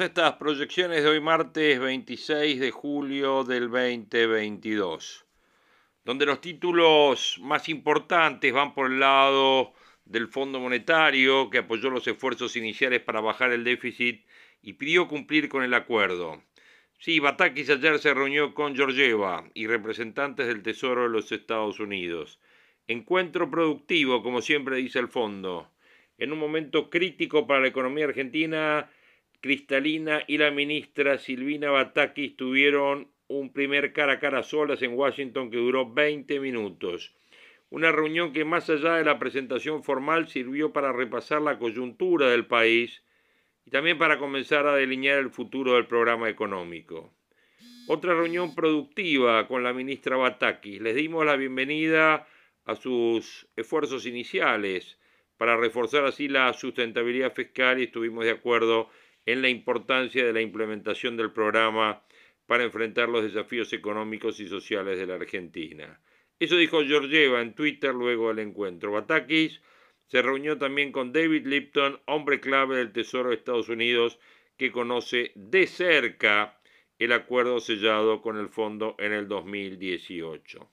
Estas proyecciones de hoy martes 26 de julio del 2022, donde los títulos más importantes van por el lado del Fondo Monetario, que apoyó los esfuerzos iniciales para bajar el déficit y pidió cumplir con el acuerdo. Sí, Batakis ayer se reunió con Georgieva y representantes del Tesoro de los Estados Unidos. Encuentro productivo, como siempre dice el fondo. En un momento crítico para la economía argentina, Cristalina y la ministra Silvina Batakis tuvieron un primer cara a cara solas en Washington que duró 20 minutos. Una reunión que más allá de la presentación formal sirvió para repasar la coyuntura del país y también para comenzar a delinear el futuro del programa económico. Otra reunión productiva con la ministra Batakis. Les dimos la bienvenida a sus esfuerzos iniciales para reforzar así la sustentabilidad fiscal y estuvimos de acuerdo la importancia de la implementación del programa para enfrentar los desafíos económicos y sociales de la Argentina. Eso dijo Georgieva en Twitter luego del encuentro. Batakis se reunió también con David Lipton, hombre clave del Tesoro de Estados Unidos, que conoce de cerca el acuerdo sellado con el fondo en el 2018.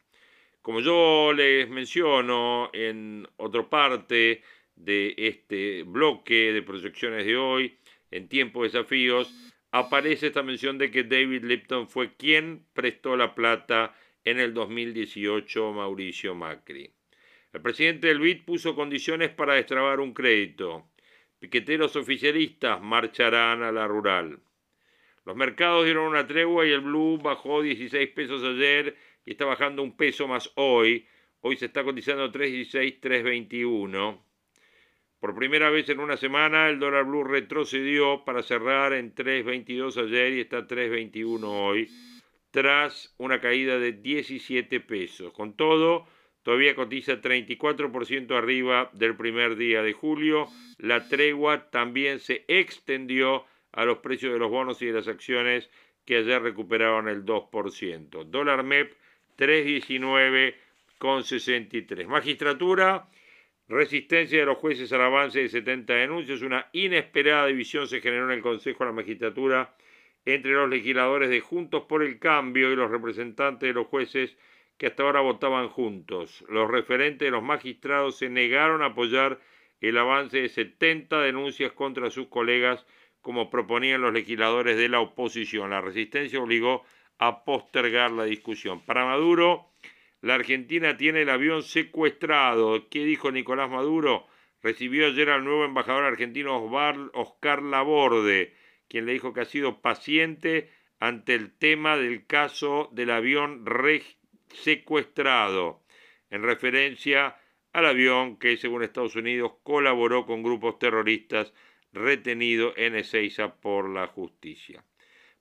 Como yo les menciono en otra parte de este bloque de proyecciones de hoy, en tiempos de desafíos, aparece esta mención de que David Lipton fue quien prestó la plata en el 2018 a Mauricio Macri. El presidente del BID puso condiciones para destrabar un crédito. Piqueteros oficialistas marcharán a la rural. Los mercados dieron una tregua y el blue bajó 16 pesos ayer y está bajando un peso más hoy. Hoy se está cotizando 3.16, 3.21. Por primera vez en una semana el dólar blue retrocedió para cerrar en 3.22 ayer y está 3.21 hoy, tras una caída de 17 pesos. Con todo, todavía cotiza 34% arriba del primer día de julio. La tregua también se extendió a los precios de los bonos y de las acciones que ayer recuperaron el 2%. Dólar MEP 319,63. Magistratura Resistencia de los jueces al avance de 70 denuncias. Una inesperada división se generó en el Consejo de la Magistratura entre los legisladores de Juntos por el Cambio y los representantes de los jueces que hasta ahora votaban juntos. Los referentes de los magistrados se negaron a apoyar el avance de 70 denuncias contra sus colegas como proponían los legisladores de la oposición. La resistencia obligó a postergar la discusión. Para Maduro, la Argentina tiene el avión secuestrado. ¿Qué dijo Nicolás Maduro? Recibió ayer al nuevo embajador argentino Oscar Laborde, quien le dijo que ha sido paciente ante el tema del caso del avión secuestrado, en referencia al avión que, según Estados Unidos, colaboró con grupos terroristas retenido en Ezeiza por la justicia.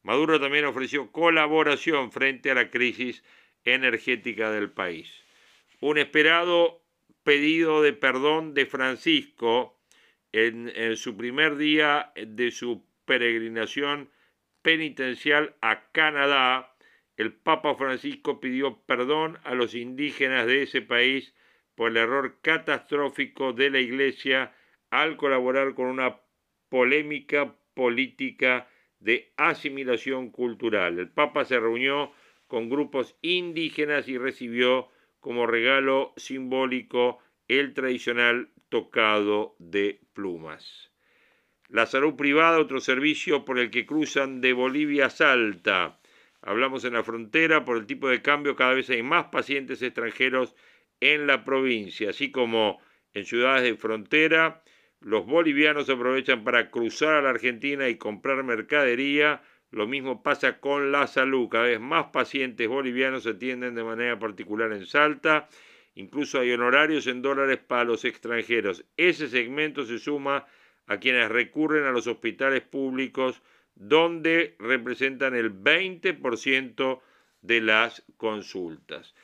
Maduro también ofreció colaboración frente a la crisis energética del país. Un esperado pedido de perdón de Francisco en, su primer día de su peregrinación penitencial a Canadá. El Papa Francisco pidió perdón a los indígenas de ese país por el error catastrófico de la Iglesia al colaborar con una polémica política de asimilación cultural. El Papa se reunió con grupos indígenas y recibió como regalo simbólico el tradicional tocado de plumas. La salud privada, otro servicio por el que cruzan de Bolivia a Salta. Hablamos en la frontera, por el tipo de cambio cada vez hay más pacientes extranjeros en la provincia, así como en ciudades de frontera. Los bolivianos aprovechan para cruzar a la Argentina y comprar mercadería Lo mismo pasa con la salud. Cada vez más pacientes bolivianos se atienden de manera particular en Salta. Incluso hay honorarios en dólares para los extranjeros. Ese segmento se suma a quienes recurren a los hospitales públicos donde representan el 20% de las consultas.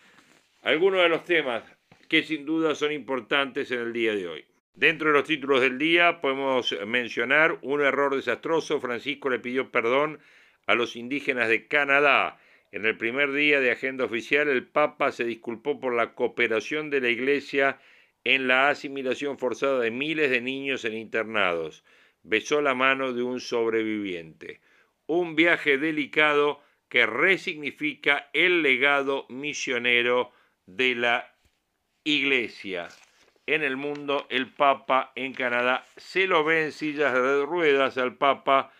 Algunos de los temas que sin duda son importantes en el día de hoy. Dentro de los títulos del día podemos mencionar un error desastroso. Francisco le pidió perdón a los indígenas de Canadá. En el primer día de agenda oficial, el Papa se disculpó por la cooperación de la Iglesia en la asimilación forzada de miles de niños en internados. Besó la mano de un sobreviviente. Un viaje delicado que resignifica el legado misionero de la Iglesia. En el mundo, el Papa en Canadá se lo ve en sillas de ruedas al Papa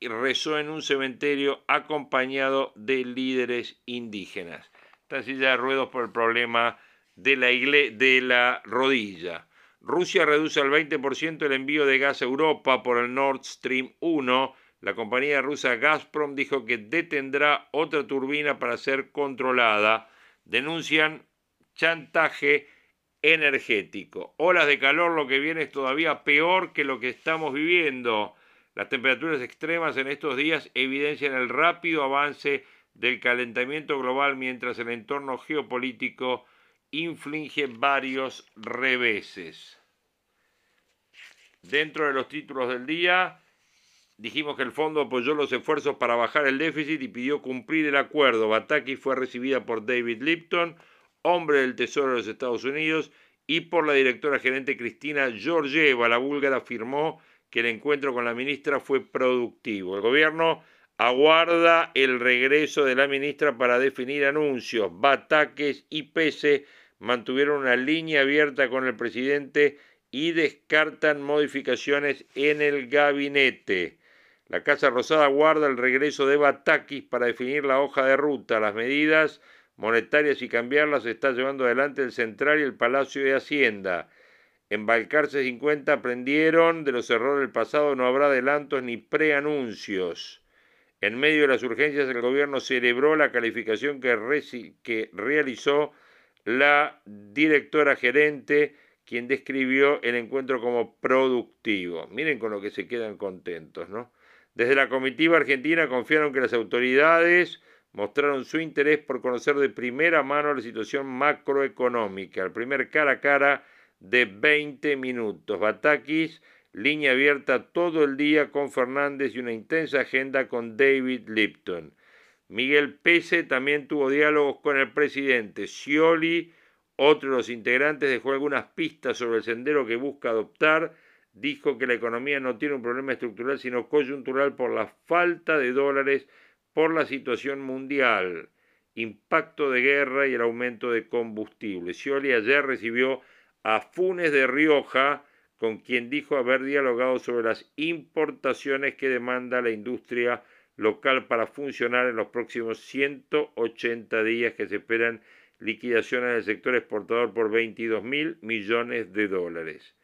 rezó en un cementerio acompañado de líderes indígenas. Está en silla de ruedas por el problema de la, de la rodilla. Rusia reduce al 20% el envío de gas a Europa por el Nord Stream 1. La compañía rusa Gazprom dijo que detendrá otra turbina para ser controlada. Denuncian chantaje energético. Olas de calor, lo que viene es todavía peor que lo que estamos viviendo. Las temperaturas extremas en estos días evidencian el rápido avance del calentamiento global mientras el entorno geopolítico inflige varios reveses. Dentro de los títulos del día, dijimos que el fondo apoyó los esfuerzos para bajar el déficit y pidió cumplir el acuerdo. Bataki fue recibida por David Lipton, hombre del Tesoro de los Estados Unidos, y por la directora gerente Cristina Georgieva. La búlgara afirmó que el encuentro con la ministra fue productivo. El gobierno aguarda el regreso de la ministra para definir anuncios. Bataques y Pese mantuvieron una línea abierta con el presidente y descartan modificaciones en el gabinete. La Casa Rosada guarda el regreso de Batakis para definir la hoja de ruta. Las medidas monetarias y cambiarlas está llevando adelante el Central y el Palacio de Hacienda. En Balcarce 50 aprendieron de los errores del pasado, no habrá adelantos ni preanuncios. En medio de las urgencias, el gobierno celebró la calificación que, que realizó la directora gerente, quien describió el encuentro como productivo. Miren con lo que se quedan contentos, ¿no? Desde la comitiva argentina confiaron que las autoridades mostraron su interés por conocer de primera mano la situación macroeconómica. El primer cara a cara de 20 minutos. Batakis, línea abierta todo el día con Fernández y una intensa agenda con David Lipton. Miguel Pese también tuvo diálogos con el presidente. Scioli, otro de los integrantes, dejó algunas pistas sobre el sendero que busca adoptar. Dijo que la economía no tiene un problema estructural, sino coyuntural por la falta de dólares por la situación mundial, impacto de guerra y el aumento de combustible. Scioli ayer recibió a Funes de Rioja, con quien dijo haber dialogado sobre las importaciones que demanda la industria local para funcionar en los próximos 180 días que se esperan liquidaciones del sector exportador por 22 mil millones de dólares.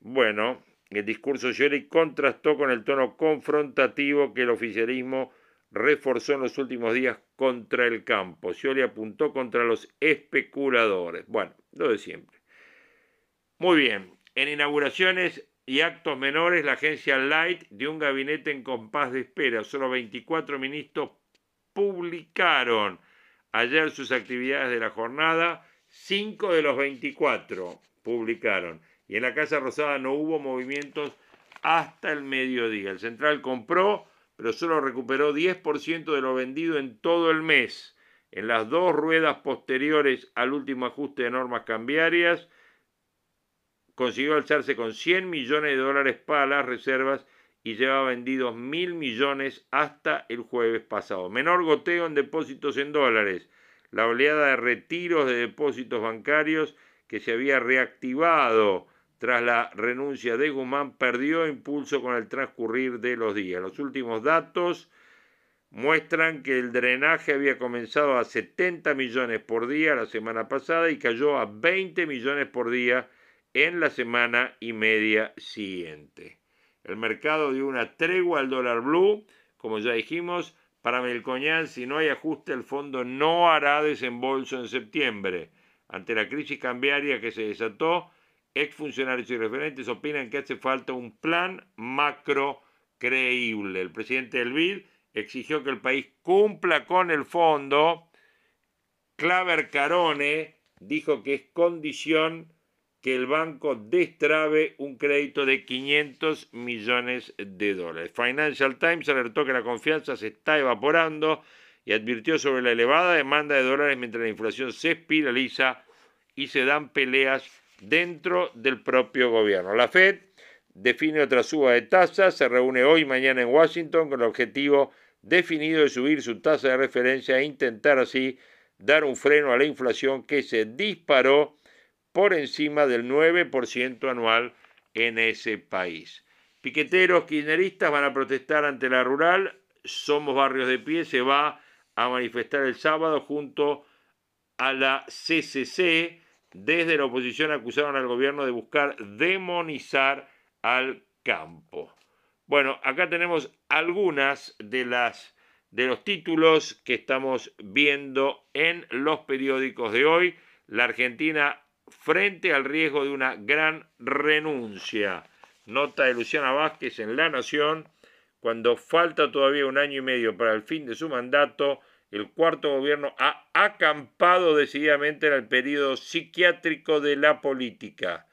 Bueno, el discurso Scioli contrastó con el tono confrontativo que el oficialismo reforzó en los últimos días contra el campo. Scioli apuntó contra los especuladores. Bueno, lo de siempre. Muy bien, en inauguraciones y actos menores, la agencia Light dio un gabinete en compás de espera. Solo 24 ministros publicaron ayer sus actividades de la jornada. 5 de los 24 publicaron. Y en la Casa Rosada no hubo movimientos hasta el mediodía. El Central compró, pero solo recuperó 10% de lo vendido en todo el mes. En las dos ruedas posteriores al último ajuste de normas cambiarias, consiguió alzarse con 100 millones de dólares para las reservas y lleva vendidos mil millones hasta el jueves pasado. Menor goteo en depósitos en dólares. La oleada de retiros de depósitos bancarios que se había reactivado tras la renuncia de Guzmán perdió impulso con el transcurrir de los días. Los últimos datos muestran que el drenaje había comenzado a 70 millones por día la semana pasada y cayó a 20 millones por día en la semana y media siguiente. El mercado dio una tregua al dólar blue como ya dijimos, para Melcoñán, si no hay ajuste, el fondo no hará desembolso en septiembre. Ante la crisis cambiaria que se desató, exfuncionarios y referentes opinan que hace falta un plan macro creíble. El presidente del BID exigió que el país cumpla con el fondo. Claver Carone dijo que es condición que el banco destrabe un crédito de 500 millones de dólares. Financial Times alertó que la confianza se está evaporando y advirtió sobre la elevada demanda de dólares mientras la inflación se espiraliza y se dan peleas dentro del propio gobierno. La Fed define otra suba de tasas, se reúne hoy y mañana en Washington con el objetivo definido de subir su tasa de referencia e intentar así dar un freno a la inflación que se disparó por encima del 9% anual en ese país. Piqueteros kirchneristas van a protestar ante la rural, Somos Barrios de Pie se va a manifestar el sábado junto a la CCC. Desde la oposición acusaron al gobierno de buscar demonizar al campo. Bueno, acá tenemos algunas de las de los títulos que estamos viendo en los periódicos de hoy. La Argentina frente al riesgo de una gran renuncia. Nota de Luciana Vázquez en La Nación. Cuando falta todavía un año y medio para el fin de su mandato, el cuarto gobierno ha acampado decididamente en el periodo psiquiátrico de la política.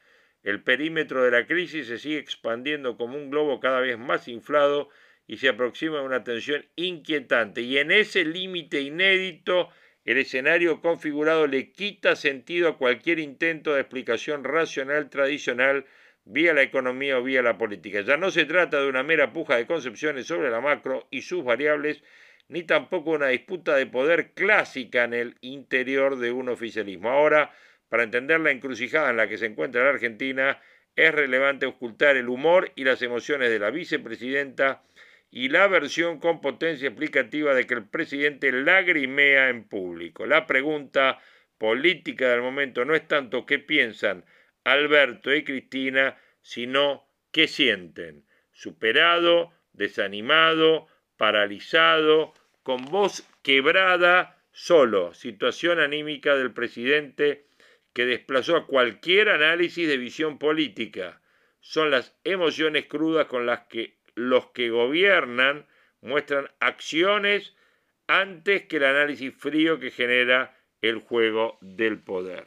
El perímetro de la crisis se sigue expandiendo como un globo cada vez más inflado y se aproxima a una tensión inquietante. Y en ese límite inédito el escenario configurado le quita sentido a cualquier intento de explicación racional tradicional vía la economía o vía la política. Ya no se trata de una mera puja de concepciones sobre la macro y sus variables, ni tampoco una disputa de poder clásica en el interior de un oficialismo. Ahora, para entender la encrucijada en la que se encuentra la Argentina, es relevante ocultar el humor y las emociones de la vicepresidenta y la versión con potencia explicativa de que el presidente lagrimea en público. La pregunta política del momento no es tanto qué piensan Alberto y Cristina, sino qué sienten. Superado, desanimado, paralizado, con voz quebrada, solo. Situación anímica del presidente que desplazó a cualquier análisis de visión política. Son las emociones crudas con las que los que gobiernan muestran acciones antes que el análisis frío que genera el juego del poder.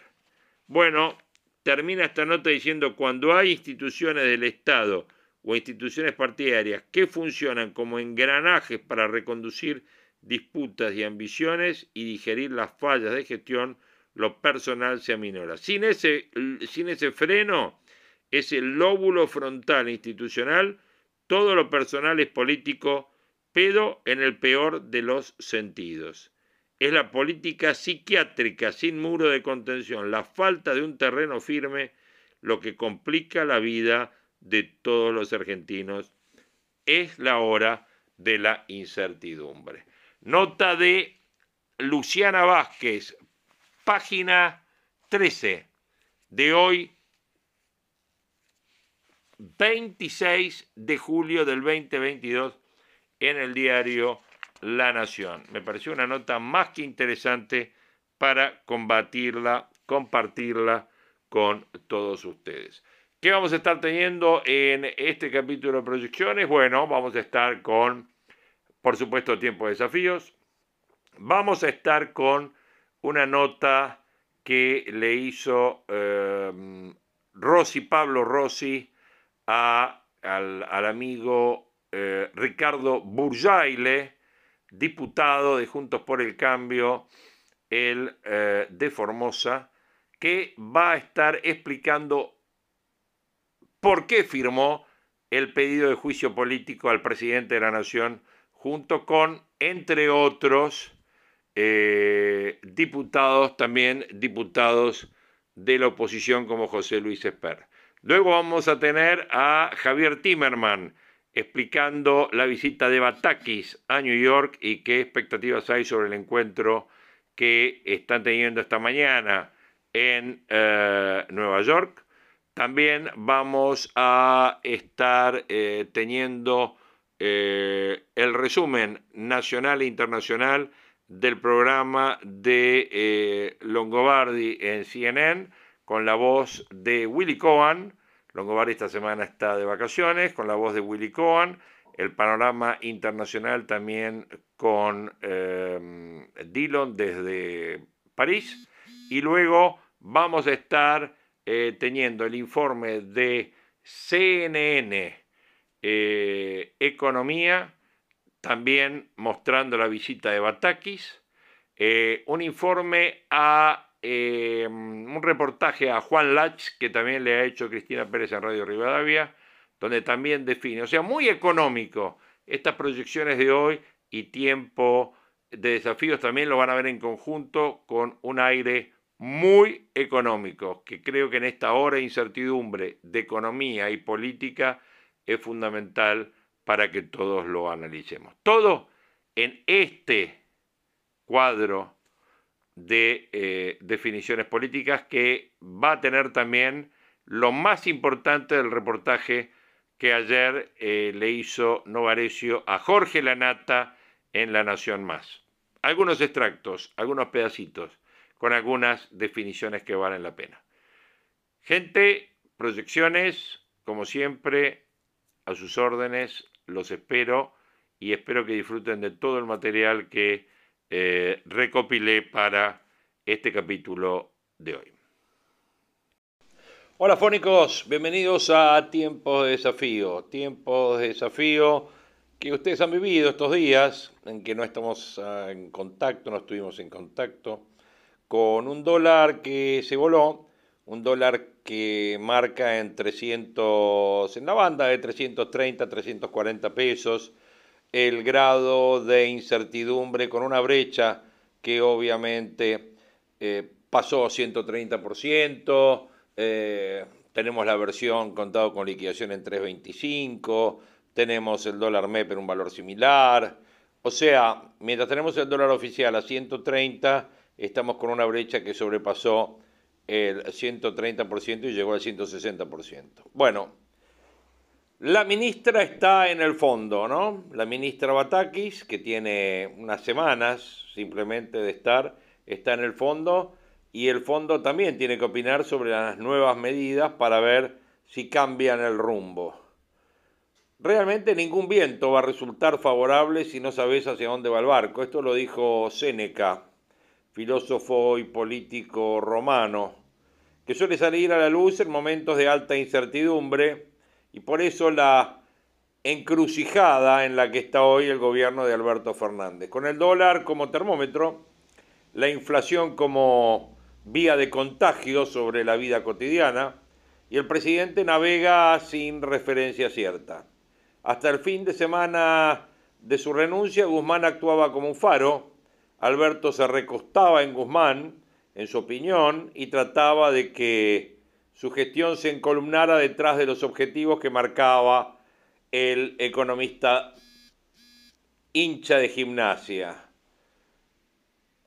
Bueno, termina esta nota diciendo cuando hay instituciones del Estado o instituciones partidarias que funcionan como engranajes para reconducir disputas y ambiciones y digerir las fallas de gestión, lo personal se aminora. Sin ese, sin ese freno, ese lóbulo frontal institucional todo lo personal es político, pero en el peor de los sentidos. Es la política psiquiátrica sin muro de contención, la falta de un terreno firme, lo que complica la vida de todos los argentinos. Es la hora de la incertidumbre. Nota de Luciana Vázquez, página 13 de hoy 26 de julio del 2022 en el diario La Nación. Me pareció una nota más que interesante para combatirla, compartirla con todos ustedes. ¿Qué vamos a estar teniendo en este capítulo de proyecciones? Bueno, vamos a estar con, por supuesto, tiempo de desafíos. Vamos a estar con una nota que le hizo eh, Rossi, Pablo Rossi, al, amigo eh, Ricardo Burjaile, diputado de Juntos por el Cambio, el eh, de Formosa, que va a estar explicando por qué firmó el pedido de juicio político al presidente de la Nación, junto con, entre otros, eh, diputados, también diputados de la oposición como José Luis Esper. Luego vamos a tener a Javier Timerman explicando la visita de Batakis a New York y qué expectativas hay sobre el encuentro que están teniendo esta mañana en eh, Nueva York. También vamos a estar eh, teniendo eh, el resumen nacional e internacional del programa de Longobardi en CNN con la voz de Willy Cohen. Longobardi esta semana está de vacaciones, con la voz de Willy Cohen. El panorama internacional también con eh, Dillon desde París. Y luego vamos a estar eh, teniendo el informe de CNN eh, Economía, también mostrando la visita de Batakis, eh, un informe a un reportaje a Juan Lach, que también le ha hecho Cristina Pérez en Radio Rivadavia, donde también define, o sea, muy económico estas proyecciones de hoy y tiempo de desafíos también lo van a ver en conjunto con un aire muy económico, que creo que en esta hora de incertidumbre de economía y política es fundamental para que todos lo analicemos. Todo en este cuadro de eh, definiciones políticas que va a tener también lo más importante del reportaje que ayer eh, le hizo Novarecio a Jorge Lanata en La Nación Más. Algunos extractos, algunos pedacitos con algunas definiciones que valen la pena. Gente, proyecciones, como siempre, a sus órdenes, los espero y espero que disfruten de todo el material que eh, recopilé para este capítulo de hoy. Hola fónicos, bienvenidos a Tiempos de Desafío, Tiempos de Desafío que ustedes han vivido estos días en que no estamos ah, en contacto, no estuvimos en contacto con un dólar que se voló, un dólar que marca en 300, en la banda de 330, 340 pesos, el grado de incertidumbre con una brecha que obviamente eh, pasó 130%, eh, tenemos la versión contado con liquidación en 325, tenemos el dólar MEP en un valor similar, o sea, mientras tenemos el dólar oficial a 130, estamos con una brecha que sobrepasó el 130% y llegó al 160%. Bueno, la ministra está en el fondo, ¿no? La ministra Batakis, que tiene unas semanas simplemente de estar, está en el fondo y el fondo también tiene que opinar sobre las nuevas medidas para ver si cambian el rumbo. Realmente ningún viento va a resultar favorable si no sabes hacia dónde va el barco. Esto lo dijo Séneca filósofo y político romano, que suele salir a la luz en momentos de alta incertidumbre y por eso la encrucijada en la que está hoy el gobierno de Alberto Fernández. Con el dólar como termómetro, la inflación como vía de contagio sobre la vida cotidiana y el presidente navega sin referencia cierta. Hasta el fin de semana de su renuncia, Guzmán actuaba como un faro Alberto se recostaba en Guzmán, en su opinión, y trataba de que su gestión se encolumnara detrás de los objetivos que marcaba el economista hincha de gimnasia.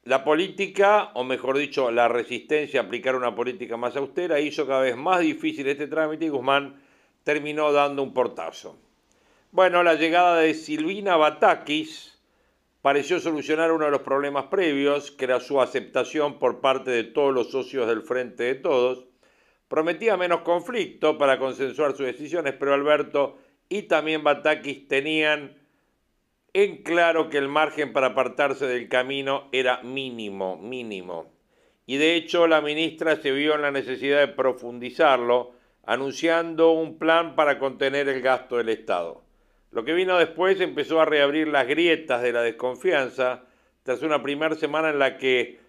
La política, o mejor dicho, la resistencia a aplicar una política más austera, hizo cada vez más difícil este trámite y Guzmán terminó dando un portazo. Bueno, la llegada de Silvina Batakis, pareció solucionar uno de los problemas previos, que era su aceptación por parte de todos los socios del Frente de Todos. Prometía menos conflicto para consensuar sus decisiones, pero Alberto y también Batakis tenían en claro que el margen para apartarse del camino era mínimo, mínimo. Y de hecho la ministra se vio en la necesidad de profundizarlo, anunciando un plan para contener el gasto del Estado. Lo que vino después empezó a reabrir las grietas de la desconfianza tras una primera semana en la que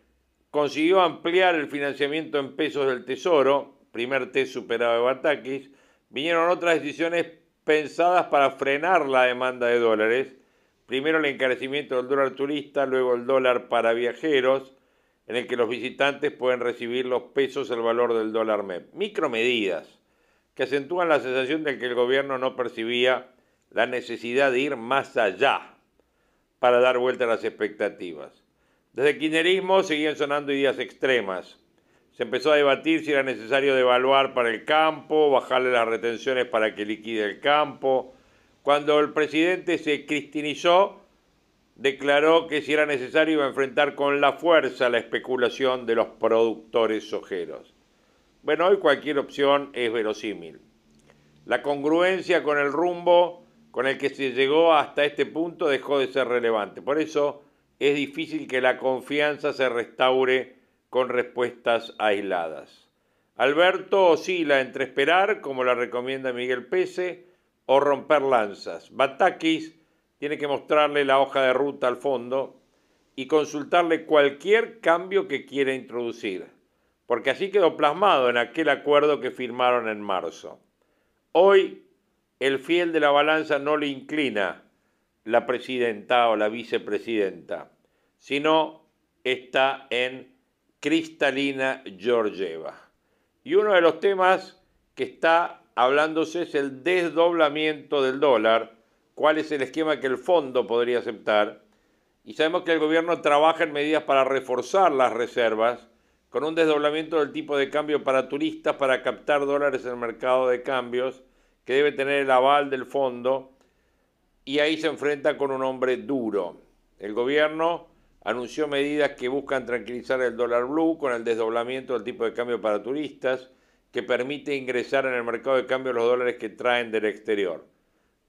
consiguió ampliar el financiamiento en pesos del Tesoro, primer test superado de Batakis, vinieron otras decisiones pensadas para frenar la demanda de dólares, primero el encarecimiento del dólar turista, luego el dólar para viajeros, en el que los visitantes pueden recibir los pesos el valor del dólar MEP. Micromedidas que acentúan la sensación de que el gobierno no percibía la necesidad de ir más allá para dar vuelta a las expectativas. Desde el kirchnerismo seguían sonando ideas extremas. Se empezó a debatir si era necesario devaluar para el campo, bajarle las retenciones para que liquide el campo. Cuando el presidente se cristinizó, declaró que si era necesario iba a enfrentar con la fuerza la especulación de los productores sojeros. Bueno, hoy cualquier opción es verosímil. La congruencia con el rumbo con el que se llegó hasta este punto dejó de ser relevante. Por eso es difícil que la confianza se restaure con respuestas aisladas. Alberto oscila entre esperar, como la recomienda Miguel Pese, o romper lanzas. Batakis tiene que mostrarle la hoja de ruta al fondo y consultarle cualquier cambio que quiera introducir, porque así quedó plasmado en aquel acuerdo que firmaron en marzo. Hoy el fiel de la balanza no le inclina la presidenta o la vicepresidenta, sino está en Cristalina Georgieva. Y uno de los temas que está hablándose es el desdoblamiento del dólar, cuál es el esquema que el fondo podría aceptar. Y sabemos que el gobierno trabaja en medidas para reforzar las reservas, con un desdoblamiento del tipo de cambio para turistas para captar dólares en el mercado de cambios, que debe tener el aval del fondo, y ahí se enfrenta con un hombre duro. El gobierno anunció medidas que buscan tranquilizar el dólar blue con el desdoblamiento del tipo de cambio para turistas, que permite ingresar en el mercado de cambio los dólares que traen del exterior.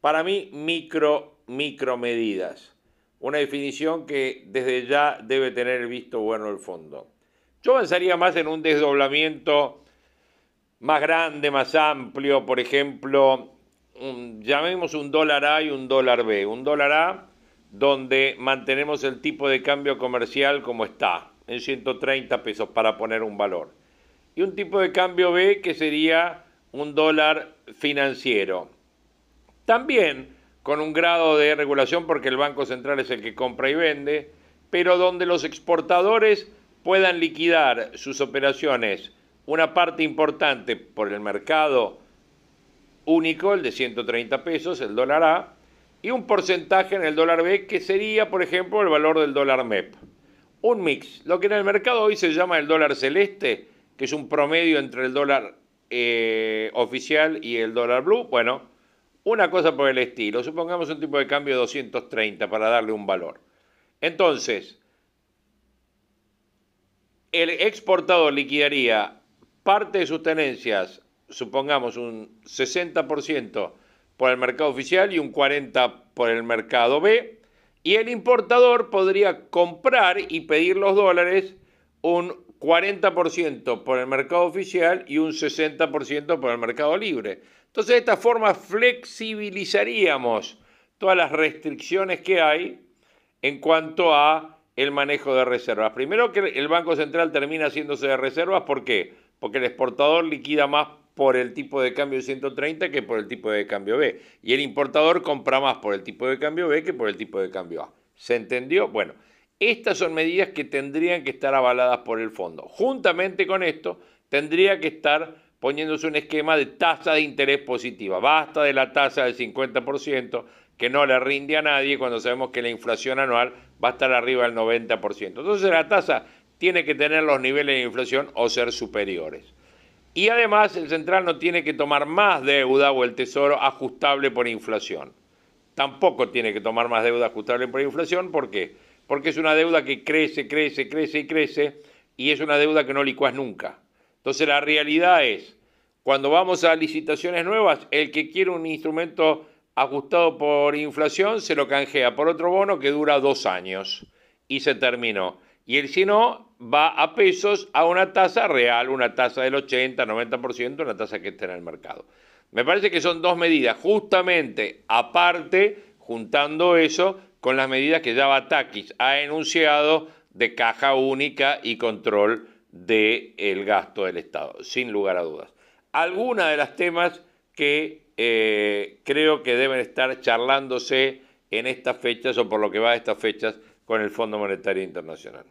Para mí, micro, micro medidas. Una definición que desde ya debe tener el visto bueno del fondo. Yo avanzaría más en un desdoblamiento más grande, más amplio, por ejemplo, llamemos un dólar A y un dólar B. Un dólar A donde mantenemos el tipo de cambio comercial como está, en 130 pesos para poner un valor. Y un tipo de cambio B que sería un dólar financiero. También con un grado de regulación porque el Banco Central es el que compra y vende, pero donde los exportadores puedan liquidar sus operaciones una parte importante por el mercado único, el de 130 pesos, el dólar A, y un porcentaje en el dólar B, que sería, por ejemplo, el valor del dólar MEP. Un mix, lo que en el mercado hoy se llama el dólar celeste, que es un promedio entre el dólar eh, oficial y el dólar blue. Bueno, una cosa por el estilo, supongamos un tipo de cambio de 230 para darle un valor. Entonces, el exportador liquidaría parte de sus tenencias, supongamos un 60% por el mercado oficial y un 40% por el mercado B, y el importador podría comprar y pedir los dólares un 40% por el mercado oficial y un 60% por el mercado libre. Entonces de esta forma flexibilizaríamos todas las restricciones que hay en cuanto a el manejo de reservas. Primero que el Banco Central termina haciéndose de reservas, ¿por qué? porque el exportador liquida más por el tipo de cambio 130 que por el tipo de cambio B. Y el importador compra más por el tipo de cambio B que por el tipo de cambio A. ¿Se entendió? Bueno, estas son medidas que tendrían que estar avaladas por el fondo. Juntamente con esto, tendría que estar poniéndose un esquema de tasa de interés positiva. Basta de la tasa del 50% que no le rinde a nadie cuando sabemos que la inflación anual va a estar arriba del 90%. Entonces la tasa tiene que tener los niveles de inflación o ser superiores. Y además el central no tiene que tomar más deuda o el tesoro ajustable por inflación. Tampoco tiene que tomar más deuda ajustable por inflación. ¿Por qué? Porque es una deuda que crece, crece, crece y crece y es una deuda que no licuás nunca. Entonces la realidad es, cuando vamos a licitaciones nuevas, el que quiere un instrumento ajustado por inflación se lo canjea por otro bono que dura dos años y se terminó y el si no va a pesos a una tasa real, una tasa del 80, 90%, una tasa que esté en el mercado. Me parece que son dos medidas, justamente aparte, juntando eso con las medidas que ya Batakis ha enunciado de caja única y control del gasto del Estado, sin lugar a dudas. Algunas de las temas que eh, creo que deben estar charlándose en estas fechas o por lo que va a estas fechas con el Fondo Monetario Internacional.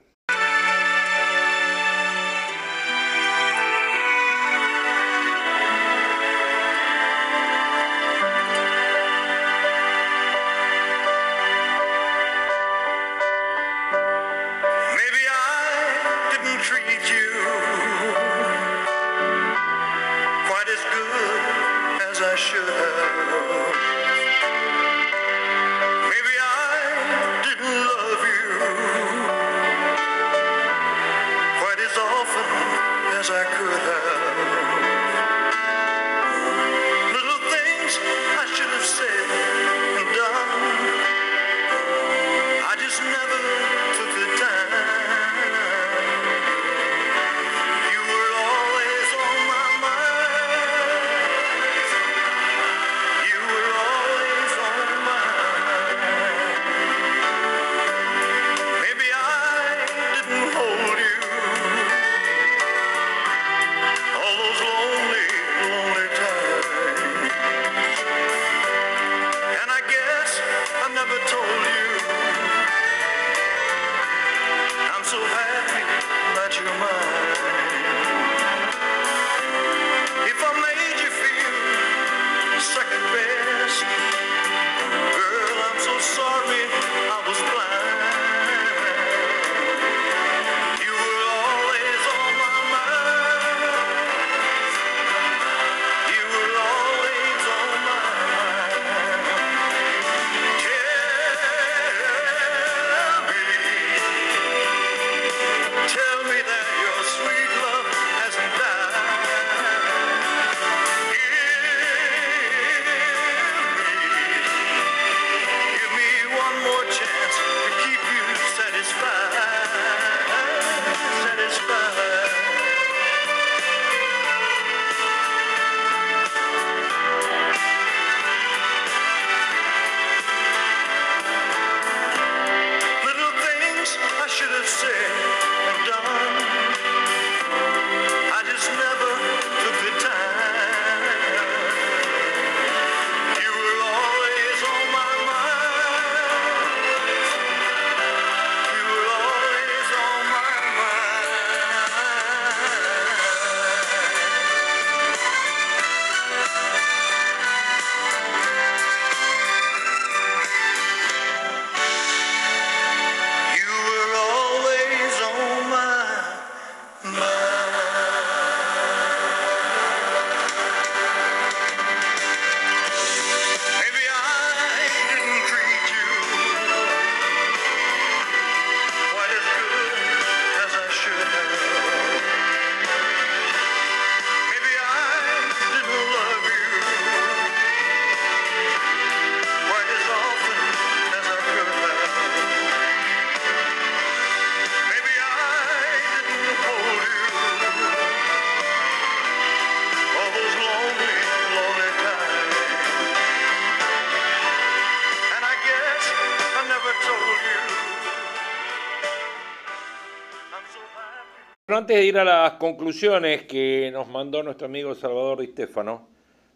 Antes de ir a las conclusiones que nos mandó nuestro amigo Salvador Di Stefano,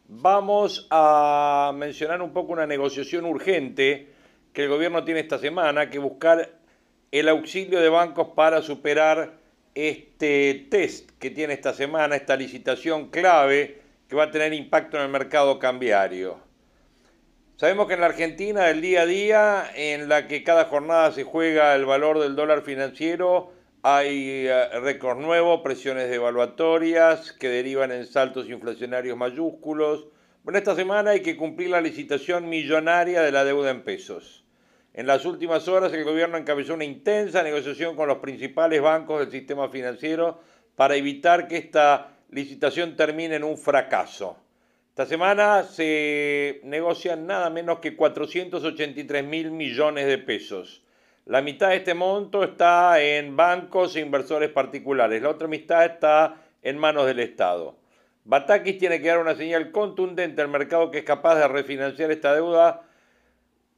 vamos a mencionar un poco una negociación urgente que el gobierno tiene esta semana, que buscar el auxilio de bancos para superar este test que tiene esta semana, esta licitación clave que va a tener impacto en el mercado cambiario. Sabemos que en la Argentina el día a día, en la que cada jornada se juega el valor del dólar financiero, hay eh, récord nuevo, presiones devaluatorias que derivan en saltos inflacionarios mayúsculos. Bueno, esta semana hay que cumplir la licitación millonaria de la deuda en pesos. En las últimas horas el gobierno encabezó una intensa negociación con los principales bancos del sistema financiero para evitar que esta licitación termine en un fracaso. Esta semana se negocian nada menos que 483 mil millones de pesos la mitad de este monto está en bancos e inversores particulares, la otra mitad está en manos del Estado. Batakis tiene que dar una señal contundente al mercado que es capaz de refinanciar esta deuda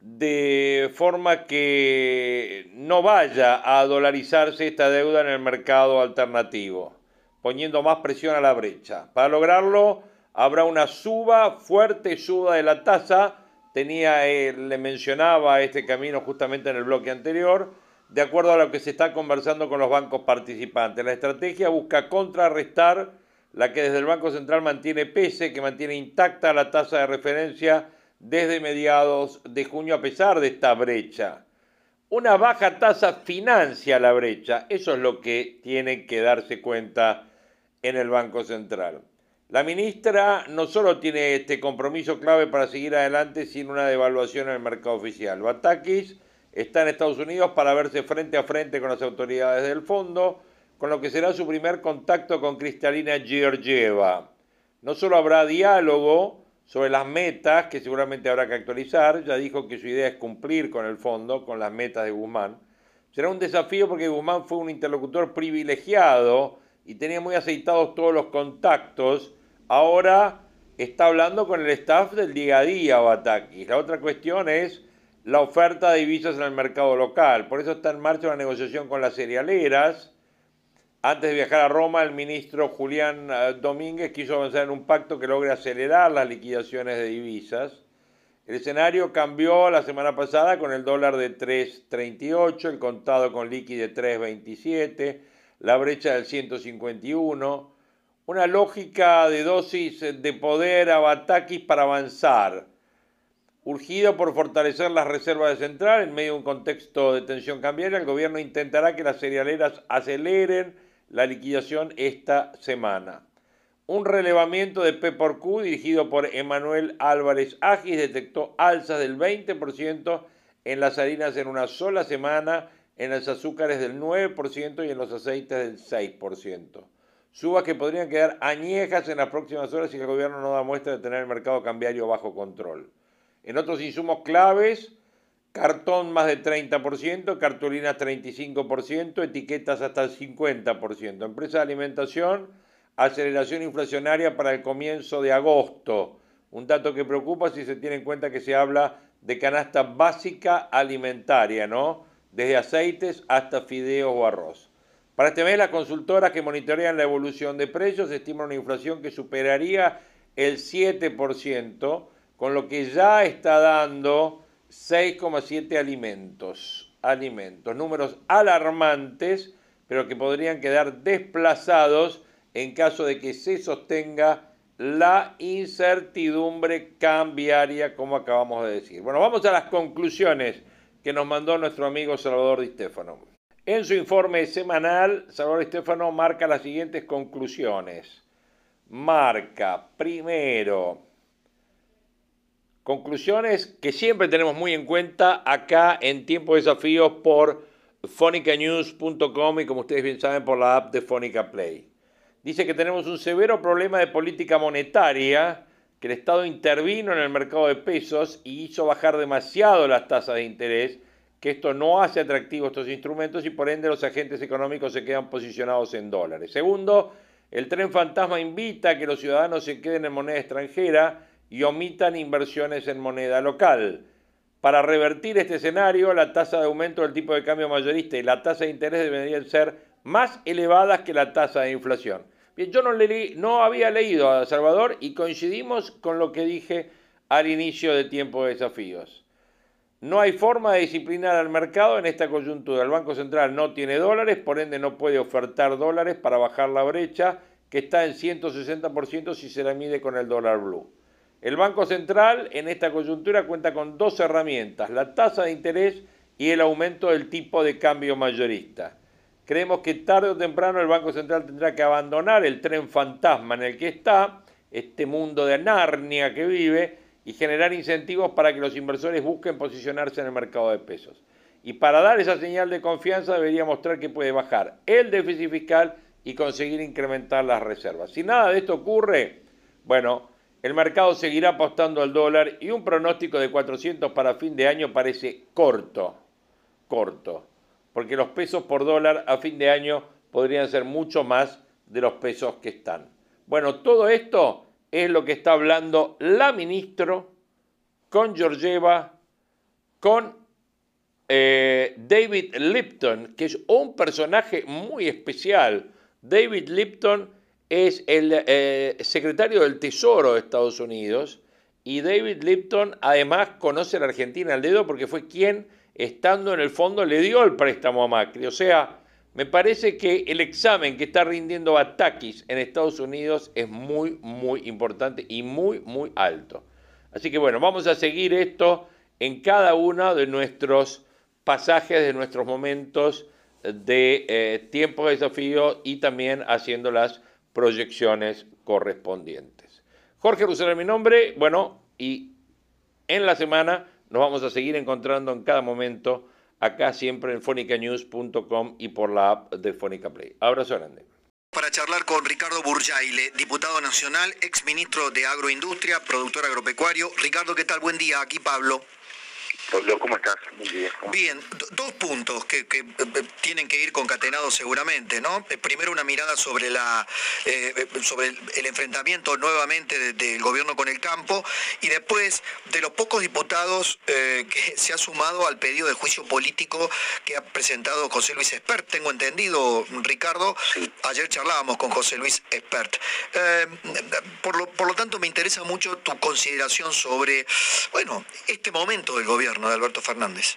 de forma que no vaya a dolarizarse esta deuda en el mercado alternativo, poniendo más presión a la brecha. Para lograrlo, habrá una suba, fuerte suba de la tasa, eh, le mencionaba este camino justamente en el bloque anterior, de acuerdo a lo que se está conversando con los bancos participantes. La estrategia busca contrarrestar la que desde el Banco Central mantiene pese, que mantiene intacta la tasa de referencia desde mediados de junio a pesar de esta brecha. Una baja tasa financia la brecha, eso es lo que tiene que darse cuenta en el Banco Central. La ministra no solo tiene este compromiso clave para seguir adelante sin una devaluación en el mercado oficial. Batakis está en Estados Unidos para verse frente a frente con las autoridades del fondo, con lo que será su primer contacto con Cristalina Georgieva. No solo habrá diálogo sobre las metas, que seguramente habrá que actualizar, ya dijo que su idea es cumplir con el fondo, con las metas de Guzmán. Será un desafío porque Guzmán fue un interlocutor privilegiado y tenía muy aceitados todos los contactos ahora está hablando con el staff del día a día Batakis. La otra cuestión es la oferta de divisas en el mercado local. Por eso está en marcha una negociación con las cerealeras. Antes de viajar a Roma, el ministro Julián eh, Domínguez quiso avanzar en un pacto que logre acelerar las liquidaciones de divisas. El escenario cambió la semana pasada con el dólar de 3.38, el contado con liqui de 3.27, la brecha del 151 una lógica de dosis de poder a Batakis para avanzar, urgido por fortalecer las reservas de central en medio de un contexto de tensión cambiaria, el gobierno intentará que las cerealeras aceleren la liquidación esta semana. Un relevamiento de P por Q dirigido por Emanuel Álvarez Agis detectó alzas del 20% en las harinas en una sola semana, en los azúcares del 9% y en los aceites del 6% subas que podrían quedar añejas en las próximas horas si el gobierno no da muestra de tener el mercado cambiario bajo control. En otros insumos claves, cartón más de 30%, cartulinas 35%, etiquetas hasta el 50%. Empresa de alimentación, aceleración inflacionaria para el comienzo de agosto. Un dato que preocupa si se tiene en cuenta que se habla de canasta básica alimentaria, ¿no? Desde aceites hasta fideos o arroz. Para este mes, las consultoras que monitorean la evolución de precios estiman una inflación que superaría el 7%, con lo que ya está dando 6,7 alimentos. Alimentos, números alarmantes, pero que podrían quedar desplazados en caso de que se sostenga la incertidumbre cambiaria, como acabamos de decir. Bueno, vamos a las conclusiones que nos mandó nuestro amigo Salvador Di Stefano. En su informe semanal, Salvador Di Stefano marca las siguientes conclusiones. Marca, primero, conclusiones que siempre tenemos muy en cuenta acá en Tiempo de Desafíos por fonicanews.com y como ustedes bien saben por la app de Fonica Play dice que tenemos un severo problema de política monetaria, que el Estado intervino en el mercado de pesos y hizo bajar demasiado las tasas de interés, que esto no hace atractivos estos instrumentos y por ende los agentes económicos se quedan posicionados en dólares. Segundo, el tren fantasma invita a que los ciudadanos se queden en moneda extranjera y omitan inversiones en moneda local. Para revertir este escenario, la tasa de aumento del tipo de cambio mayorista y la tasa de interés deberían ser más elevadas que la tasa de inflación yo no, no había leído a Salvador y coincidimos con lo que dije al inicio de Tiempo de Desafíos. No hay forma de disciplinar al mercado en esta coyuntura. El Banco Central no tiene dólares, por ende no puede ofertar dólares para bajar la brecha que está en 160% si se la mide con el dólar blue. El Banco Central en esta coyuntura cuenta con dos herramientas, la tasa de interés y el aumento del tipo de cambio mayorista. Creemos que tarde o temprano el Banco Central tendrá que abandonar el tren fantasma en el que está, este mundo de Narnia que vive, y generar incentivos para que los inversores busquen posicionarse en el mercado de pesos. Y para dar esa señal de confianza debería mostrar que puede bajar el déficit fiscal y conseguir incrementar las reservas. Si nada de esto ocurre, bueno, el mercado seguirá apostando al dólar y un pronóstico de 400 para fin de año parece corto, corto porque los pesos por dólar a fin de año podrían ser mucho más de los pesos que están. Bueno, todo esto es lo que está hablando la ministro con Georgieva, con eh, David Lipton, que es un personaje muy especial. David Lipton es el eh, secretario del Tesoro de Estados Unidos y David Lipton además conoce la Argentina al dedo porque fue quien estando en el fondo, le dio el préstamo a Macri. O sea, me parece que el examen que está rindiendo Batakis en Estados Unidos es muy, muy importante y muy, muy alto. Así que bueno, vamos a seguir esto en cada uno de nuestros pasajes, de nuestros momentos de eh, tiempo de desafío y también haciendo las proyecciones correspondientes. Jorge Rusera mi nombre, bueno, y en la semana nos vamos a seguir encontrando en cada momento acá siempre en fonicanews.com y por la app de Fonica Play. Abrazo grande. Para charlar con Ricardo Burjaile, diputado nacional, ex ministro de Agroindustria, productor agropecuario. Ricardo, ¿qué tal? Buen día. Aquí Pablo. ¿Cómo estás? bien. dos puntos que, eh, eh, tienen que ir concatenados seguramente, ¿no? Eh, primero una mirada sobre la sobre el, enfrentamiento nuevamente del gobierno con el campo y después de los pocos diputados que se ha sumado al pedido de juicio político que ha presentado José Luis Espert. Tengo entendido, Ricardo, ayer charlábamos con José Luis Espert. por, lo, por lo tanto, me interesa mucho tu consideración sobre, bueno, este momento del gobierno de Alberto Fernández?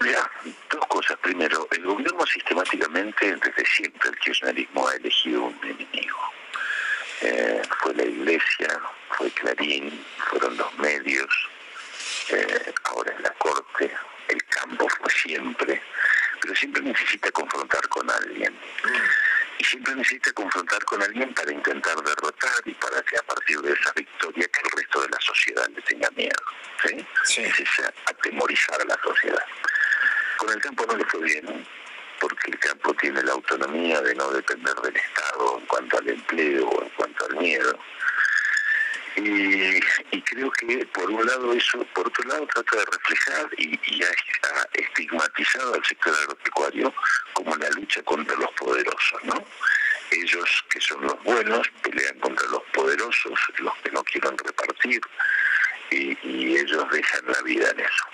Mira, dos cosas. Primero, el gobierno sistemáticamente, desde siempre, el kirchnerismo ha elegido un enemigo. Eh, fue la iglesia, fue Clarín, fueron los medios, eh, ahora es la corte, el campo fue siempre, pero siempre necesita confrontar con alguien. Y siempre necesita confrontar con alguien para intentar derrotar y para que a partir de esa victoria que el resto de la sociedad le tenga miedo. ¿sí? Es atemorizar a la sociedad. Con el campo no le fue bien, porque el campo tiene la autonomía de no depender del Estado en cuanto al empleo o en cuanto al miedo. Y, creo que por un lado eso, por otro lado trata de reflejar y, ha, estigmatizado al sector agropecuario como la lucha contra los poderosos, ¿no? Ellos que son los buenos pelean contra los poderosos, los que no quieren repartir, y, ellos dejan la vida en eso.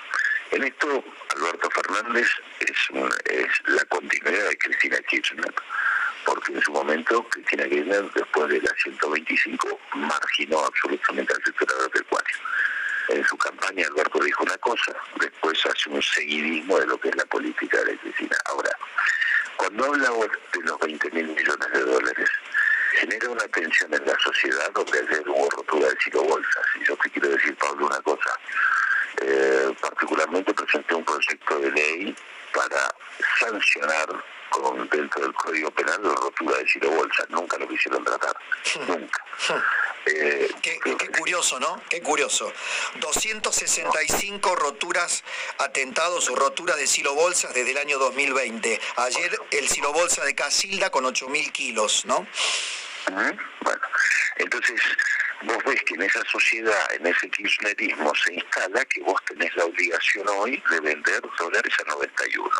En esto, Alberto Fernández es, es la continuidad de Cristina Kirchner porque en su momento Cristina Kirchner, después de la 125, marginó absolutamente al sector agropecuario. En su campaña Alberto dijo una cosa, después hace un seguidismo de lo que es la política de Cristina. Ahora, cuando habla de los 20 mil millones de dólares, genera una tensión en la sociedad donde ayer hubo rotura de silo bolsas. Y yo te quiero decir, Pablo, una cosa. Eh, particularmente presenté un proyecto de ley para sancionar con dentro del Código Penal la rotura de Ciro Bolsa. Nunca lo quisieron tratar. Hmm. Nunca. Eh, qué, curioso, ¿no? Qué curioso. 265 roturas, atentados o roturas de silo bolsas desde el año 2020. Ayer el silo bolsa de Casilda con 8.000 kilos, ¿no? Bueno, entonces vos ves que en esa sociedad, en ese kirchnerismo se instala que vos tenés la obligación hoy de vender dólares a 91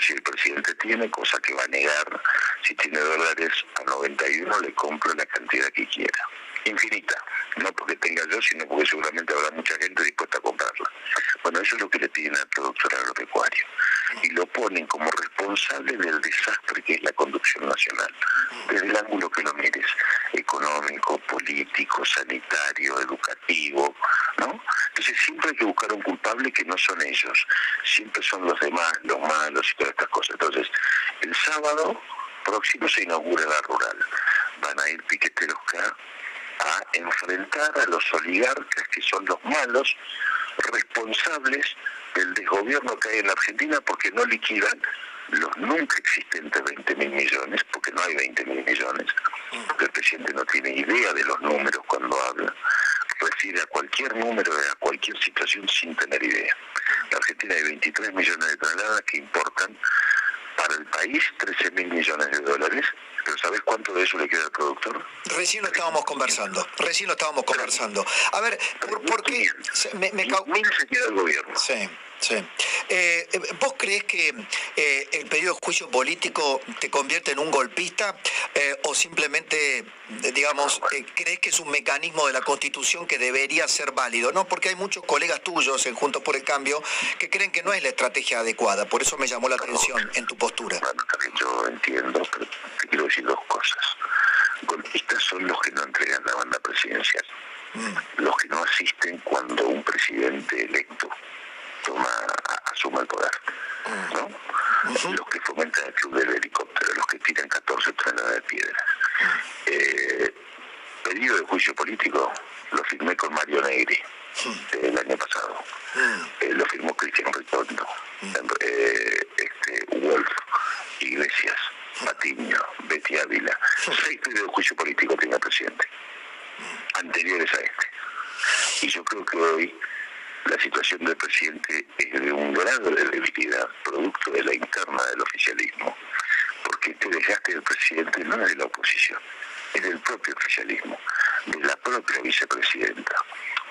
si el presidente tiene, cosa que va a negar, si tiene dólares a 91 le compro la cantidad que quiera. Infinita. No porque tenga yo, sino porque seguramente habrá mucha gente dispuesta a comprarla. Bueno, eso es lo que le piden al productor agropecuario. Y lo ponen como responsable del desastre que es la conducción nacional. Desde el ángulo que lo mires, económico, político, sanitario, educativo, ¿no? Entonces siempre hay que buscar un culpable que no son ellos, siempre son los demás, los malos y todas estas cosas. Entonces, el sábado próximo se inaugura la rural. Van a ir piqueteros acá a enfrentar a los oligarcas que son los malos, responsables del desgobierno que hay en Argentina porque no liquidan los nunca existentes 20 mil millones, porque no hay 20 mil millones, porque el presidente no tiene idea de los números cuando habla, refiere a cualquier número, a cualquier situación sin tener idea. En Argentina hay 23 millones de toneladas que importan para el país 13 mil millones de dólares, pero ¿sabes cuánto de eso le queda al productor? Recién lo estábamos conversando, recién lo estábamos conversando. A ver, ¿por, qué? Me, me... Mil se queda el gobierno. Sí. Sí. Eh, ¿Vos crees que eh, el pedido de juicio político te convierte en un golpista eh, o simplemente, digamos, crees que es un mecanismo de la Constitución que debería ser válido? No, porque hay muchos colegas tuyos en Juntos por el Cambio que creen que no es la estrategia adecuada. Por eso me llamó la atención en tu postura. Bueno, yo entiendo, pero te quiero decir dos cosas. Golpistas son los que no entregan la banda presidencial, mm. los que no asisten cuando un presidente electo toma, asuma el poder. ¿no? Los que fomentan el club del helicóptero, los que tiran 14 toneladas de piedras. Eh, pedido de juicio político lo firmé con Mario Negri el año pasado. Eh, lo firmó Cristian Ritondo, eh, este, Wolf, Iglesias, Patiño, Betty Ávila. Seis pedidos de juicio político el presidente, anteriores a este. Y yo creo que hoy la situación del presidente es de un grado de debilidad, producto de la interna del oficialismo, porque este desgaste del presidente no es de la oposición, es del propio oficialismo, de la propia vicepresidenta.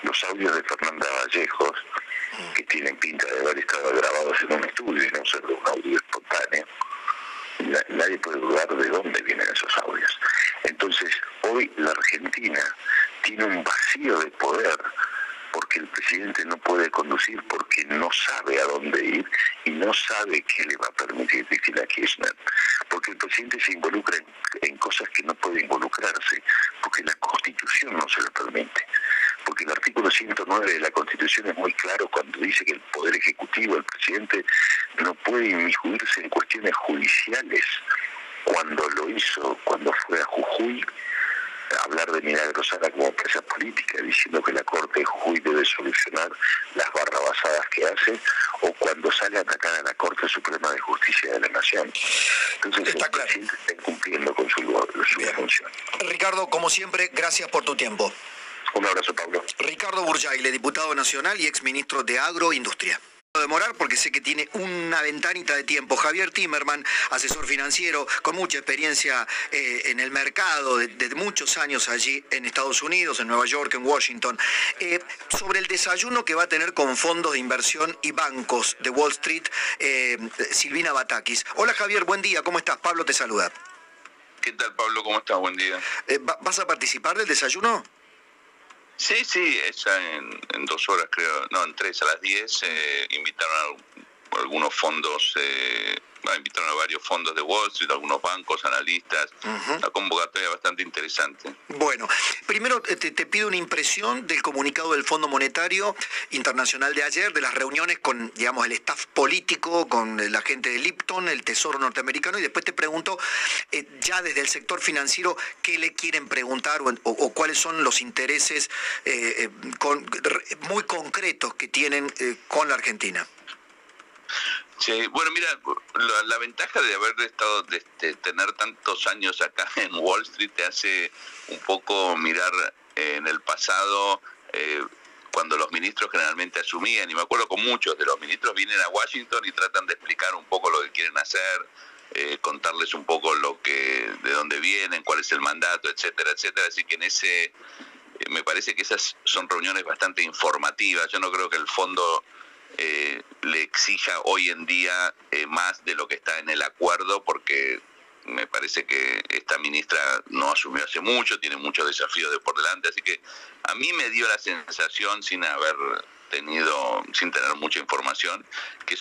Los audios de Fernanda Vallejos, que tienen pinta de haber estado grabados en un estudio y no ser de un audio espontáneo, nadie puede dudar de dónde vienen esos audios. Entonces, hoy la Argentina tiene un vacío de poder porque el presidente no puede conducir porque no sabe a dónde ir y no sabe qué le va a permitir Cristina Kirchner, porque el presidente se involucra en, cosas que no puede involucrarse, porque la constitución no se lo permite, porque el artículo 109 de la constitución es muy claro cuando dice que el poder ejecutivo, el presidente, no puede inmiscuirse en cuestiones judiciales, cuando lo hizo, cuando fue a Jujuy, hablar de Milagrosana como presa política, diciendo que la Corte de Jujuy debe solucionar las barrabasadas que hace, o cuando sale a atacar a la Corte Suprema de Justicia de la Nación. Entonces, está claro. está cumpliendo con su, su función. Ricardo, como siempre, gracias por tu tiempo. Un abrazo, Pablo. Ricardo Burjaile, diputado nacional y exministro de Agroindustria. demorar porque sé que tiene una ventanita de tiempo. Javier Timerman, asesor financiero con mucha experiencia eh, en el mercado de, muchos años allí en Estados Unidos, en Nueva York, en Washington, eh, sobre el desayuno que va a tener con fondos de inversión y bancos de Wall Street, eh, Silvina Batakis. Hola Javier, buen día, ¿cómo estás? Pablo te saluda. ¿Qué tal Pablo? ¿Cómo estás? Buen día. ¿Vas a participar del desayuno? Sí, sí, esa en, en, dos horas creo, no, en tres a las diez, eh, invitaron a algunos fondos eh, invitaron a varios fondos de Wall Street, algunos bancos, analistas, una convocatoria bastante interesante. Bueno, primero eh, te, pido una impresión del comunicado del Fondo Monetario Internacional de ayer, de las reuniones con, digamos, el staff político, con la gente de Lipton, el Tesoro norteamericano, y después te pregunto, eh, ya desde el sector financiero, ¿qué le quieren preguntar o, cuáles son los intereses eh, muy concretos que tienen con la Argentina? Sí, bueno, mira, la, ventaja de haber estado, de, tener tantos años acá en Wall Street te hace un poco mirar en el pasado eh, cuando los ministros generalmente asumían, y me acuerdo con muchos de los ministros vienen a Washington y tratan de explicar un poco lo que quieren hacer, eh, contarles un poco lo que, de dónde vienen, cuál es el mandato, etcétera, etcétera. Así que en ese, eh, me parece que esas son reuniones bastante informativas. Yo no creo que el fondo eh, le exija hoy en día eh, más de lo que está en el acuerdo, porque me parece que esta ministra no asumió hace mucho, tiene muchos desafíos de por delante, así que a mí me dio la sensación, sin haber tenido, sin tener mucha información, que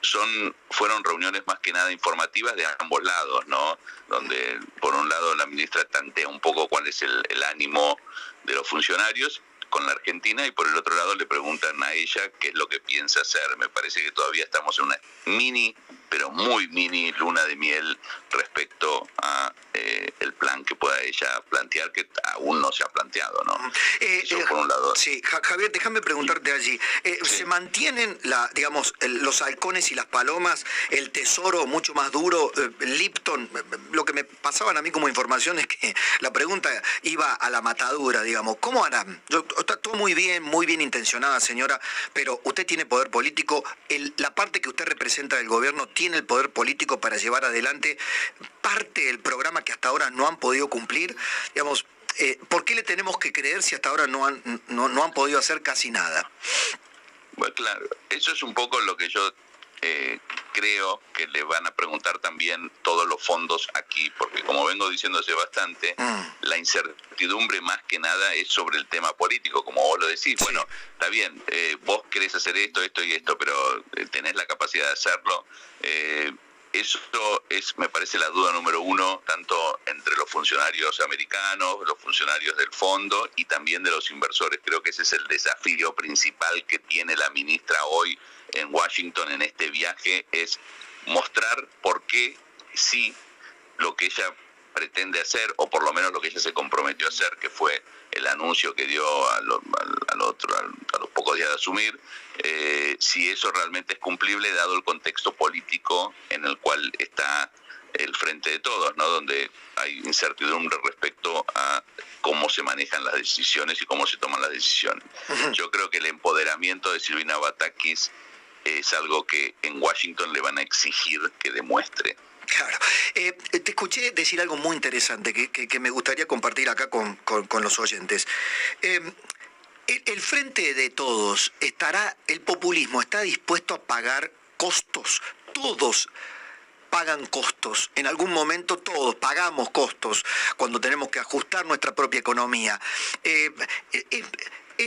son fueron reuniones más que nada informativas de ambos lados, ¿no? Donde por un lado la ministra tantea un poco cuál es el ánimo de los funcionarios con la Argentina y por el otro lado le preguntan a ella qué es lo que piensa hacer. Me parece que todavía estamos en una mini, pero muy mini luna de miel respecto a eh, el plan que pueda ella plantear, que aún no se ha planteado, ¿no? Eh, Eso por un lado. Sí, Javier, déjame preguntarte allí. Eh, ¿Se mantienen, la, digamos, los halcones y las palomas, el tesoro mucho más duro, Lipton? Lo que me pasaban a mí como información es que la pregunta iba a la matadura, digamos. ¿Cómo harán? Yo está todo muy bien, muy bien intencionada, señora, pero usted tiene poder político, la parte que usted representa del gobierno tiene el poder político para llevar adelante parte del programa que hasta ahora no han podido cumplir. Digamos, eh, ¿por qué le tenemos que creer si hasta ahora no han, no, han podido hacer casi nada? Bueno, claro, eso es un poco lo que yo eh, creo que le van a preguntar también todos los fondos aquí, porque como vengo diciéndose bastante, mm. la incertidumbre más que nada es sobre el tema político, como vos lo decís. Bueno, está bien, eh, vos querés hacer esto, esto y esto, pero eh, tenés la capacidad de hacerlo. Eh, eso es, me parece, la duda número uno, tanto entre los funcionarios americanos, los funcionarios del fondo y también de los inversores. Creo que ese es el desafío principal que tiene la ministra hoy en Washington en este viaje, es mostrar por qué sí lo que ella pretende hacer, o por lo menos lo que ella se comprometió a hacer, que fue el anuncio que dio al, otro, a los pocos días de asumir, eh, si eso realmente es cumplible dado el contexto político en el cual está el frente de todos, ¿no? donde hay incertidumbre respecto a cómo se manejan las decisiones y cómo se toman las decisiones. Yo creo que el empoderamiento de Silvina Batakis es algo que en Washington le van a exigir que demuestre. Claro. Eh, te escuché decir algo muy interesante que, me gustaría compartir acá con, los oyentes. Eh, el, frente de todos estará, el populismo está dispuesto a pagar costos. Todos pagan costos. En algún momento todos pagamos costos cuando tenemos que ajustar nuestra propia economía. Eh,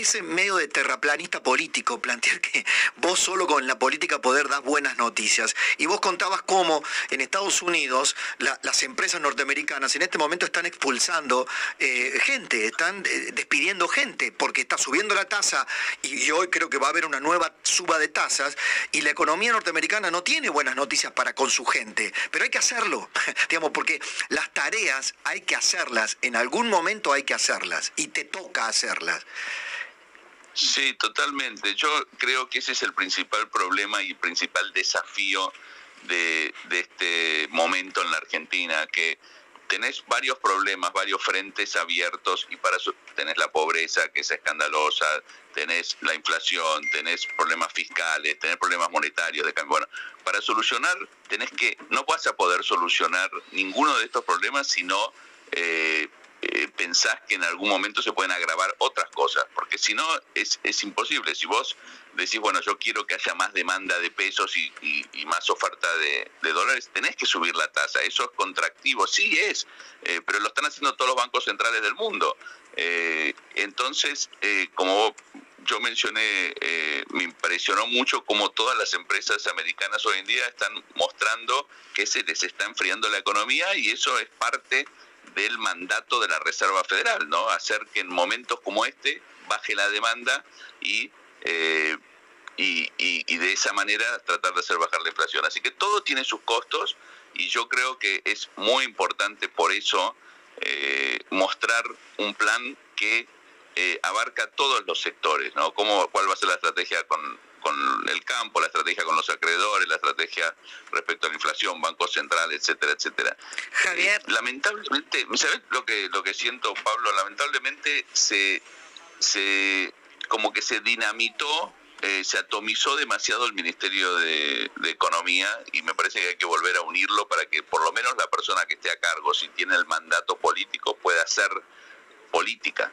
es medio de terraplanista político plantear que vos solo con la política poder dar buenas noticias. Y vos contabas cómo en Estados Unidos las empresas norteamericanas en este momento están expulsando eh, gente, están eh, despidiendo gente porque está subiendo la tasa y, hoy creo que va a haber una nueva suba de tasas y la economía norteamericana no tiene buenas noticias para con su gente. Pero hay que hacerlo, digamos, porque las tareas hay que hacerlas, en algún momento hay que hacerlas y te toca hacerlas. Sí, totalmente. Yo creo que ese es el principal problema y principal desafío de, este momento en la Argentina, que tenés varios problemas, varios frentes abiertos y para eso tenés la pobreza que es escandalosa, tenés la inflación, tenés problemas fiscales, tenés problemas monetarios de cambio. Bueno, para solucionar tenés que, no vas a poder solucionar ninguno de estos problemas si no eh, eh, pensás que en algún momento se pueden agravar otras cosas, porque si no es, es imposible. Si vos decís, bueno, yo quiero que haya más demanda de pesos y, más oferta de, dólares, tenés que subir la tasa. Eso es contractivo, sí es, eh, pero lo están haciendo todos los bancos centrales del mundo. Eh, entonces, eh, como yo mencioné, me impresionó mucho cómo todas las empresas americanas hoy en día están mostrando que se les está enfriando la economía y eso es parte del mandato de la Reserva Federal, ¿no? Hacer que en momentos como este baje la demanda y eh, y, de esa manera tratar de hacer bajar la inflación. Así que todo tiene sus costos y yo creo que es muy importante por eso eh, mostrar un plan que eh, abarca todos los sectores, ¿no? ¿Cómo, ¿Cuál va a ser la estrategia con, el campo, la estrategia con los acreedores, la estrategia respecto a la inflación, bancos centrales, etcétera, etcétera. Javier. lamentablemente, ¿sabes lo que, lo que siento, Pablo? Lamentablemente se, se como que se dinamitó, eh, se atomizó demasiado el Ministerio de, Economía y me parece que hay que volver a unirlo para que por lo menos la persona que esté a cargo, si tiene el mandato político, pueda hacer política.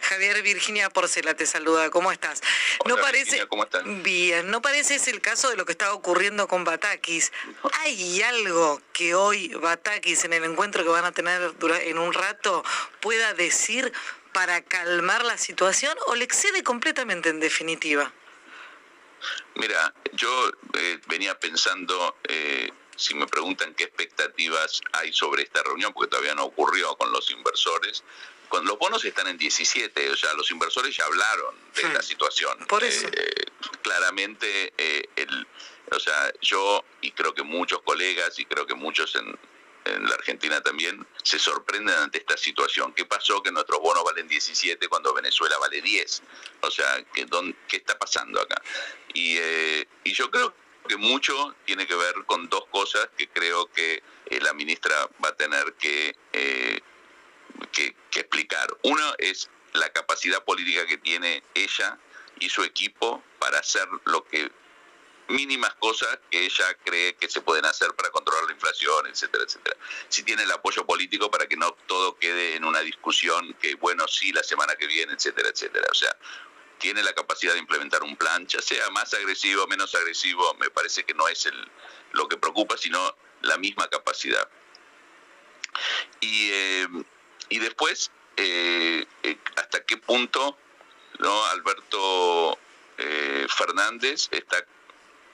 Javier Virginia Porcela te saluda, ¿cómo estás? no parece ¿cómo estás? Bien, no parece es el caso de lo que está ocurriendo con Batakis. ¿Hay algo que hoy Batakis en el encuentro que van a tener en un rato pueda decir para calmar la situación o le excede completamente en definitiva? Mira, yo eh, venía pensando, eh, si me preguntan qué expectativas hay sobre esta reunión, porque todavía no ocurrió con los inversores, cuando los bonos están en 17, o sea, los inversores ya hablaron de la hmm. situación. Por eso. Eh, claramente, el, o sea, yo y creo que muchos colegas y creo que muchos en, en la Argentina también, se sorprenden ante esta situación. ¿Qué pasó? Que nuestros bonos valen 17 cuando Venezuela vale 10. O sea, ¿qué, qué está pasando acá? Y, eh, y yo creo que mucho tiene que ver con dos cosas que creo que eh, la ministra va a tener que, eh, que, que explicar. Uno es la capacidad política que tiene ella y su equipo para hacer lo que mínimas cosas que ella cree que se pueden hacer para controlar la inflación, etcétera, etcétera. Si tiene el apoyo político para que no todo quede en una discusión que, bueno, sí, la semana que viene, etcétera, etcétera. O sea, tiene la capacidad de implementar un plan, ya sea más agresivo menos agresivo, me parece que no es el, lo que preocupa, sino la misma capacidad. Y, eh, y después, eh, eh, hasta qué punto ¿no? Alberto Fernández está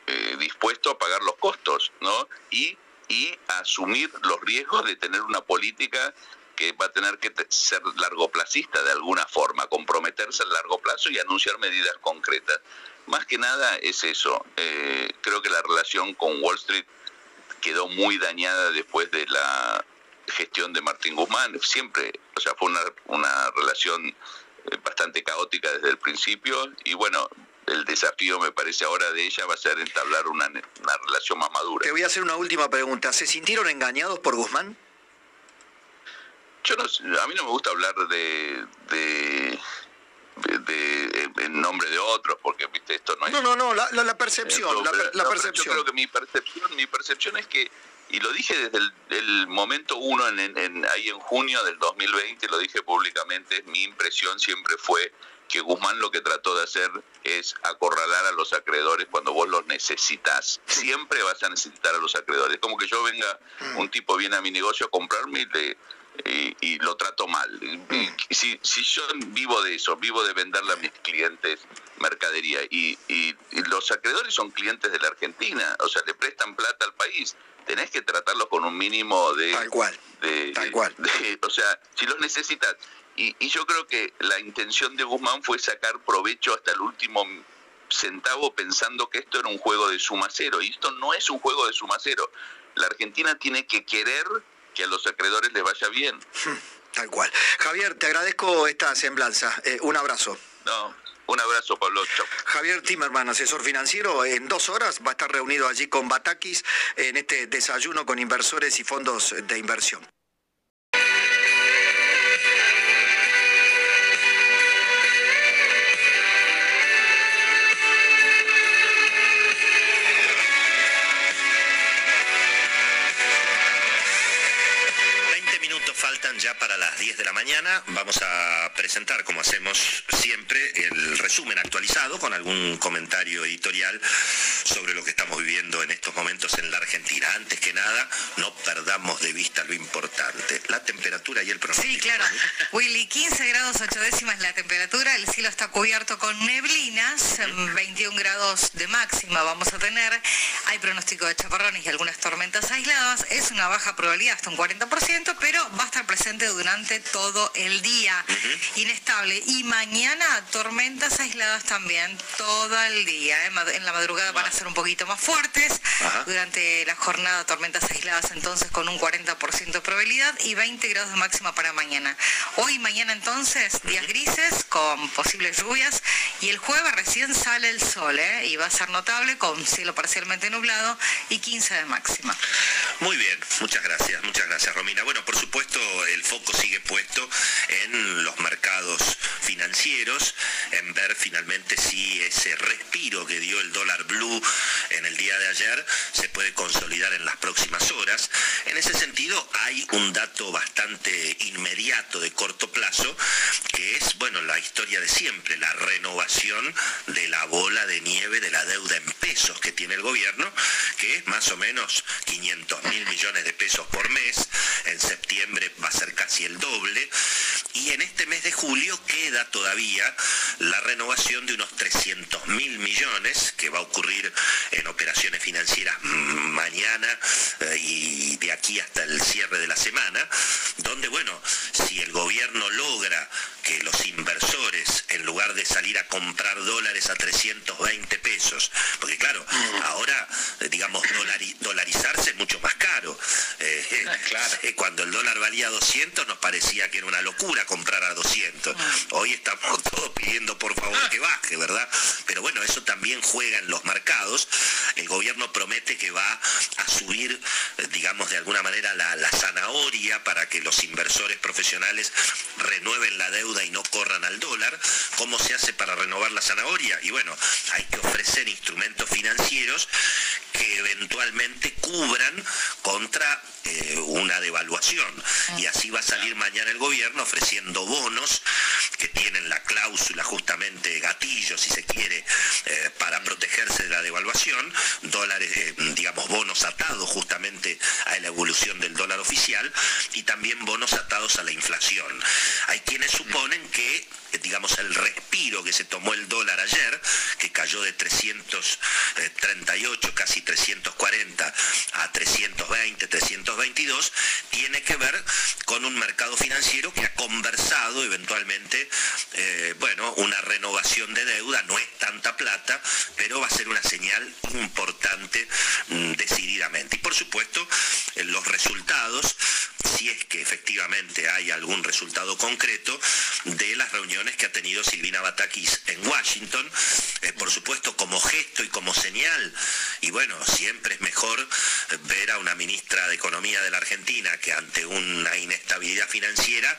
eh, dispuesto a pagar los costos, ¿no? Y, y asumir los riesgos de tener una política que va a tener que ser largoplacista de alguna forma, comprometerse a largo plazo y anunciar medidas concretas. Más que nada es eso. Eh, creo que la relación con Wall Street quedó muy dañada después de la gestión de Martín Guzmán. Siempre, o sea, fue una, una relación eh, bastante caótica desde el principio y bueno, el desafío, me parece, ahora de ella va a ser entablar una, relación más madura. Te voy a hacer una última pregunta. ¿Se sintieron engañados por Guzmán? Yo no, a mí no me gusta hablar de, de, en nombre de otros, porque viste esto no es. No, no, no, la, percepción, la, percepción. Yo creo que mi percepción, mi percepción es que y lo dije desde el, momento uno, en, ahí en junio del 2020, lo dije públicamente, mi impresión siempre fue que Guzmán lo que trató de hacer es acorralar a los acreedores cuando vos los necesitas. Siempre vas a necesitar a los acreedores. Como que yo venga mm. un tipo viene a mi negocio a comprarme y, lo trato mal. Mm. si, si yo vivo de eso, vivo de venderle a mis clientes mercadería y, los acreedores son clientes de la Argentina, o sea, le prestan plata al país tenés que tratarlos con un mínimo de... Tal cual. tal cual. o sea, si los necesitas. Y, yo creo que la intención de Guzmán fue sacar provecho hasta el último centavo pensando que esto era un juego de suma cero. Y esto no es un juego de suma cero. La Argentina tiene que querer que a los acreedores les vaya bien. Tal cual. Javier, te agradezco esta semblanza. Eh, un abrazo. No, un abrazo, Pablo. Chau. Javier Timerman, asesor financiero, en dos horas va a estar reunido allí con Batakis en este desayuno con inversores y fondos de inversión. Mañana vamos a presentar, como hacemos siempre, el resumen actualizado con algún comentario editorial sobre lo que estamos viviendo en estos momentos en la Argentina. Antes que nada, no perdamos de vista lo importante, la temperatura y el pronóstico. Sí, claro. Willy, 15 grados 8 décimas la temperatura, el cielo está cubierto con neblinas, 21 grados de máxima vamos a tener, hay pronóstico de chaparrones y algunas tormentas aisladas, es una baja probabilidad, hasta un 40%, pero va a estar presente durante todo el día, inestable. Y mañana tormentas aisladas también, todo el día. ¿eh? En la madrugada van a ser un poquito más fuertes, durante la jornada tormentas aisladas entonces con un 40% de probabilidad y 20 grados de máxima para mañana. Hoy y mañana entonces días grises con posibles lluvias y el jueves recién sale el sol ¿eh? y va a ser notable con cielo parcialmente nublado y 15 de máxima. Muy bien, muchas gracias, muchas gracias Romina. Bueno, por supuesto el foco sigue puesto en los mercados financieros, en ver finalmente si ese respiro que dio el dólar blue en el día de ayer se puede consolidar en las próximas horas. En ese sentido hay un dato bastante inmediato de corto plazo, que es, bueno, la historia de siempre, la renovación de la bola de nieve de la deuda en pesos que tiene el gobierno, que es más o menos 500 mil millones de pesos por mes, en septiembre va a ser casi el doble, y en este mes de julio queda todavía la renovación de unos 300 mil millones, que va a ocurrir en operaciones financieras mañana eh, y de aquí hasta el cierre de la semana, donde, bueno, si el gobierno logra que los inversores, en lugar de salir a comprar dólares a 320 pesos, porque claro, ahora, eh, digamos, dolarizarse es mucho más caro. Eh, eh, cuando el dólar valía 200 nos parecía que era una locura comprar a 200. Hoy estamos todos pidiendo por favor que baje, ¿verdad? Pero bueno, eso también juega en los mercados. El gobierno promete que va a subir, digamos, de alguna manera la, la zanahoria para que los inversores profesionales renueven la deuda y no corran al dólar. ¿Cómo se hace para renovar la zanahoria? Y bueno, hay que ofrecer instrumentos financieros que eventualmente cubran contra eh, una devaluación. Y así va a salir mañana el gobierno ofreciendo bonos que tienen la cláusula justamente gatillo, si se quiere, eh, para protegerse de la devaluación, dólares, eh, digamos, bonos atados justamente a la evolución del dólar oficial y también bonos atados a la inflación. Hay quienes suponen que digamos, el respiro que se tomó el dólar ayer, que cayó de 338, casi 340 a 320, 322, tiene que ver con un mercado financiero que ha conversado eventualmente, eh, bueno, una renovación de deuda, no es tanta plata, pero va a ser una señal importante mm, decididamente. Y por supuesto, los resultados, si es que efectivamente hay algún resultado concreto de las reuniones que ha tenido Silvina Batakis en Washington, eh, por supuesto como gesto y como señal, y bueno, siempre es mejor ver a una ministra de Economía de la Argentina que ante una inestabilidad financiera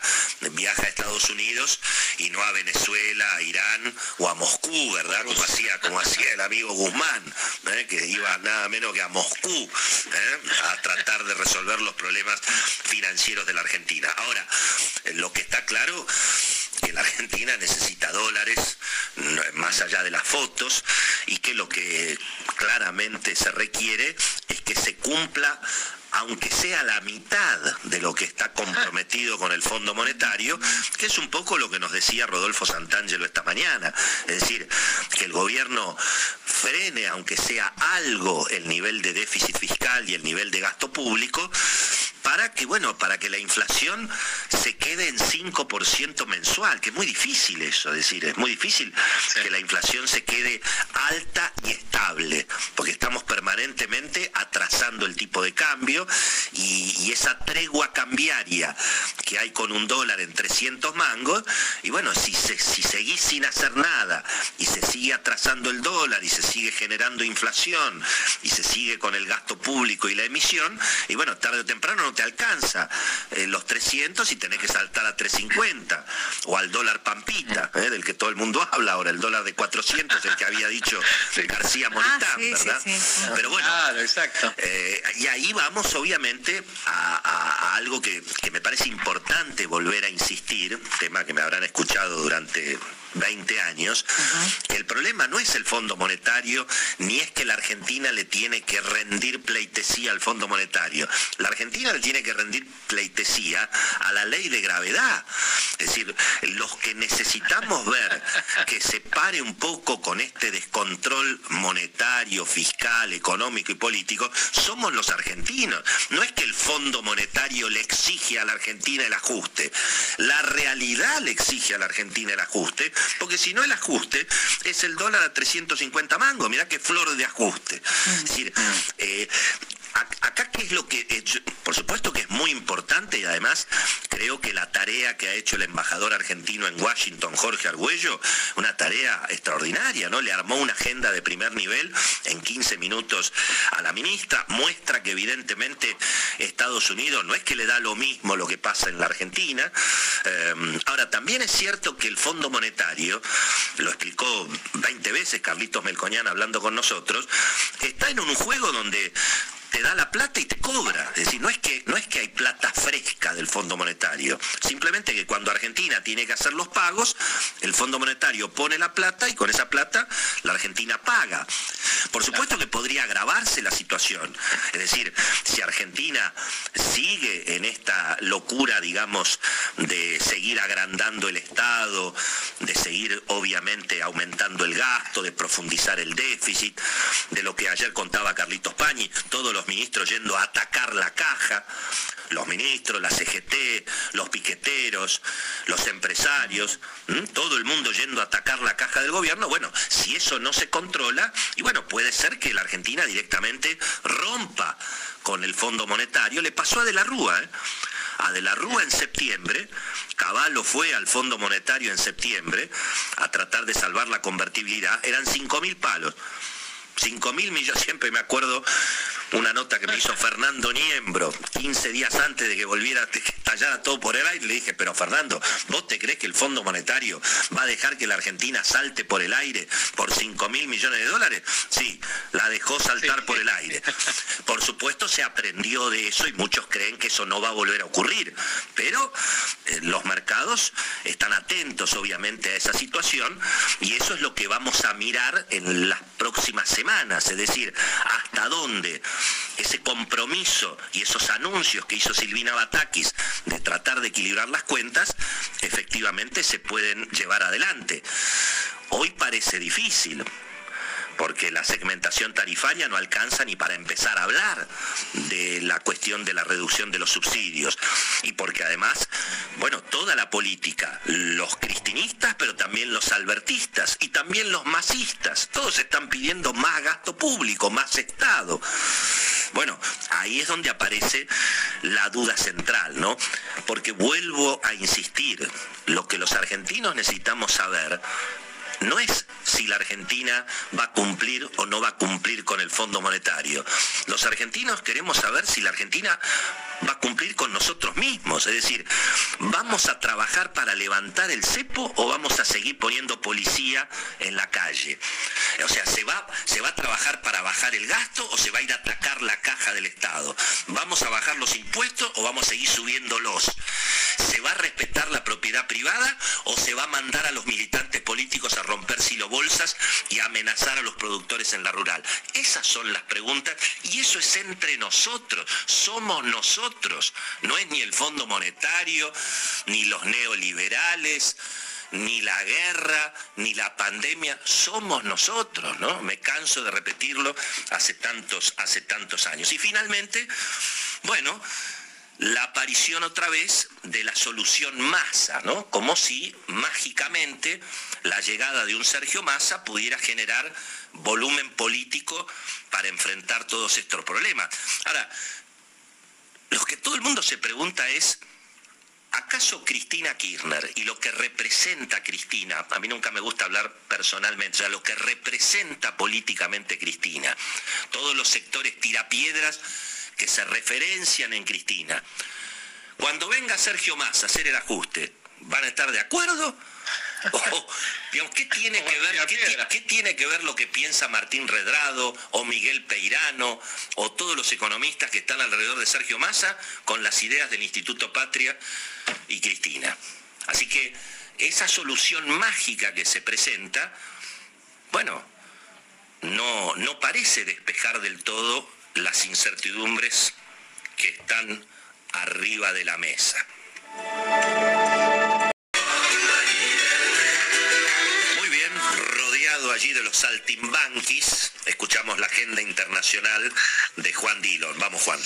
viaja a Estados Unidos y no a Venezuela, a Irán o a Moscú, ¿verdad? Como hacía, como hacía el amigo Guzmán, ¿eh? que iba nada menos que a Moscú ¿eh? a tratar de resolver los problemas financieros de la Argentina. Ahora, lo que está claro que la Argentina necesita dólares, más allá de las fotos, y que lo que claramente se requiere es que se cumpla aunque sea la mitad de lo que está comprometido con el Fondo Monetario, que es un poco lo que nos decía Rodolfo Santangelo esta mañana. Es decir, que el gobierno frene, aunque sea algo, el nivel de déficit fiscal y el nivel de gasto público, para que, bueno, para que la inflación se quede en 5% mensual, que es muy difícil eso, es decir, es muy difícil que la inflación se quede alta y estable, porque estamos permanentemente atrasando el tipo de cambio y, esa tregua cambiaria que hay con un dólar en 300 mangos, y bueno, si, si seguís sin hacer nada y se sigue atrasando el dólar y se sigue generando inflación y se sigue con el gasto público y la emisión, y bueno, tarde o temprano no te alcanza eh, los 300 y tenés que saltar a 350 o al dólar pampita, eh, del que todo el mundo habla ahora, el dólar de 400, el que había dicho García Moritán, ah, ¿verdad? Pero bueno, exacto. Eh, y ahí vamos obviamente a, algo que, me parece importante importante volver a insistir, tema que me habrán escuchado durante 20 años, el problema no es el Fondo Monetario, ni es que la Argentina le tiene que rendir pleitesía al Fondo Monetario. La Argentina le tiene que rendir pleitesía a la ley de gravedad. Es decir, los que necesitamos ver que se pare un poco con este descontrol monetario, fiscal, económico y político, somos los argentinos. No es que el Fondo Monetario le exige a la Argentina el ajuste. La realidad le exige a la Argentina el ajuste porque si no el ajuste es el dólar a 350 mangos, mirá qué flor de ajuste. Es decir, eh, acá qué es lo que, por supuesto que es muy importante y además creo que la tarea que ha hecho el embajador argentino en Washington, Jorge Argüello, una tarea extraordinaria, ¿no? Le armó una agenda de primer nivel en 15 minutos a la ministra, muestra que evidentemente Estados Unidos no es que le da lo mismo lo que pasa en la Argentina. Eh, ahora, también es cierto que el Fondo Monetario, lo explicó 20 veces Carlitos Melcoñán hablando con nosotros, está en un juego donde te da la plata y te cobra. Es decir, no es que, no es que hay plata fresca del Fondo Monetario. Simplemente que cuando Argentina tiene que hacer los pagos, el Fondo Monetario pone la plata y con esa plata la Argentina paga. Por supuesto que podría agravarse la situación. Es decir, si Argentina sigue en esta locura, digamos, de seguir agrandando el Estado, de seguir obviamente aumentando el gasto, de profundizar el déficit, de lo que ayer contaba Carlitos Pañi, todos los ministros yendo a atacar la caja, los ministros, la CGT, los piqueteros, los empresarios, todo el mundo yendo a atacar la caja del gobierno, bueno, si eso no se controla, y bueno, puede ser que la Argentina directamente rompa con el Fondo Monetario, le pasó a De la Rúa, ¿eh? a De la Rúa en septiembre, Caballo fue al Fondo Monetario en septiembre a tratar de salvar la convertibilidad, eran 5 mil palos. 5 mil millones, siempre me acuerdo una nota que me hizo Fernando Niembro 15 días antes de que volviera, que estallara todo por el aire. Le dije, pero Fernando, ¿vos te crees que el Fondo Monetario va a dejar que la Argentina salte por el aire por 5 mil millones de dólares? Sí, la dejó saltar por el aire. Por supuesto se aprendió de eso y muchos creen que eso no va a volver a ocurrir. Pero eh, los mercados están atentos obviamente a esa situación y eso es lo que vamos a mirar en las próximas semanas. Es decir, hasta dónde ese compromiso y esos anuncios que hizo Silvina Batakis de tratar de equilibrar las cuentas, efectivamente se pueden llevar adelante. Hoy parece difícil, porque la segmentación tarifaria no alcanza ni para empezar a hablar de la cuestión de la reducción de los subsidios y porque además, bueno, toda la política, los cristinistas, pero también los albertistas y también los masistas, todos están pidiendo más gasto público, más Estado. Bueno, ahí es donde aparece la duda central, ¿no? Porque vuelvo a insistir, lo que los argentinos necesitamos saber no es si la Argentina va a cumplir o no va a cumplir con el Fondo Monetario. Los argentinos queremos saber si la Argentina va a cumplir con nosotros mismos. Es decir, ¿vamos a trabajar para levantar el cepo o vamos a seguir poniendo policía en la calle? O sea, ¿se va, ¿se va a trabajar para bajar el gasto o se va a ir a atacar la caja del Estado? ¿Vamos a bajar los impuestos o vamos a seguir subiéndolos? ¿Se va a respetar la propiedad privada o se va a mandar a los militantes políticos a romper silobolsas y amenazar a los productores en la rural? Esas son las preguntas y eso es entre nosotros. Somos nosotros. No es ni el Fondo Monetario, ni los neoliberales, ni la guerra, ni la pandemia, somos nosotros, ¿no? Me canso de repetirlo hace tantos, hace tantos años. Y finalmente, bueno, la aparición otra vez de la solución masa, ¿no? Como si mágicamente la llegada de un Sergio Massa pudiera generar volumen político para enfrentar todos estos problemas. Ahora, lo que todo el mundo se pregunta es, ¿acaso Cristina Kirchner y lo que representa Cristina, a mí nunca me gusta hablar personalmente, o sea, lo que representa políticamente Cristina, todos los sectores tirapiedras que se referencian en Cristina, cuando venga Sergio Massa a hacer el ajuste, ¿van a estar de acuerdo ¿qué, tiene que ver, qué, tiene que ver lo que piensa Martín Redrado o Miguel Peirano o todos los economistas que están alrededor de Sergio Massa con las ideas del Instituto Patria y Cristina? Así que esa solución mágica que se presenta, bueno, no, no parece despejar del todo las incertidumbres que están arriba de la mesa. Muy bien, rodeado allí de los saltimbanquis, escuchamos la agenda internacional de Juan Dillon. Vamos, Juan.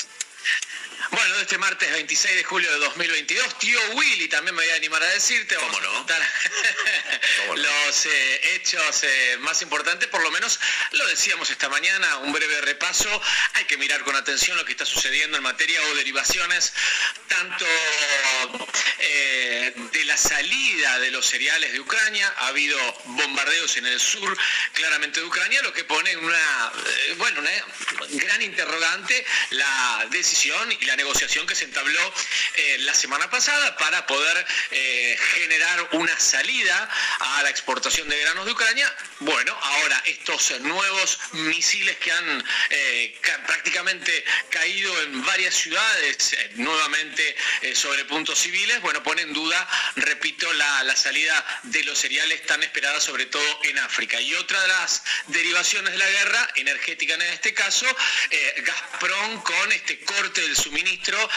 Bueno, este martes 26 de julio de 2022, tío Willy, también me voy a animar a decirte, vamos a contar los eh, hechos eh, más importantes, por lo menos lo decíamos esta mañana, un breve repaso, hay que mirar con atención lo que está sucediendo en materia o derivaciones, tanto eh, de la salida de los cereales de Ucrania, ha habido bombardeos en el sur claramente de Ucrania, lo que pone una, bueno, una gran interrogante la decisión y la negociación que se entabló eh, la semana pasada para poder eh, generar una salida a la exportación de granos de Ucrania. Bueno, ahora estos nuevos misiles que han eh, prácticamente caído en varias ciudades, nuevamente sobre puntos civiles, bueno, pone en duda, repito, la, la salida de los cereales tan esperada sobre todo en África. Y otra de las derivaciones de la guerra, energética en este caso, Gazprom con este corte del suministro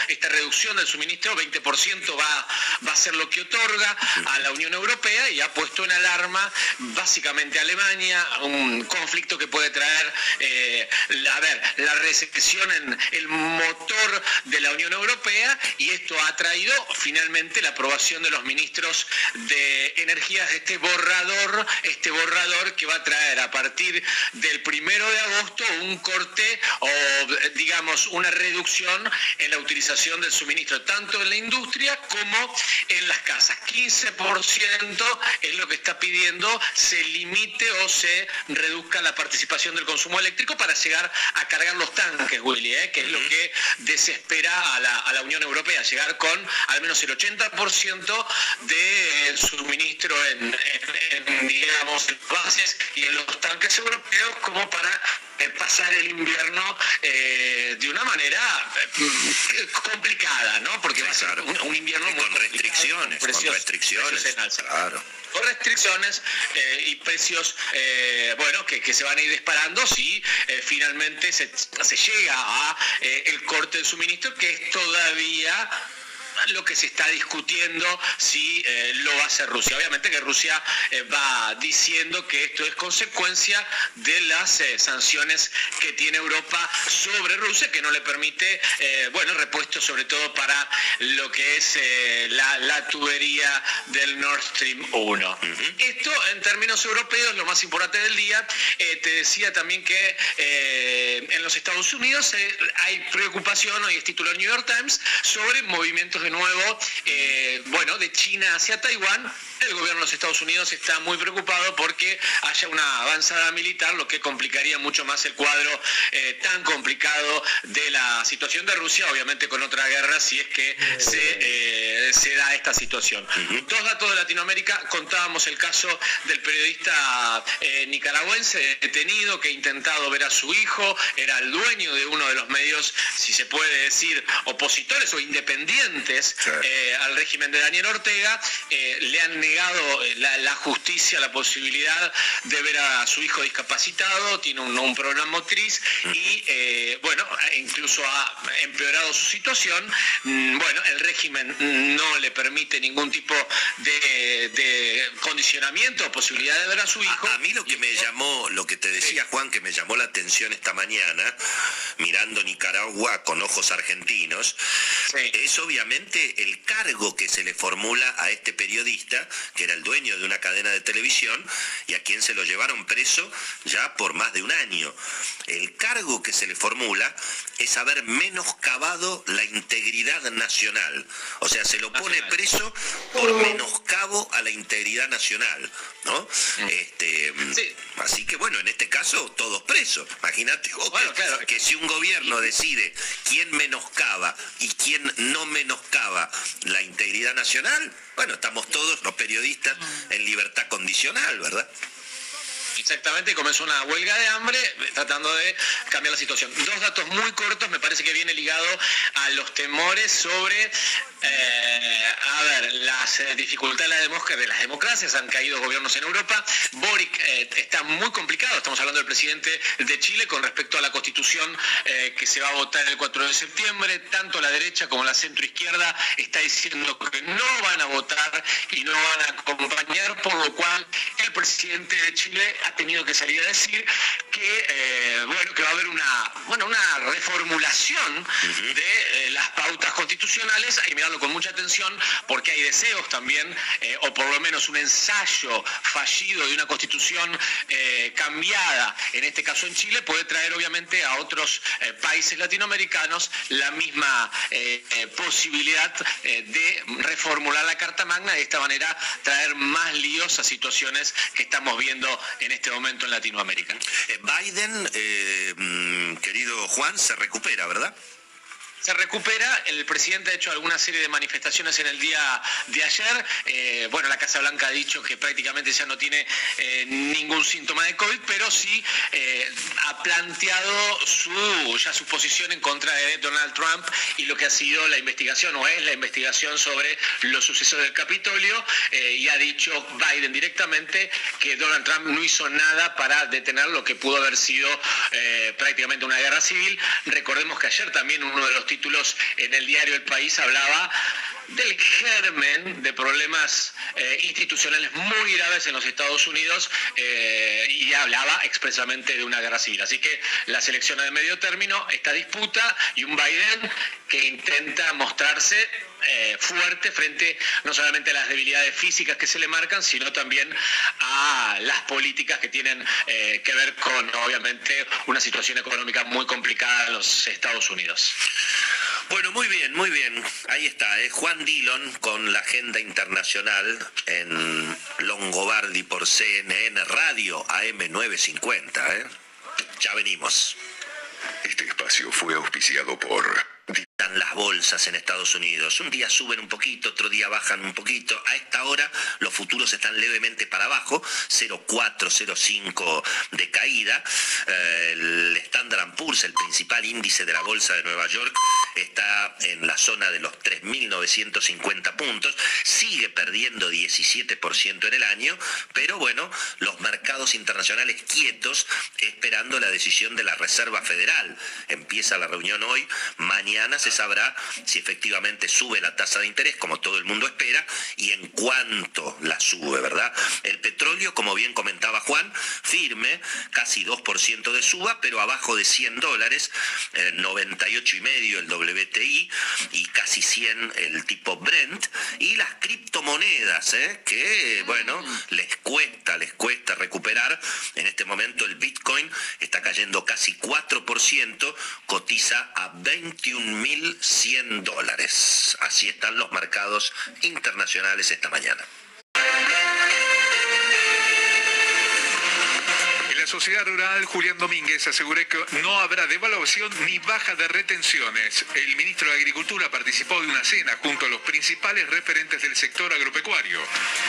esta reducción del suministro, 20% va, va a ser lo que otorga a la Unión Europea y ha puesto en alarma básicamente a Alemania, un conflicto que puede traer, eh, a ver, la recesión en el motor de la Unión Europea y esto ha traído finalmente la aprobación de los ministros de energías de este borrador, este borrador que va a traer a partir del primero de agosto un corte o digamos una reducción en la utilización del suministro, tanto en la industria como en las casas. 15% es lo que está pidiendo se limite o se reduzca la participación del consumo eléctrico para llegar a cargar los tanques, Willy, ¿eh? que es lo que desespera a la, Unión Europea, llegar con al menos el 80% de suministro en, en, digamos, bases y en los tanques europeos como para eh, pasar el invierno eh, de una manera eh, complicada, ¿no? Porque va a ser un, invierno muy con restricciones, con restricciones, claro. Con restricciones y precios, bueno, que, se van a ir disparando si finalmente se, se llega a el corte de suministro, que es todavía lo que se está discutiendo si eh, lo va a hacer Rusia. Obviamente que Rusia eh, va diciendo que esto es consecuencia de las eh, sanciones que tiene Europa sobre Rusia, que no le permite, bueno, repuesto sobre todo para lo que es la, tubería del Nord Stream 1. Esto en términos europeos, lo más importante del día, te decía también que en los Estados Unidos hay preocupación, hoy es título del New York Times, sobre movimientos de nuevo, eh, bueno, de China hacia Taiwán, el gobierno de los Estados Unidos está muy preocupado porque haya una avanzada militar, lo que complicaría mucho más el cuadro eh, tan complicado de la situación de Rusia, obviamente con otra guerra, si es que se, eh, se da esta situación. Dos datos de Latinoamérica, contábamos el caso del periodista nicaragüense detenido que ha intentado ver a su hijo, era el dueño de uno de los medios, si se puede decir, opositores o independientes eh, al régimen de Daniel Ortega, eh, le han negado eh, la, justicia la posibilidad de ver a su hijo discapacitado, tiene un, un problema motriz y, bueno, incluso ha empeorado su situación. Mm, bueno, el régimen no le permite ningún tipo de, condicionamiento o posibilidad de ver a su hijo. A, mí lo que me llamó, lo que te decía Juan, que me llamó la atención esta mañana, mirando Nicaragua con ojos argentinos, es obviamente el cargo que se le formula a este periodista, que era el dueño de una cadena de televisión, y a quien se lo llevaron preso ya por más de un año. El cargo que se le formula es haber menoscabado la integridad nacional. O sea, se lo pone preso por menoscabo a la integridad nacional, ¿no? Mm. Este, Así que bueno, en este caso todos presos. Imagínate que, que si un gobierno decide quién menoscaba y quién no menoscaba la integridad nacional, bueno, estamos todos los periodistas en libertad condicional, ¿verdad? Exactamente, comenzó una huelga de hambre eh, tratando de cambiar la situación. Dos datos muy cortos, me parece que viene ligado a los temores sobre, eh, las eh, dificultades de las democracias, han caído gobiernos en Europa. Boric está muy complicado, estamos hablando del presidente de Chile con respecto a la constitución que se va a votar el 4 de septiembre, tanto la derecha como la centroizquierda está diciendo que no van a votar y no van a acompañar, por lo cual el presidente de Chile ha tenido que salir a decir que, eh, bueno, que va a haber una, bueno, una reformulación de eh, las pautas constitucionales. Hay que mirarlo con mucha atención porque hay deseos también, eh, o por lo menos un ensayo fallido de una constitución cambiada, en este caso en Chile, puede traer obviamente a otros países latinoamericanos la misma posibilidad de reformular la Carta Magna. Y de esta manera traer más líos a situaciones que estamos viendo en este momento en Latinoamérica. Eh, Biden, eh, mm, querido Juan, se recupera, ¿verdad? Se recupera. El presidente ha hecho alguna serie de manifestaciones en el día de ayer. Eh, bueno, la Casa Blanca ha dicho que prácticamente ya no tiene eh, ningún síntoma de COVID, pero sí eh, ha planteado su, ya su posición en contra de Donald Trump y lo que ha sido la investigación o es la investigación sobre los sucesos del Capitolio y ha dicho Biden directamente que Donald Trump no hizo nada para detener lo que pudo haber sido prácticamente una guerra civil. Recordemos que ayer también uno de los títulos en el diario El País hablaba del germen de problemas eh, institucionales muy graves en los Estados Unidos eh, y hablaba expresamente de una guerra civil. Así que la selección de medio término, esta disputa y un Biden que intenta mostrarse eh, fuerte frente no solamente a las debilidades físicas que se le marcan, sino también a las políticas que tienen que ver con, obviamente, una situación económica muy complicada en los Estados Unidos. Bueno, muy bien, muy bien. Ahí está, ¿eh? Juan Dillon con la agenda internacional en Longobardi por CNN Radio AM950. ¿eh? Ya venimos. Este espacio fue auspiciado por las bolsas en Estados Unidos. Un día suben un poquito, otro día bajan un poquito. A esta hora los futuros están levemente para abajo, 0,4, 0,5 de caída. Eh, el Standard Poor's, el principal índice de la bolsa de Nueva York, está en la zona de los 3.950 puntos. Sigue perdiendo 17% en el año, pero bueno, los mercados internacionales quietos esperando la decisión de la Reserva Federal. Empieza la reunión hoy, mañana se sabrá si efectivamente sube la tasa de interés, como todo el mundo espera, y en cuánto la sube, ¿verdad? Como bien comentaba Juan, firme, casi 2% de suba, pero abajo de 100 dólares, 98 y medio el WTI y casi 100 el tipo Brent, y las criptomonedas, ¿eh? que, bueno, les cuesta, les cuesta recuperar. En este momento el Bitcoin está cayendo casi 4%, cotiza a 21 mil 1.100 dólares. Así están los mercados internacionales esta mañana. Sociedad Rural, Julián Domínguez, aseguró que no habrá devaluación ni baja de retenciones. El ministro de Agricultura participó de una cena junto a los principales referentes del sector agropecuario.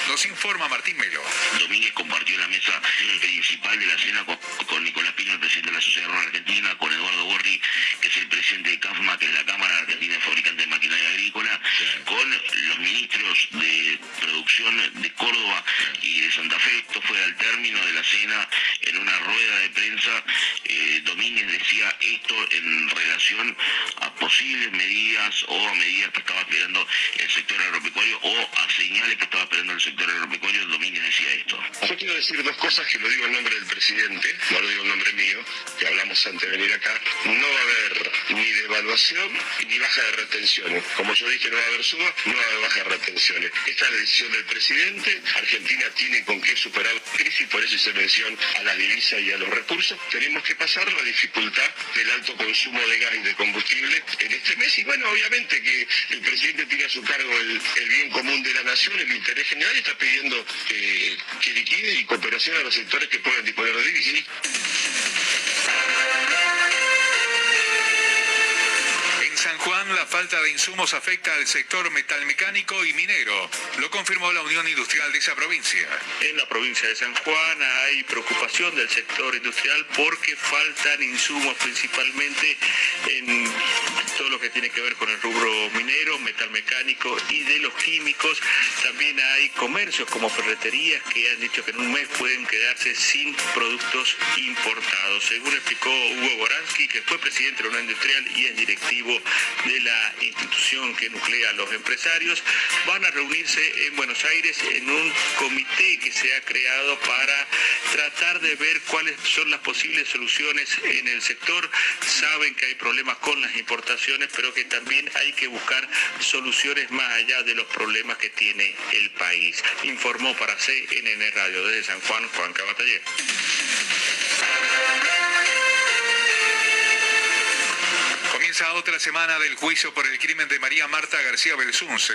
Nos informa Martín Melo. Domínguez compartió la mesa principal de la cena con, Nicolás Pino, el presidente de la Sociedad Rural Argentina, con Eduardo Borri, que es el presidente de CAFMA, que es la Cámara Argentina de Fabricantes de Maquinaria Agrícola, con los ministros de producción de Córdoba y de Santa Fe. Esto fue al término de la cena en una rueda de prensa, eh, Domínguez decía esto en relación a posibles medidas o a medidas que estaba esperando el sector agropecuario o a señales que estaba esperando el sector agropecuario. Domínguez decía esto. Yo quiero decir dos cosas que lo digo en nombre del presidente, no lo digo en nombre mío, que hablamos antes de venir acá. No va a haber ni devaluación ni baja de retenciones. Como yo dije, no va a haber suba, no va a haber baja de retenciones. Esta es la decisión del presidente. Argentina tiene con qué superar crisis, por eso hice mención a la y a los recursos. Tenemos que pasar la dificultad del alto consumo de gas y de combustible en este mes y bueno, obviamente que el presidente tiene a su cargo el, bien común de la nación, el interés general, y está pidiendo que liquide y cooperación a los sectores que puedan disponer de divisas. San Juan, la falta de insumos afecta al sector metalmecánico y minero. Lo confirmó la Unión Industrial de esa provincia. En la provincia de San Juan hay preocupación del sector industrial porque faltan insumos principalmente en todo lo que tiene que ver con el rubro minero, metalmecánico y de los químicos. También hay comercios como ferreterías que han dicho que en un mes pueden quedarse sin productos importados. Según explicó Hugo Boransky, que fue presidente de la Unión Industrial y es directivo de la institución que nuclea a los empresarios, van a reunirse en Buenos Aires en un comité que se ha creado para tratar de ver cuáles son las posibles soluciones en el sector. Saben que hay problemas con las importaciones, pero que también hay que buscar soluciones más allá de los problemas que tiene el país. Informó para CNN Radio desde San Juan, Juan Cabataller. Comienza otra semana del juicio por el crimen de María Marta García Belsunce.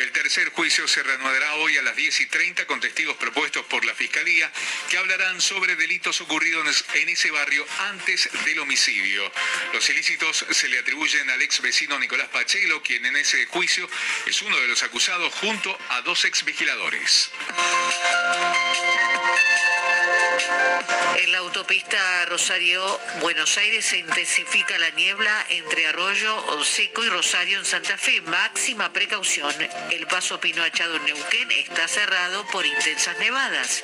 El tercer juicio se reanudará hoy a las 10 y 30 con testigos propuestos por la Fiscalía que hablarán sobre delitos ocurridos en ese barrio antes del homicidio. Los ilícitos se le atribuyen al ex vecino Nicolás Pachelo, quien en ese juicio es uno de los acusados junto a dos ex vigiladores. En la autopista Rosario-Buenos Aires se intensifica la niebla entre Arroyo Seco y Rosario en Santa Fe. Máxima precaución. El paso Pino Achado en Neuquén está cerrado por intensas nevadas.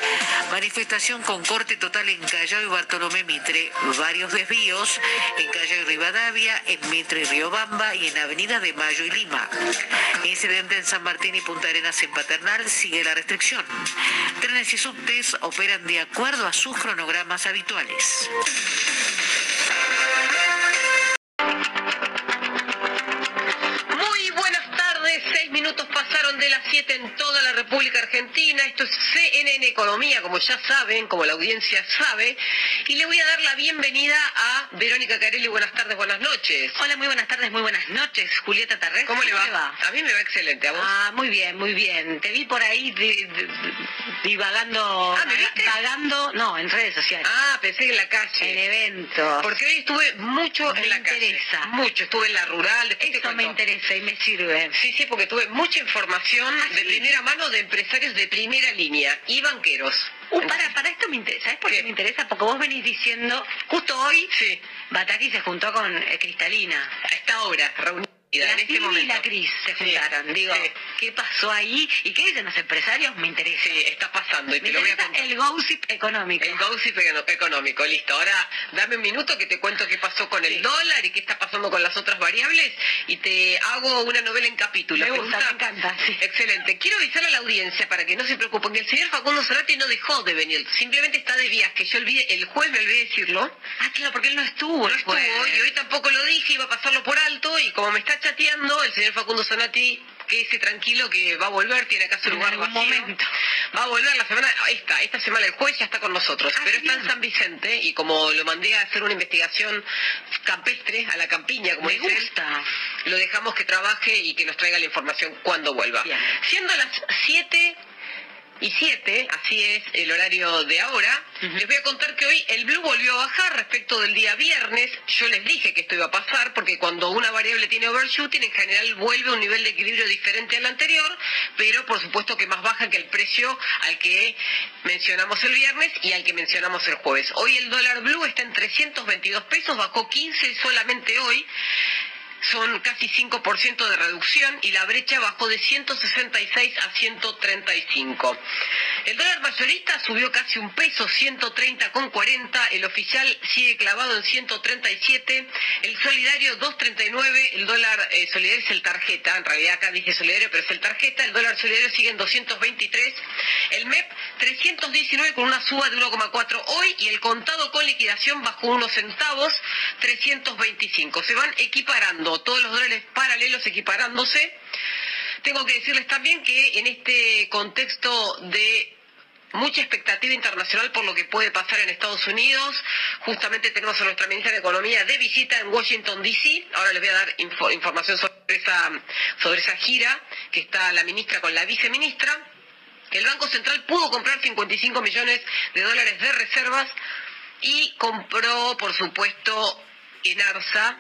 Manifestación con corte total en Callao y Bartolomé Mitre. Varios desvíos en Callao y Rivadavia, en Mitre y Riobamba y en Avenida de Mayo y Lima. Incidente en San Martín y Punta Arenas en Paternal. Sigue la restricción. Trenes y subtes operan de acuerdo a sus cronogramas habituales. Esto es CNN Economía, como ya saben, como la audiencia sabe. Y le voy a dar la bienvenida a Verónica Carelli. Buenas tardes, buenas noches. Hola, muy buenas tardes, muy buenas noches. Julieta Tarrés. ¿Cómo le va? A mí me va excelente, ¿a vos? Ah, muy bien, muy bien. Te vi por ahí di- di- divagando. Ah, ¿me viste? Vagando, no, en redes sociales. Ah, pensé que en la calle. En eventos. Porque hoy estuve mucho Me en la calle. interesa. Mucho, estuve en la rural. Eso me interesa y me sirve. Sí, sí, porque tuve mucha información Ah, de sí. primera mano de empresarios de primera línea y banqueros. Uh, para, para esto me interesa. ¿Sabes por qué me interesa? Porque vos venís diciendo, justo hoy, Sí, Bataki se juntó con eh, Cristalina. a esta hora, reunida La en este Silvi y momento. la Cris se Sí, juntaron. Digo, sí. ¿qué pasó ahí? ¿Y qué dicen los empresarios? Me interesa. Sí, está pasando y Me te lo voy a contar. el gossip económico. El gossip económico, listo. Ahora dame un minuto que te cuento qué pasó con el dólar y qué está pasando con las otras variables y te hago una novela en capítulos. Me ¿Te gusta, me encanta, sí. Excelente. Quiero avisar a la audiencia para que no se preocupen que el señor Facundo Cerati no dejó de venir, simplemente está de viaje. Yo olvidé, el jueves me olvidé decirlo. Ah, claro, porque él no estuvo. No el estuvo y hoy tampoco lo dije, iba a pasarlo por alto y como me está chateando el señor Facundo Zanati, quédese tranquilo que va a volver, tiene acá su En lugar algún vacío. momento. Va a volver la semana, esta, esta semana el juez ya está con nosotros, Ah, pero está en. San Vicente y como lo mandé a hacer una investigación campestre, a la campiña, como Me gusta. lo dejamos que trabaje y que nos traiga la información cuando vuelva. Bien. Siendo las 7 y 7, así es el horario de ahora, les voy a contar que hoy el blue volvió a bajar respecto del día viernes. Yo les dije que esto iba a pasar porque cuando una variable tiene overshooting en general vuelve a un nivel de equilibrio diferente al anterior, pero por supuesto que más baja que el precio al que mencionamos el viernes y al que mencionamos el jueves. Hoy el dólar blue está en 322 pesos, bajó 15 solamente hoy son casi 5% de reducción y la brecha bajó de 166 a 135. El dólar mayorista subió casi un peso, 130,40, el oficial sigue clavado en 137, el solidario 239, el dólar eh, solidario es el tarjeta, en realidad acá dije solidario, pero es el tarjeta, el dólar solidario sigue en 223, el MEP 319 con una suba de 1,4 hoy y el contado con liquidación bajó unos centavos, 325. Se van equiparando, todos los dólares paralelos equiparándose. Tengo que decirles también que en este contexto de mucha expectativa internacional por lo que puede pasar en Estados Unidos. Justamente tenemos a nuestra ministra de Economía de visita en Washington, D.C. Ahora les voy a dar información sobre esa, sobre esa gira que está la ministra con la viceministra. El Banco Central pudo comprar 55 millones de dólares de reservas y compró, por supuesto, en ARSA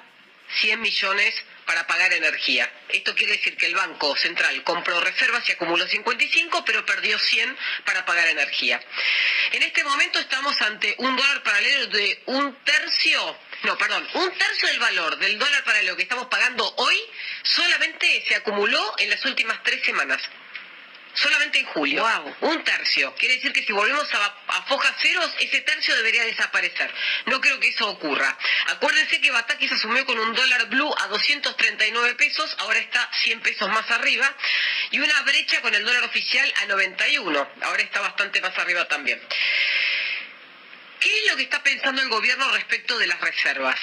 100 millones para pagar energía. Esto quiere decir que el Banco Central compró reservas y acumuló 55, pero perdió 100 para pagar energía. En este momento estamos ante un dólar paralelo de un tercio, no, perdón, un tercio del valor del dólar paralelo que estamos pagando hoy solamente se acumuló en las últimas tres semanas solamente en julio. Wow. Un tercio. Quiere decir que si volvemos a, a fojas ceros, ese tercio debería desaparecer. No creo que eso ocurra. Acuérdense que Batakis asumió con un dólar blue a 239 pesos, ahora está 100 pesos más arriba, y una brecha con el dólar oficial a 91, ahora está bastante más arriba también. ¿Qué es lo que está pensando el gobierno respecto de las reservas?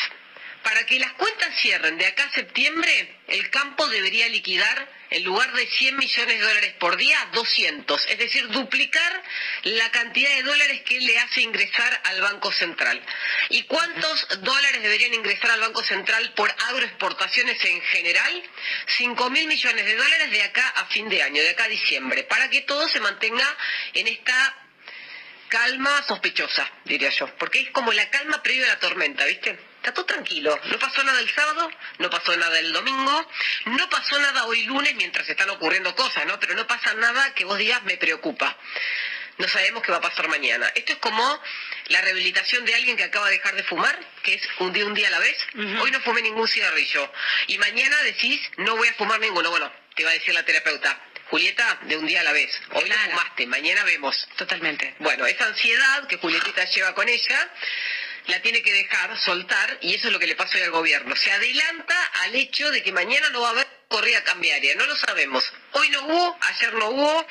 Para que las cuentas cierren de acá a septiembre, el campo debería liquidar en lugar de 100 millones de dólares por día, 200. Es decir, duplicar la cantidad de dólares que le hace ingresar al Banco Central. ¿Y cuántos dólares deberían ingresar al Banco Central por agroexportaciones en general? 5 mil millones de dólares de acá a fin de año, de acá a diciembre, para que todo se mantenga en esta calma sospechosa, diría yo. Porque es como la calma previa a la tormenta, ¿viste? Está todo tranquilo. No pasó nada el sábado, no pasó nada el domingo, no pasó nada hoy lunes mientras están ocurriendo cosas, ¿no? Pero no pasa nada que vos digas me preocupa. No sabemos qué va a pasar mañana. Esto es como la rehabilitación de alguien que acaba de dejar de fumar, que es un día un día a la vez. Hoy no fumé ningún cigarrillo. Y mañana decís, no voy a fumar ninguno. Bueno, te va a decir la terapeuta, Julieta, de un día a la vez. Hoy la fumaste, mañana vemos. Totalmente. Bueno, esa ansiedad que Julietita lleva con ella, la tiene que dejar, soltar, y eso es lo que le pasa hoy al gobierno. Se adelanta al hecho de que mañana no va a haber corrida cambiaria, no lo sabemos. Hoy no hubo, ayer no hubo,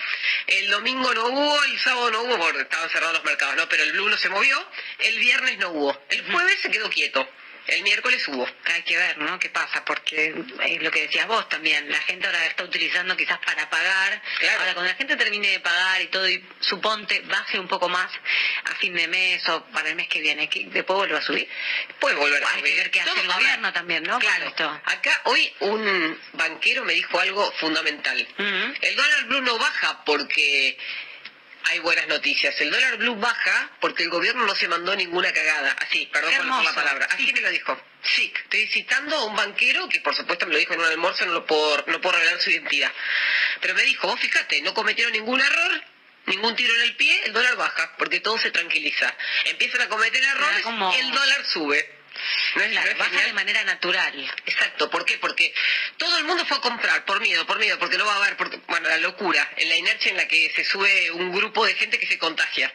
el domingo no hubo, el sábado no hubo, porque estaban cerrados los mercados, ¿no? Pero el blue no se movió, el viernes no hubo, el jueves se quedó quieto. El miércoles hubo. Hay que ver, ¿no? ¿Qué pasa? Porque es lo que decías vos también, la gente ahora está utilizando quizás para pagar. Ahora, cuando la gente termine de pagar y todo, y suponte baje un poco más a fin de mes o para el mes que viene, ¿qué- ¿después vuelve a subir? Puede volver a Hay subir. que ver qué hace el gobierno también, ¿no? Claro. esto. Acá hoy un banquero me dijo algo fundamental. El dólar blue no baja porque hay buenas noticias. El dólar blue baja porque el gobierno no se mandó ninguna cagada. Así, perdón por la palabra. Así me lo dijo. Sí, estoy citando a un banquero que por supuesto me lo dijo en un almuerzo, no lo puedo, no puedo revelar su identidad. Pero me dijo, vos fíjate, no cometieron ningún error, ningún tiro en el pie, el dólar baja, porque todo se tranquiliza. Empiezan a cometer errores, como- el dólar sube. ¿No es, Claro, no baja de manera natural. Exacto, ¿por qué? Porque todo el mundo fue a comprar por miedo, por miedo, porque no va a haber, porque, bueno, la locura, en la inercia en la que se sube un grupo de gente que se contagia.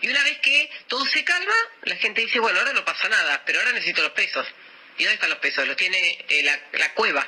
Y una vez que todo se calma, la gente dice, bueno, ahora no pasa nada, pero ahora necesito los pesos. ¿Y dónde están los pesos? Los tiene eh, la, la cueva.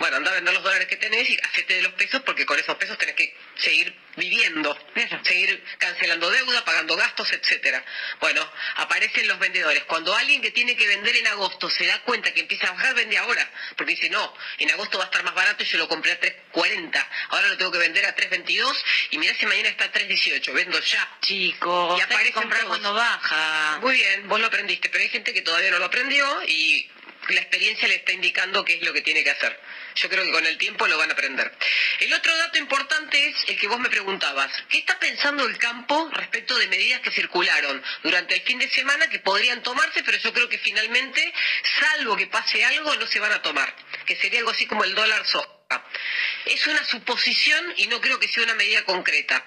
Bueno, anda a vender los dólares que tenés y hacete de los pesos porque con esos pesos tenés que seguir viviendo, seguir cancelando deuda, pagando gastos, etcétera. Bueno, aparecen los vendedores. Cuando alguien que tiene que vender en agosto se da cuenta que empieza a bajar, vende ahora. Porque dice, no, en agosto va a estar más barato y yo lo compré a 3.40. Ahora lo tengo que vender a 3.22 y mirá si mañana está a 3.18. Vendo ya. Chicos, y aparecen comprar cuando baja. Muy bien, vos lo aprendiste, pero hay gente que todavía no lo aprendió y la experiencia le está indicando qué es lo que tiene que hacer. Yo creo que con el tiempo lo van a aprender. El otro dato importante es el que vos me preguntabas. ¿Qué está pensando el campo respecto de medidas que circularon durante el fin de semana que podrían tomarse, pero yo creo que finalmente, salvo que pase algo, no se van a tomar? Que sería algo así como el dólar soja. Es una suposición y no creo que sea una medida concreta.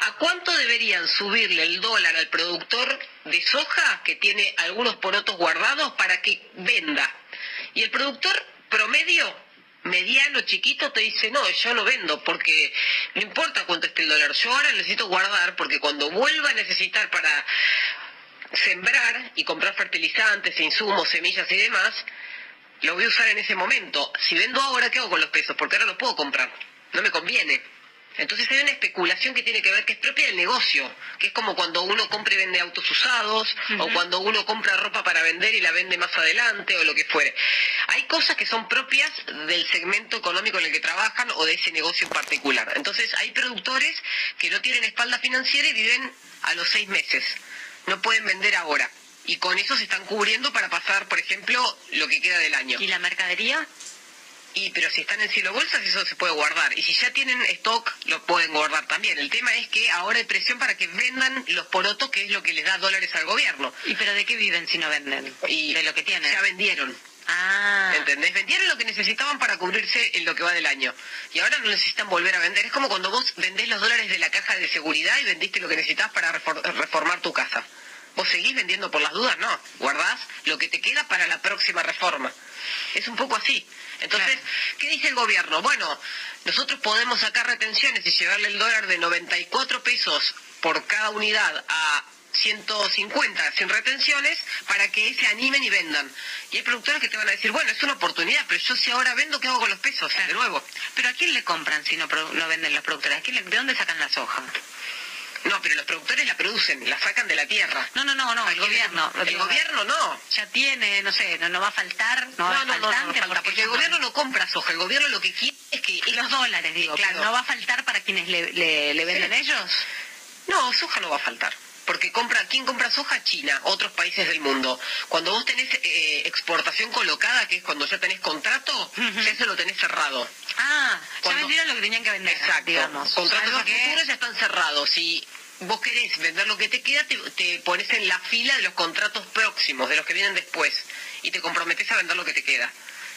¿A cuánto deberían subirle el dólar al productor de soja que tiene algunos porotos guardados para que venda? Y el productor promedio, mediano, chiquito, te dice, no, yo no vendo porque no importa cuánto esté el dólar, yo ahora necesito guardar porque cuando vuelva a necesitar para sembrar y comprar fertilizantes, insumos, semillas y demás, lo voy a usar en ese momento. Si vendo ahora, ¿qué hago con los pesos? Porque ahora los puedo comprar. No me conviene. Entonces hay una especulación que tiene que ver, que es propia del negocio, que es como cuando uno compra y vende autos usados, o cuando uno compra ropa para vender y la vende más adelante, o lo que fuere. Hay cosas que son propias del segmento económico en el que trabajan o de ese negocio en particular. Entonces hay productores que no tienen espalda financiera y viven a los seis meses. No pueden vender ahora. Y con eso se están cubriendo para pasar, por ejemplo, lo que queda del año. ¿Y la mercadería? Y pero si están en silo bolsas eso se puede guardar. Y si ya tienen stock lo pueden guardar también. El tema es que ahora hay presión para que vendan los porotos, que es lo que les da dólares al gobierno. ¿Y pero de qué viven si no venden? Y de lo que tienen. Ya vendieron. Ah. ¿Entendés? Vendieron lo que necesitaban para cubrirse en lo que va del año. Y ahora no necesitan volver a vender. Es como cuando vos vendés los dólares de la caja de seguridad y vendiste lo que necesitabas para refor- reformar tu casa. Vos seguís vendiendo por las dudas, no. Guardás lo que te queda para la próxima reforma. Es un poco así. Entonces, ¿qué dice el gobierno? Bueno, nosotros podemos sacar retenciones y llevarle el dólar de 94 pesos por cada unidad a 150 sin retenciones para que se animen y vendan. Y hay productores que te van a decir, bueno, es una oportunidad, pero yo si ahora vendo, ¿qué hago con los pesos? De nuevo. ¿Pero a quién le compran si no, no venden los productores? ¿A quién le- ¿De dónde sacan la soja? No, pero los productores la producen, la sacan de la tierra. No, no, no, no, el gobierno. El gobierno no. Ya tiene, no sé, no, no va a faltar, no, No, va a no, no, no, falta, porque el gobierno no compra soja, el gobierno lo que quiere es que... Y los dólares, digo, Claro. pero ¿no va a faltar para quienes le, le, le venden Sí. ellos? No, soja no va a faltar. Porque compra, ¿quién compra soja? China, otros países del mundo. Cuando vos tenés eh, exportación colocada, que es cuando ya tenés contrato, ya eso lo tenés cerrado. Ah, ya Cuando- vendieron lo que tenían que vender, Exacto. digamos. Contratos a que- futuro ya están cerrados. Si vos querés vender lo que te queda, te, te pones en la fila de los contratos próximos, de los que vienen después, y te comprometes a vender lo que te queda.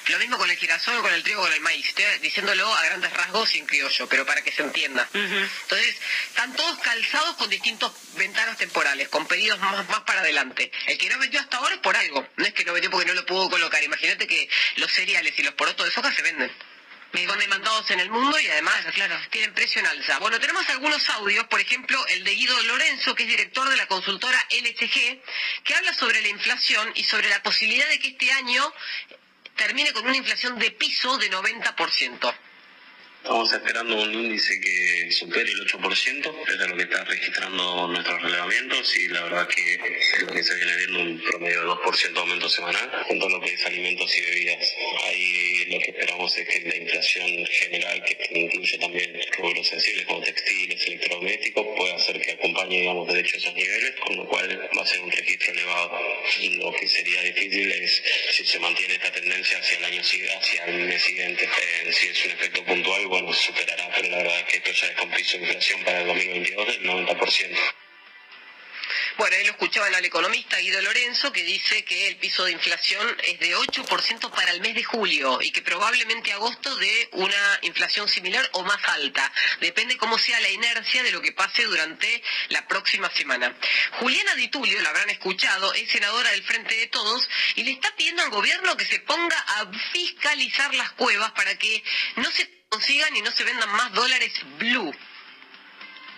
Lo mismo con el girasol, con el trigo, con el maíz. Diciéndolo a grandes rasgos y en criollo, pero para que se entienda. Entonces, están todos calzados con distintos ventanas temporales, con pedidos más, más para adelante. El que no vendió hasta ahora es por algo. No es que no vendió porque no lo pudo colocar. Imagínate que los cereales y los porotos de soja se venden. Son demandados en el mundo y además tienen precio en alza. Bueno, tenemos algunos audios, por ejemplo, el de Guido Lorenzo, que es director de la consultora LSG, que habla sobre la inflación y sobre la posibilidad de que este año termine con una inflación de piso de 90%. Estamos esperando un índice que supere el 8%, es de lo que está registrando nuestros relevamientos y la verdad que es que se viene viendo un promedio de 2% de aumento semanal en todo lo que es alimentos y bebidas. Ahí lo que esperamos es que la inflación general, que incluye también rubros sensibles como textiles, electrodomésticos, pueda hacer que acompañe, digamos, de hecho esos niveles, con lo cual va a ser un registro elevado. Lo que sería difícil es si se mantiene esta tendencia hacia el año siguiente. Eh, si es un efecto puntual, bueno, superará, pero la verdad es que esto ya es con piso de inflación para el 2022 del 90%. Bueno, ahí lo escuchaban al economista Guido Lorenzo, que dice que el piso de inflación es de 8% para el mes de julio y que probablemente agosto de una inflación similar o más alta. Depende cómo sea la inercia de lo que pase durante la próxima semana. Juliana Di Tulio, la habrán escuchado, es senadora del Frente de Todos y le está pidiendo al gobierno que se ponga a fiscalizar las cuevas para que no se consigan y no se vendan más dólares blue.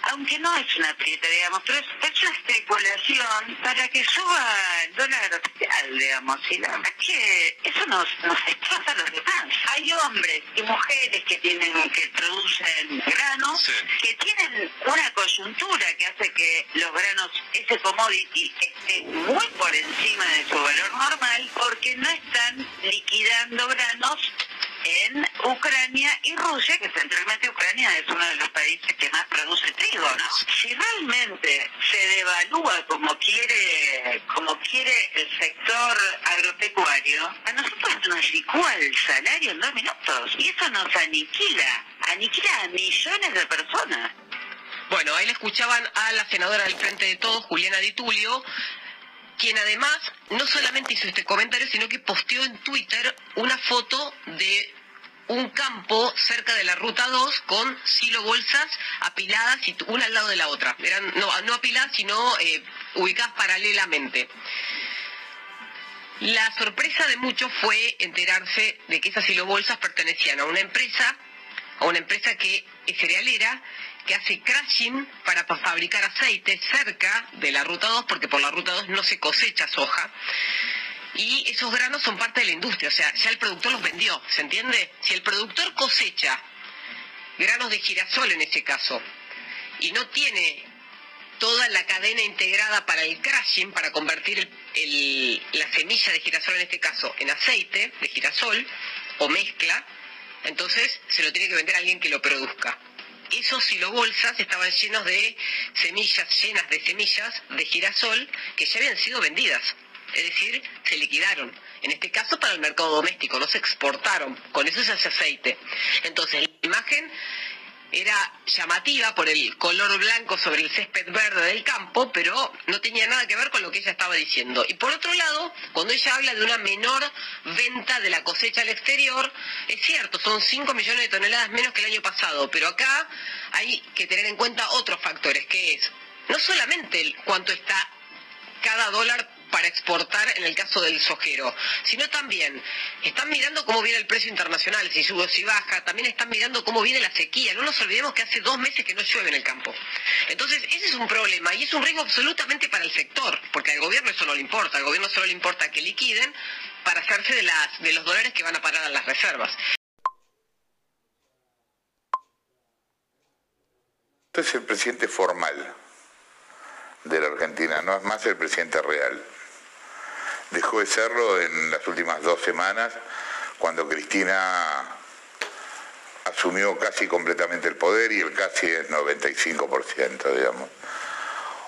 Aunque no es una aprieta, digamos, pero es, es una especulación para que suba el dólar oficial, digamos, y la verdad es que eso nos, nos destroza a los demás. Hay hombres y mujeres que tienen, que producen granos, que tienen una coyuntura que hace que los granos, ese commodity, esté muy por encima de su valor normal, porque no están liquidando granos en Ucrania y Rusia, que centralmente Ucrania es uno de los países que más produce trigo, ¿no? Si realmente se devalúa como quiere, como quiere el sector agropecuario, a nosotros nos licúa el salario en dos minutos y eso nos aniquila, aniquila a millones de personas. Bueno, ahí le escuchaban a la senadora del Frente de Todos, Juliana Di Tulio, quien además no solamente hizo este comentario, sino que posteó en Twitter una foto de un campo cerca de la ruta 2 con silo bolsas apiladas y una al lado de la otra. Eran no, no apiladas, sino eh, ubicadas paralelamente. La sorpresa de muchos fue enterarse de que esas silobolsas pertenecían a una empresa, a una empresa que es cerealera, que hace crushing para pa- fabricar aceite cerca de la ruta 2, porque por la ruta 2 no se cosecha soja. Y esos granos son parte de la industria, o sea, ya el productor los vendió, ¿se entiende? Si el productor cosecha granos de girasol en ese caso y no tiene toda la cadena integrada para el crushing, para convertir la semilla de girasol en este caso en aceite de girasol o mezcla, entonces se lo tiene que vender a alguien que lo produzca. Esos silobolsas estaban llenos de semillas, llenas de semillas de girasol que ya habían sido vendidas. Es decir, se liquidaron. En este caso para el mercado doméstico, no se exportaron. Con eso se hace aceite. Entonces, la imagen era llamativa por el color blanco sobre el césped verde del campo, pero no tenía nada que ver con lo que ella estaba diciendo. Y por otro lado, cuando ella habla de una menor venta de la cosecha al exterior, es cierto, son 5 millones de toneladas menos que el año pasado, pero acá hay que tener en cuenta otros factores, que es no solamente cuánto está cada dólar para exportar en el caso del sojero, sino también están mirando cómo viene el precio internacional, si sube o si baja, también están mirando cómo viene la sequía. No nos olvidemos que hace dos meses que no llueve en el campo. Entonces, ese es un problema y es un riesgo absolutamente para el sector, porque al gobierno eso no le importa, al gobierno solo le importa que liquiden para hacerse de, las, de los dólares que van a parar a las reservas. Este es el presidente formal de la Argentina, no es más el presidente real dejó de serlo en las últimas dos semanas, cuando Cristina asumió casi completamente el poder y el casi es 95%, digamos.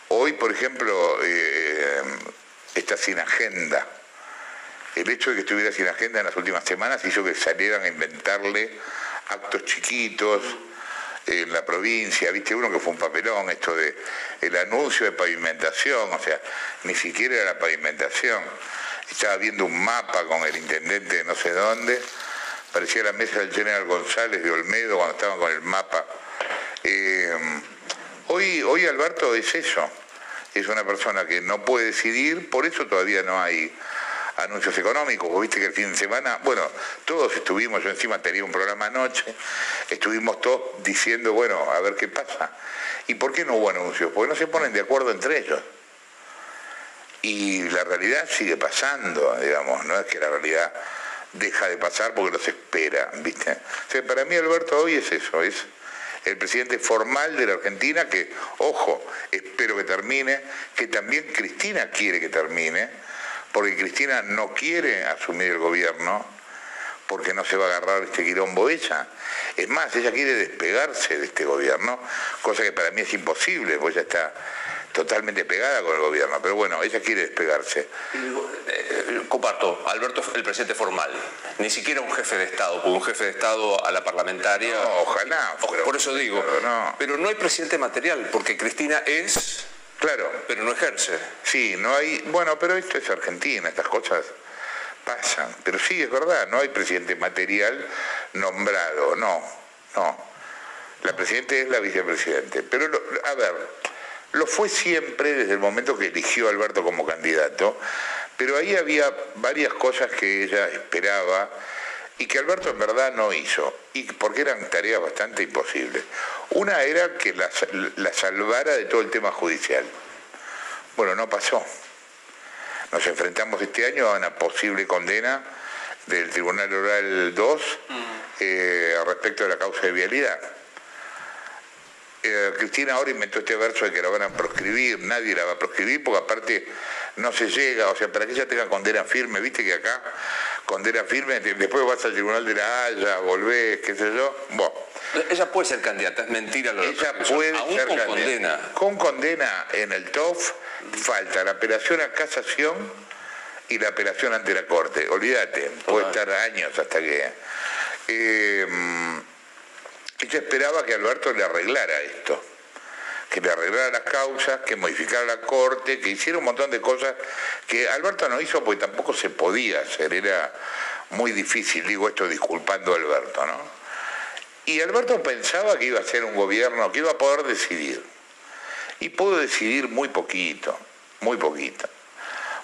Hoy, por ejemplo, eh, está sin agenda. El hecho de que estuviera sin agenda en las últimas semanas hizo que salieran a inventarle actos chiquitos en la provincia, viste uno que fue un papelón, esto de el anuncio de pavimentación, o sea, ni siquiera era la pavimentación estaba viendo un mapa con el intendente de no sé dónde, parecía la mesa del general González de Olmedo cuando estaban con el mapa. Eh, hoy, hoy Alberto es eso, es una persona que no puede decidir, por eso todavía no hay anuncios económicos. Vos viste que el fin de semana, bueno, todos estuvimos, yo encima tenía un programa anoche, estuvimos todos diciendo, bueno, a ver qué pasa. ¿Y por qué no hubo anuncios? Porque no se ponen de acuerdo entre ellos y la realidad sigue pasando, digamos, no es que la realidad deja de pasar porque los espera, ¿viste? para mí Alberto hoy es eso, es el presidente formal de la Argentina que, ojo, espero que termine, que también Cristina quiere que termine, porque Cristina no quiere asumir el gobierno porque no se va a agarrar este quilombo ella. Es más, ella quiere despegarse de este gobierno, cosa que para mí es imposible, porque ya está totalmente pegada con el gobierno, pero bueno, ella quiere despegarse. Eh, comparto, Alberto es el presidente formal, ni siquiera un jefe de Estado, porque un jefe de Estado a la parlamentaria... No, ojalá. por eso digo, no. pero no hay presidente material, porque Cristina es... Claro. Pero no ejerce. Sí, no hay... Bueno, pero esto es Argentina, estas cosas pasan. Pero sí, es verdad, no hay presidente material nombrado, no, no. La presidenta es la vicepresidente. Pero, a ver, lo fue siempre desde el momento que eligió a Alberto como candidato, pero ahí había varias cosas que ella esperaba y que Alberto en verdad no hizo, y porque eran tareas bastante imposibles. Una era que la, salvara de todo el tema judicial. Bueno, no pasó. Nos enfrentamos este año a una posible condena del Tribunal Oral 2 mm. eh, respecto de la causa de vialidad. Eh, Cristina ahora inventó este verso de que la van a proscribir, nadie la va a proscribir porque aparte no se llega, o sea, para que ella tenga condena firme, viste que acá condena firme, después vas al tribunal de la Haya, volvés, qué sé yo, bueno. Ella puede ser candidata, es mentira lo Ella puede ser con candidata. condena. Con condena en el TOF falta la apelación a casación y la apelación ante la Corte. Olvídate, puede estar años hasta que... Eh, ella esperaba que Alberto le arreglara esto, que le arreglara las causas, que modificara la corte, que hiciera un montón de cosas que Alberto no hizo porque tampoco se podía hacer, era muy difícil, digo esto disculpando a Alberto, ¿no? Y Alberto pensaba que iba a ser un gobierno, que iba a poder decidir. Y pudo decidir muy poquito, muy poquito.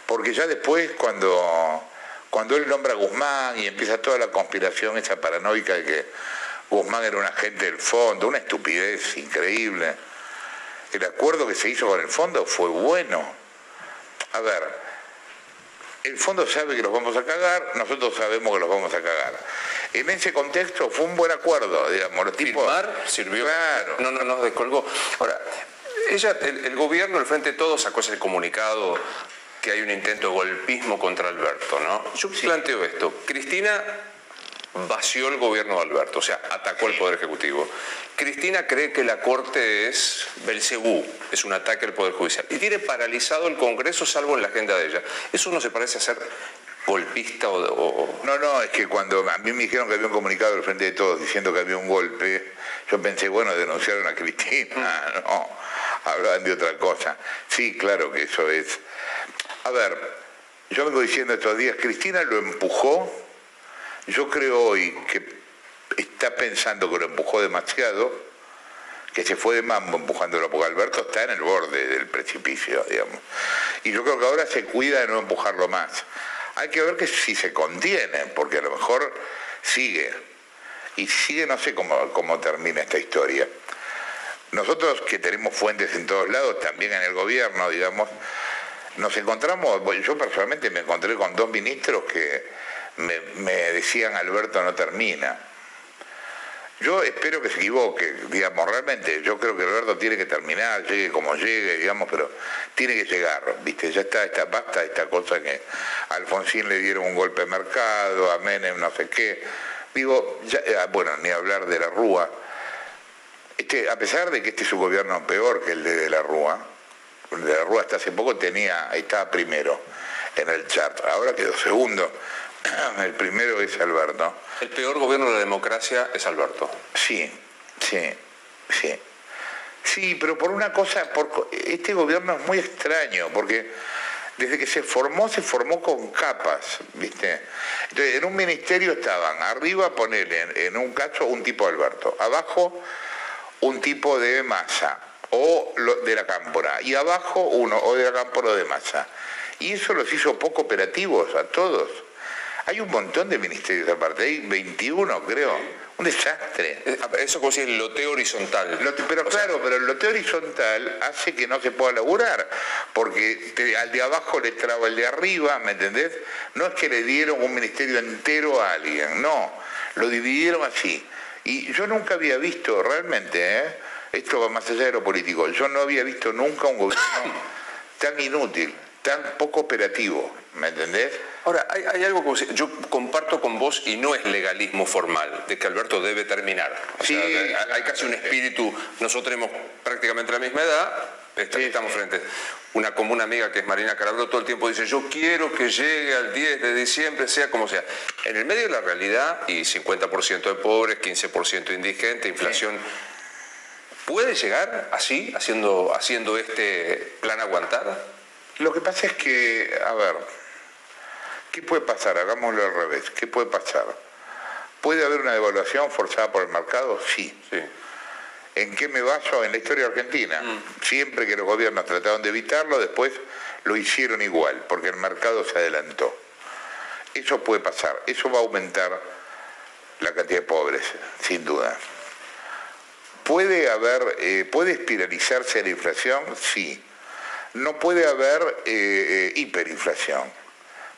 Porque ya después, cuando, cuando él nombra a Guzmán y empieza toda la conspiración esa paranoica de que Guzmán era un agente del fondo, una estupidez increíble. El acuerdo que se hizo con el fondo fue bueno. A ver, el fondo sabe que los vamos a cagar, nosotros sabemos que los vamos a cagar. En ese contexto fue un buen acuerdo, digamos. Los tipos, sirvió. Claro. No, no, nos descolgó. Ahora, ella, el, el gobierno, el Frente de Todos sacó ese comunicado que hay un intento de golpismo contra Alberto, ¿no? Yo planteo esto. Cristina vació el gobierno de Alberto, o sea, atacó al Poder Ejecutivo. Cristina cree que la Corte es Belcebú, es un ataque al Poder Judicial, y tiene paralizado el Congreso salvo en la agenda de ella. ¿Eso no se parece a ser golpista o...? o- No, no, es que cuando a mí me dijeron que había un comunicado del Frente de Todos diciendo que había un golpe, yo pensé, bueno, denunciaron a Cristina, no, hablaban de otra cosa. Sí, claro que eso es. A ver, yo vengo diciendo estos días, Cristina lo empujó, yo creo hoy que está pensando que lo empujó demasiado, que se fue de mambo empujándolo, porque Alberto está en el borde del precipicio, digamos. Y yo creo que ahora se cuida de no empujarlo más. Hay que ver que si se contiene, porque a lo mejor sigue. Y sigue, no sé cómo, cómo termina esta historia. Nosotros que tenemos fuentes en todos lados, también en el gobierno, digamos, nos encontramos, yo personalmente me encontré con dos ministros que me, decían Alberto no termina. Yo espero que se equivoque, digamos, realmente yo creo que Alberto tiene que terminar, llegue como llegue, digamos, pero tiene que llegar, ¿viste? Ya está, esta, basta esta cosa que a Alfonsín le dieron un golpe de mercado, a Menem no sé qué. Digo, ya, eh, bueno, ni hablar de la Rúa. Este, a pesar de que este es un gobierno peor que el de, la Rúa, de la Rúa hasta hace poco tenía, estaba primero en el chart, ahora quedó segundo. El primero es Alberto. El peor gobierno de la democracia es Alberto. Sí, sí, sí. Sí, pero por una cosa, por, este gobierno es muy extraño, porque desde que se formó, se formó con capas, ¿viste? Entonces, en un ministerio estaban, arriba ponerle, en, en un caso, un tipo Alberto, abajo un tipo de masa, o lo- de la cámpora, y abajo uno, o de la cámpora o de masa. Y eso los hizo poco operativos a todos. Hay un montón de ministerios aparte, hay 21 creo, un desastre. Eso como si el loteo horizontal. Lote- pero claro, pero el loteo horizontal hace que no se pueda laburar, porque te- al de abajo le traba el de arriba, ¿me entendés? No es que le dieron un ministerio entero a alguien, no, lo dividieron así. Y yo nunca había visto, realmente, ¿eh? esto va más allá de lo político, yo no había visto nunca un gobierno tan inútil, tan poco operativo, ¿me entendés? Ahora, hay, hay algo que yo comparto con vos y no es legalismo formal, de que Alberto debe terminar. O sea, hay, hay casi un espíritu, nosotros tenemos prácticamente la misma edad, est- estamos frente a una común amiga que es Marina Calabro, todo el tiempo dice, yo quiero que llegue al 10 de diciembre, sea como sea. En el medio de la realidad, y 50% de pobres, 15% indigente, inflación, ¿puede llegar así, haciendo, haciendo este plan aguantar? Lo que pasa es que, a ver, ¿qué puede pasar? Hagámoslo al revés. ¿Qué puede pasar? ¿Puede haber una devaluación forzada por el mercado? Sí. ¿En qué me baso? En la historia argentina. Siempre que los gobiernos trataron de evitarlo, después lo hicieron igual, porque el mercado se adelantó. Eso puede pasar. Eso va a aumentar la cantidad de pobres, sin duda. ¿Puede haber, eh, puede espiralizarse la inflación? Sí. No puede haber eh, eh, hiperinflación.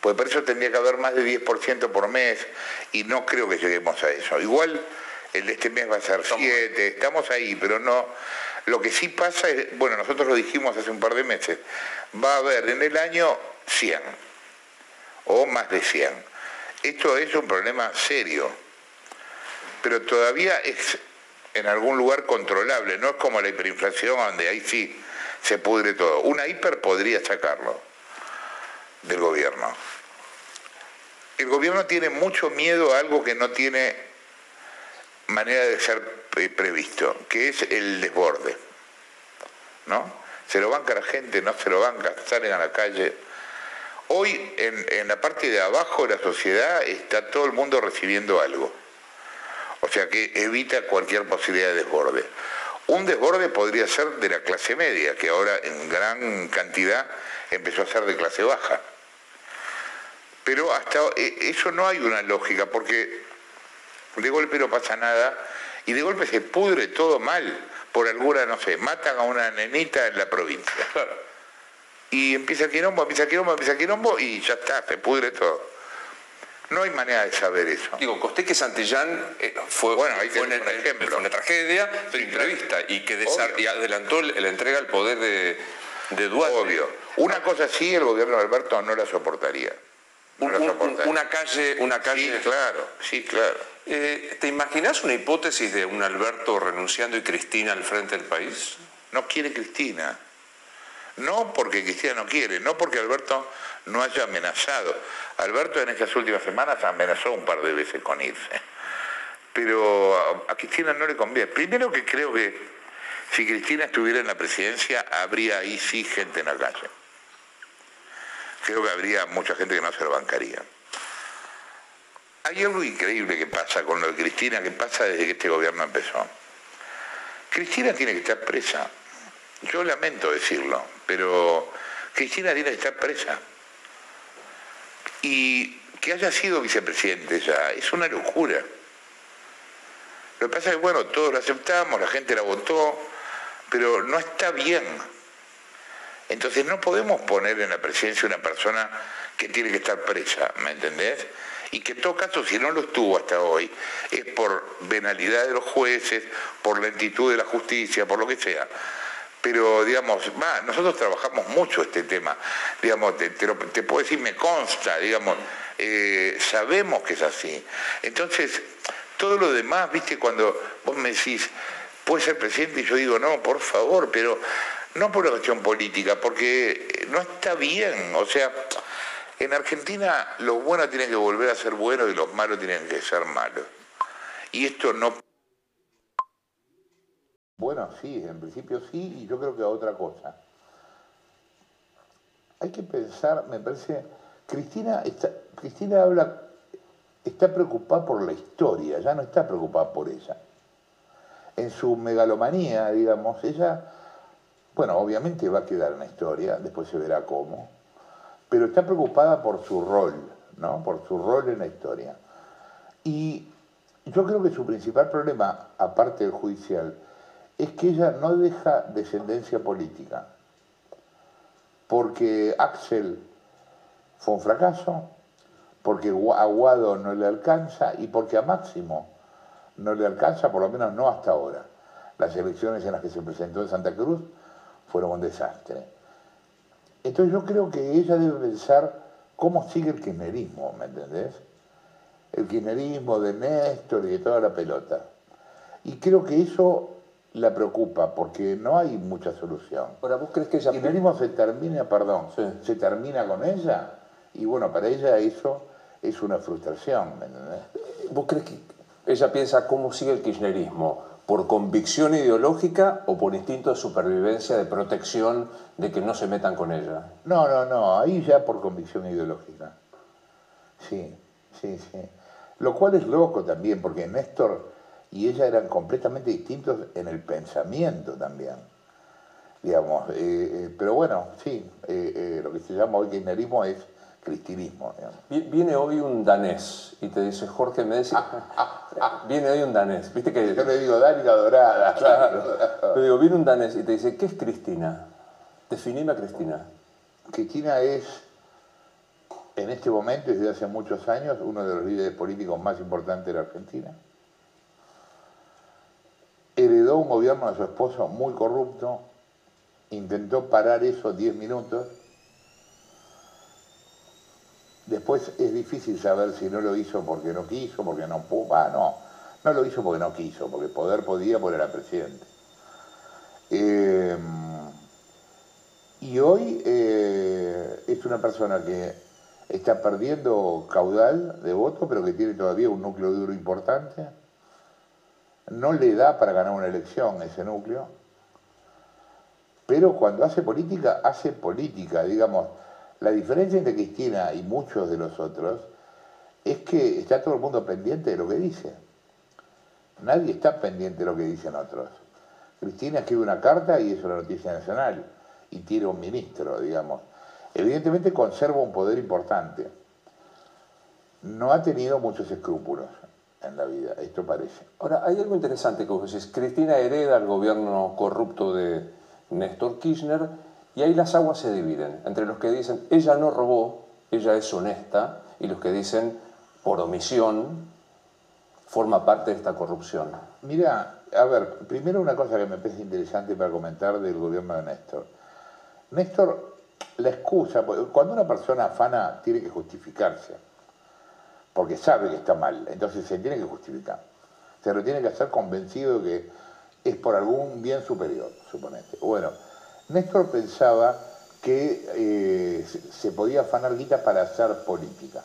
Pues por eso tendría que haber más de 10% por mes y no creo que lleguemos a eso. Igual el de este mes va a ser 7, estamos ahí, pero no. Lo que sí pasa es, bueno, nosotros lo dijimos hace un par de meses, va a haber en el año 100 o más de 100. Esto es un problema serio, pero todavía es en algún lugar controlable, no es como la hiperinflación donde ahí sí se pudre todo. Una hiper podría sacarlo del gobierno. El gobierno tiene mucho miedo a algo que no tiene manera de ser pre- previsto, que es el desborde. ¿No? Se lo banca la gente, no se lo banca, salen a la calle. Hoy en la parte de abajo de la sociedad está todo el mundo recibiendo algo. O sea que evita cualquier posibilidad de desborde. Un desborde podría ser de la clase media, que ahora en gran cantidad empezó a ser de clase baja. Pero hasta eh, eso no hay una lógica, porque de golpe no pasa nada y de golpe se pudre todo mal por alguna, no sé, matan a una nenita en la provincia. Y empieza quilombo, empieza quilombo, empieza quilombo y ya está, se pudre todo. No hay manera de saber eso. Digo, Costeque Santillán eh, fue, Bueno, ahí fue, tenés una, un ejemplo. fue una tragedia, pero imprevista, y que desar- y adelantó la entrega al poder de, de Duarte. Obvio. Una cosa sí, el gobierno de Alberto no la soportaría. No la Un- soportaría. una calle, una calle. Sí, claro, sí, claro. Eh, ¿Te imaginas una hipótesis de un Alberto renunciando y Cristina al frente del país? No quiere Cristina. No porque Cristina no quiere, no porque Alberto no haya amenazado. Alberto en estas últimas semanas amenazó un par de veces con irse. Pero a, a Cristina no le conviene. Primero que creo que si Cristina estuviera en la presidencia, habría ahí sí gente en la calle. Creo que habría mucha gente que no se lo bancaría. Hay algo increíble que pasa con lo de Cristina, que pasa desde que este gobierno empezó. Cristina tiene que estar presa. Yo lamento decirlo, pero Cristina tiene que estar presa. Y que haya sido vicepresidente ya es una locura. Lo que pasa es que, bueno, todos lo aceptamos, la gente la votó, pero no está bien. Entonces no podemos poner en la presidencia una persona que tiene que estar presa, ¿me entendés? Y que en todo caso, si no lo estuvo hasta hoy, es por venalidad de los jueces, por lentitud de la justicia, por lo que sea. Pero, digamos, va, nosotros trabajamos mucho este tema. Digamos, te, puedo decir, me consta, digamos, eh, sabemos que es así. Entonces, todo lo demás, viste, cuando vos me decís, puede ser presidente, y yo digo, no, por favor, pero no por una cuestión política, porque no está bien. O sea, en Argentina los buenos tienen que volver a ser buenos y los malos tienen que ser malos. Y esto no... Bueno, sí, en principio sí, y yo creo que otra cosa. Hay que pensar, me parece, Cristina está, Cristina habla, está preocupada por la historia, ya no está preocupada por ella. En su megalomanía, digamos, ella, bueno, obviamente va a quedar en la historia, después se verá cómo, pero está preocupada por su rol, ¿no? Por su rol en la historia. Y yo creo que su principal problema, aparte del judicial, es que ella no deja descendencia política. Porque Axel fue un fracaso, porque a Guado no le alcanza y porque a Máximo no le alcanza, por lo menos no hasta ahora. Las elecciones en las que se presentó en Santa Cruz fueron un desastre. Entonces yo creo que ella debe pensar cómo sigue el kirchnerismo, ¿me entendés? El kirchnerismo de Néstor y de toda la pelota. Y creo que eso la preocupa, porque no hay mucha solución. Ahora, ¿vos crees que ella... El kirchnerismo se termina, perdón, se termina con ella, y bueno, para ella eso es una frustración, ¿me entendés? ¿Vos crees que ella piensa cómo sigue el kirchnerismo? ¿Por convicción ideológica o por instinto de supervivencia, de protección, de que no se metan con ella? No, no, no, ahí ya por convicción ideológica. Sí, sí, sí. Lo cual es loco también, porque Néstor y ella eran completamente distintos en el pensamiento también. Digamos, eh, eh, pero bueno, sí, eh, lo que se llama hoy kirchnerismo es cristinismo. digamos. Viene hoy un danés y te dice, Jorge, me dice, viene hoy un danés, viste que... Yo le digo, Dani la dorada. Claro. Yo digo, viene un danés y te dice, ¿qué es Cristina? Definime a Cristina. Cristina es, en este momento y desde hace muchos años, uno de los líderes políticos más importantes de la Argentina. Heredó un gobierno de su esposo muy corrupto, intentó parar eso 10 minutos. Después es difícil saber si no lo hizo porque no quiso, porque no pudo. Ah, no, no lo hizo porque no quiso, porque poder podía, porque era presidente. Eh, y hoy eh, es una persona que está perdiendo caudal de votos, pero que tiene todavía un núcleo duro importante. No le da para ganar una elección ese núcleo. Pero cuando hace política, hace política. Digamos, la diferencia entre Cristina y muchos de los otros es que está todo el mundo pendiente de lo que dice. Nadie está pendiente de lo que dicen otros. Cristina escribe una carta y es una noticia nacional y tira un ministro, digamos. Evidentemente conserva un poder importante. No ha tenido muchos escrúpulos en la vida, esto parece. Ahora, hay algo interesante que vos decís. Cristina hereda el gobierno corrupto de Néstor Kirchner Y ahí las aguas se dividen entre los que dicen, ella no robó, ella es honesta, y los que dicen, por omisión, forma parte de esta corrupción. Mira, a ver, primero una cosa que me parece interesante para comentar del gobierno de Néstor. Néstor, la excusa, cuando una persona afana tiene que justificarse, porque sabe que está mal, entonces se tiene que justificar. Se lo tiene que hacer convencido de que es por algún bien superior, suponete. Bueno, Néstor pensaba que eh, se podía afanar guita para hacer política.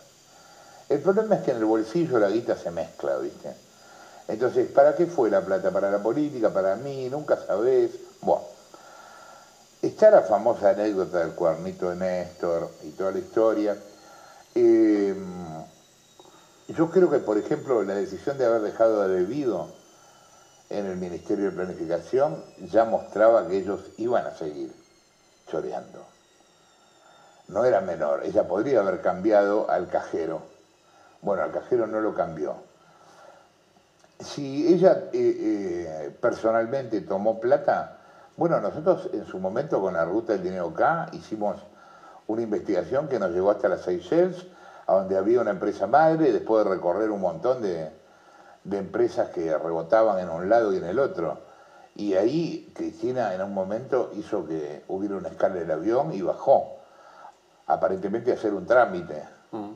El problema es que en el bolsillo la guita se mezcla, ¿viste? Entonces, ¿para qué fue la plata? ¿Para la política? ¿Para mí? Nunca sabés. Bueno, está la famosa anécdota del cuernito de Néstor y toda la historia. Eh, yo creo que, por ejemplo, la decisión de haber dejado de debido en el Ministerio de Planificación ya mostraba que ellos iban a seguir choreando. No era menor, ella podría haber cambiado al cajero. Bueno, al cajero no lo cambió. Si ella eh, eh, personalmente tomó plata, bueno, nosotros en su momento con la ruta del dinero K hicimos una investigación que nos llevó hasta las Seychelles, a donde había una empresa madre, después de recorrer un montón de, empresas que rebotaban en un lado y en el otro. Y ahí Cristina en un momento hizo que hubiera una escala del avión y bajó, aparentemente a hacer un trámite. Mm.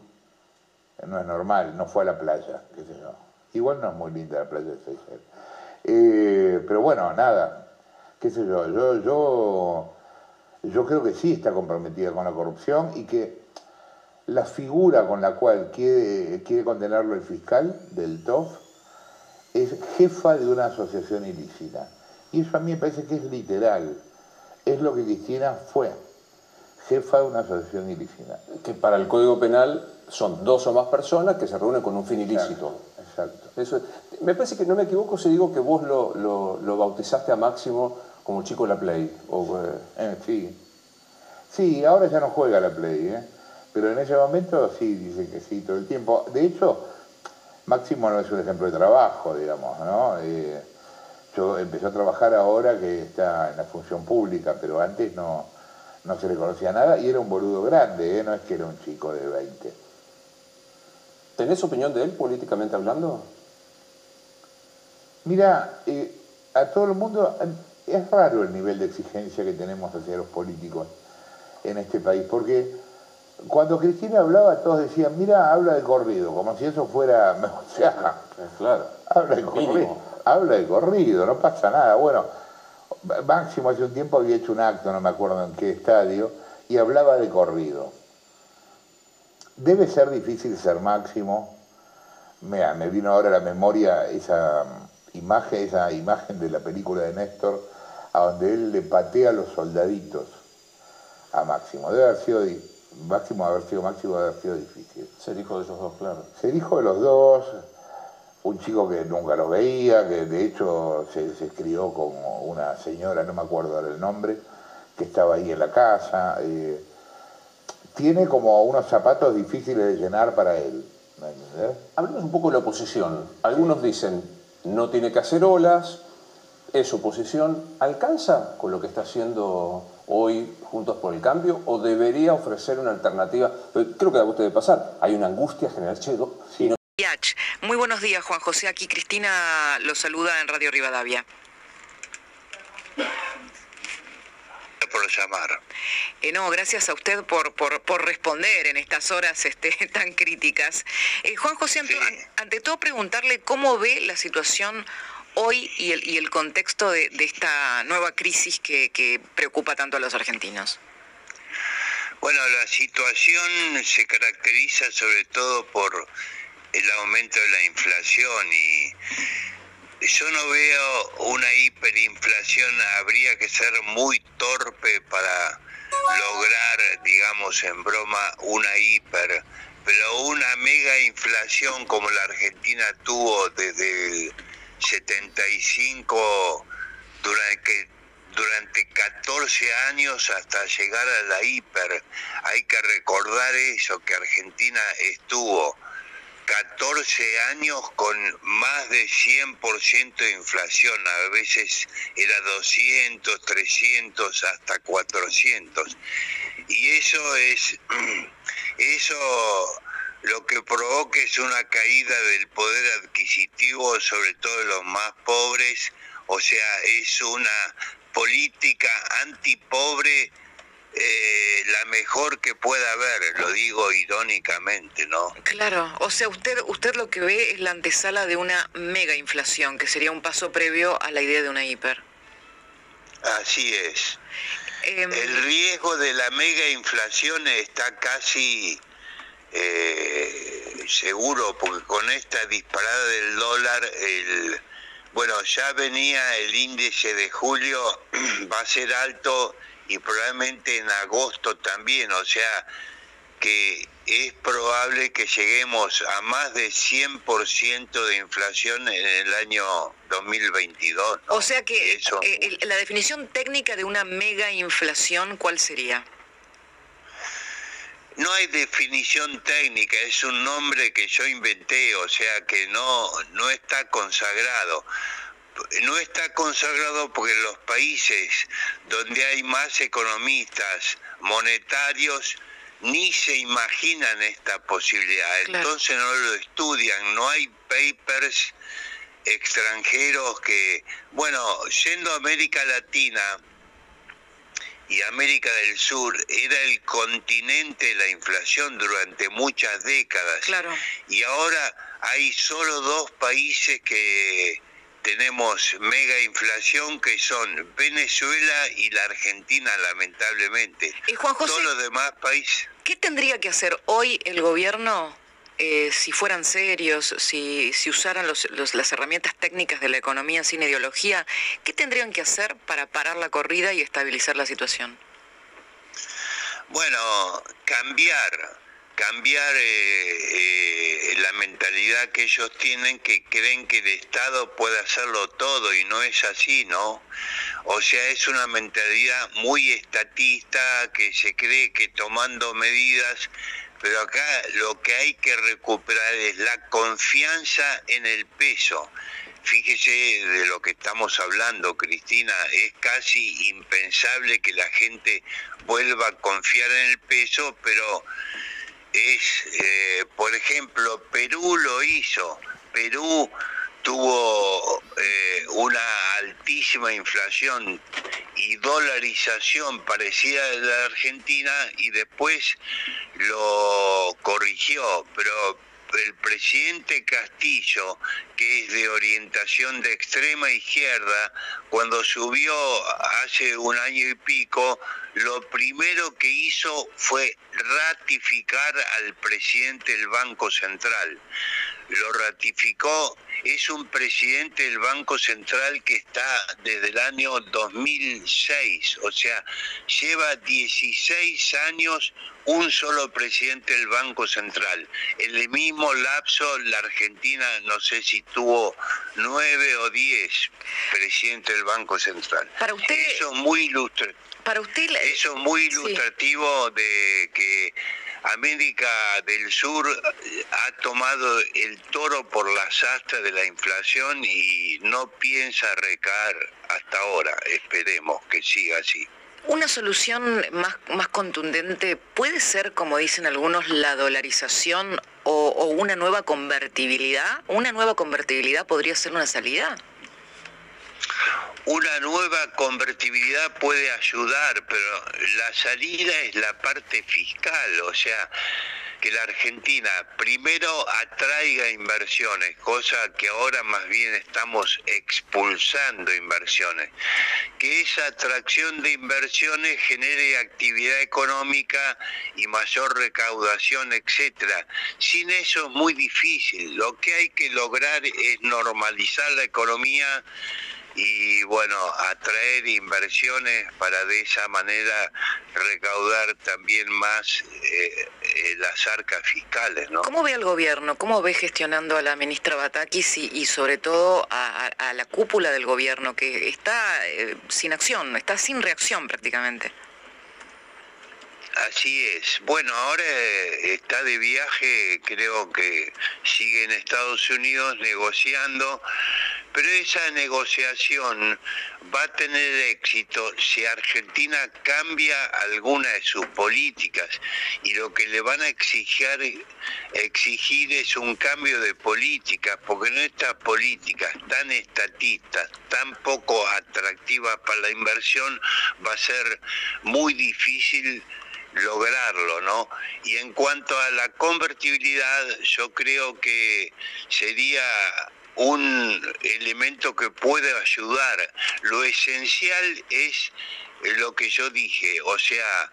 No es normal, no fue a la playa, qué sé yo. Igual no es muy linda la playa de Seychelles. Eh, pero bueno, nada, qué sé yo, yo, yo, yo creo que sí está comprometida con la corrupción y que la figura con la cual quiere, quiere condenarlo el fiscal del TOF es jefa de una asociación ilícita. Y eso a mí me parece que es literal. Es lo que Cristina fue, jefa de una asociación ilícita. Que para el Código Penal son dos o más personas que se reúnen con un fin ilícito. Exacto. Eso, me parece que no me equivoco si digo que vos lo, lo, bautizaste a Máximo como chico de la Play. O, eh, eh, sí. Sí, ahora ya no juega la Play, ¿eh? Pero en ese momento sí, dice que sí, todo el tiempo. De hecho, Máximo no es un ejemplo de trabajo, digamos, ¿no? Eh, yo empecé a trabajar ahora que está en la función pública, pero antes no, no se le conocía nada y era un boludo grande, ¿eh? no es que era un chico de 20. ¿Tenés opinión de él políticamente hablando? Mira, eh, a todo el mundo es raro el nivel de exigencia que tenemos hacia los políticos en este país, porque cuando Cristina hablaba, todos decían, mira, habla de corrido, como si eso fuera, o sea, claro, habla de corrido, habla de corrido, no pasa nada. Bueno, Máximo hace un tiempo había hecho un acto, no me acuerdo en qué estadio, y hablaba de corrido. Debe ser difícil ser Máximo. Mira, me vino ahora a la memoria esa imagen, esa imagen de la película de Néstor, a donde él le patea a los soldaditos a Máximo. Debe haber sido Máximo haber sido Máximo haber sido difícil. Ser hijo de esos dos, claro. Ser hijo de los dos, un chico que nunca lo veía, que de hecho se, se crió con una señora, no me acuerdo ahora el nombre, que estaba ahí en la casa. Eh, tiene como unos zapatos difíciles de llenar para él. Hablemos un poco de la oposición. Algunos dicen, no tiene que hacer olas, es oposición. ¿Alcanza con lo que está haciendo hoy Juntos por el Cambio o debería ofrecer una alternativa? creo que a usted debe pasar. Hay una angustia general Chedo. Muy buenos días, Juan José. Aquí Cristina lo saluda en Radio Rivadavia. por llamar. Eh, no, gracias a usted por, por, responder en estas horas este, tan críticas. Eh, Juan José, ante todo preguntarle cómo ve la situación hoy y el, y el contexto de, esta nueva crisis que, preocupa tanto a los argentinos? Bueno, la situación se caracteriza sobre todo por el aumento de la inflación y yo no veo una hiperinflación, habría que ser muy torpe para lograr, digamos en broma, una hiper, pero una mega inflación como la Argentina tuvo desde el 75 durante, durante 14 años hasta llegar a la hiper. Hay que recordar eso, que Argentina estuvo 14 años con más de 100% de inflación, a veces era 200, 300, hasta 400. Y eso es, eso lo que provoca es una caída del poder adquisitivo, sobre todo de los más pobres, o sea, es una política antipobre eh, la mejor que pueda haber, lo digo irónicamente, ¿no? Claro, o sea, usted, usted lo que ve es la antesala de una mega inflación, que sería un paso previo a la idea de una hiper. Así es. Em, El riesgo de la mega inflación está casi eh, seguro, porque con esta disparada del dólar, el, bueno, ya venía el índice de julio, va a ser alto y probablemente en agosto también, o sea que es probable que lleguemos a más de 100% de inflación en el año 2022. O sea que eh, la definición técnica de una mega inflación, ¿cuál sería? No hay definición técnica, es un nombre que yo inventé, o sea que no, no está consagrado. No está consagrado porque los países donde hay más economistas monetarios ni se imaginan esta posibilidad, entonces no lo estudian, no hay papers extranjeros que, bueno, yendo a América Latina y América del Sur era el continente de la inflación durante muchas décadas. Claro. Y ahora hay solo dos países que tenemos mega inflación que son Venezuela y la Argentina, lamentablemente. ¿Y Juan José, Todos los demás países. ¿Qué tendría que hacer hoy el gobierno eh, si fueran serios, si, si usaran los, las herramientas técnicas de la economía sin ideología? ¿Qué tendrían que hacer para parar la corrida y estabilizar la situación? Bueno, cambiar cambiar eh, eh, la mentalidad que ellos tienen, que creen que el Estado puede hacerlo todo y no es así, ¿no? O sea, es una mentalidad muy estatista que se cree que tomando medidas, pero acá lo que hay que recuperar es la confianza en el peso. Fíjese de lo que estamos hablando, Cristina, es casi impensable que la gente vuelva a confiar en el peso, pero es, eh, por ejemplo, Perú lo hizo. Perú tuvo eh, una altísima inflación y dolarización parecida a la Argentina y después lo corrigió, pero el presidente Castillo, que es de orientación de extrema izquierda, cuando subió hace un año y pico, lo primero que hizo fue ratificar al presidente del Banco Central. Lo ratificó, es un presidente del Banco Central que está desde el año 2006, o sea, lleva 16 años un solo presidente del Banco Central. En el mismo lapso, la Argentina, no sé si tuvo nueve o diez presidentes del Banco Central. Para usted... Eso es muy ilustre. Para usted... Eso es muy ilustrativo de que América del Sur ha tomado el toro por la astas de la inflación y no piensa recaer hasta ahora. Esperemos que siga así. Una solución más, más contundente puede ser, como dicen algunos, la dolarización o, o una nueva convertibilidad. ¿Una nueva convertibilidad podría ser una salida? Una nueva convertibilidad puede ayudar, pero la salida es la parte fiscal, o sea, que la Argentina primero atraiga inversiones, cosa que ahora más bien estamos expulsando inversiones, que esa atracción de inversiones genere actividad económica y mayor recaudación, etcétera. Sin eso es muy difícil. Lo que hay que lograr es normalizar la economía y bueno, atraer inversiones para de esa manera recaudar también más eh, eh, las arcas fiscales. ¿no? ¿Cómo ve el gobierno? ¿Cómo ve gestionando a la ministra Batakis y, sobre todo a, la cúpula del gobierno que está eh, sin acción, está sin reacción prácticamente? Así es. Bueno, ahora está de viaje, creo que sigue en Estados Unidos negociando, pero esa negociación va a tener éxito si Argentina cambia alguna de sus políticas y lo que le van a exigir, exigir es un cambio de políticas, porque no estas políticas tan estatistas, tan poco atractivas para la inversión, va a ser muy difícil lograrlo, ¿no? Y en cuanto a la convertibilidad, yo creo que sería un elemento que puede ayudar. Lo esencial es lo que yo dije, o sea,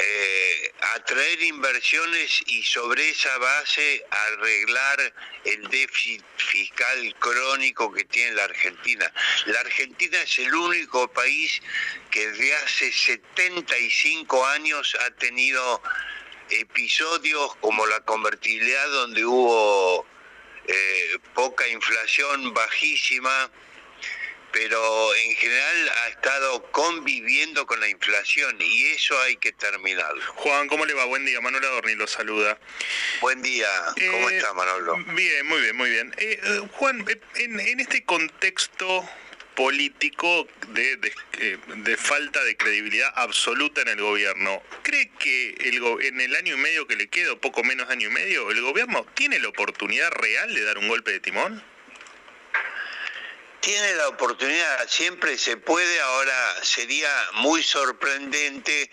eh, atraer inversiones y sobre esa base arreglar el déficit fiscal crónico que tiene la Argentina. La Argentina es el único país que desde hace 75 años ha tenido episodios como la convertibilidad donde hubo eh, poca inflación bajísima, pero en general ha estado conviviendo con la inflación y eso hay que terminarlo. Juan, ¿cómo le va? Buen día, Manuel Adorni lo saluda. Buen día, ¿cómo eh, está Manolo? Bien, muy bien, muy bien. Eh, Juan, en, en este contexto político de, de, falta de credibilidad absoluta en el gobierno. ¿Cree que el, en el año y medio que le queda, poco menos de año y medio, el gobierno tiene la oportunidad real de dar un golpe de timón? Tiene la oportunidad, siempre se puede, ahora sería muy sorprendente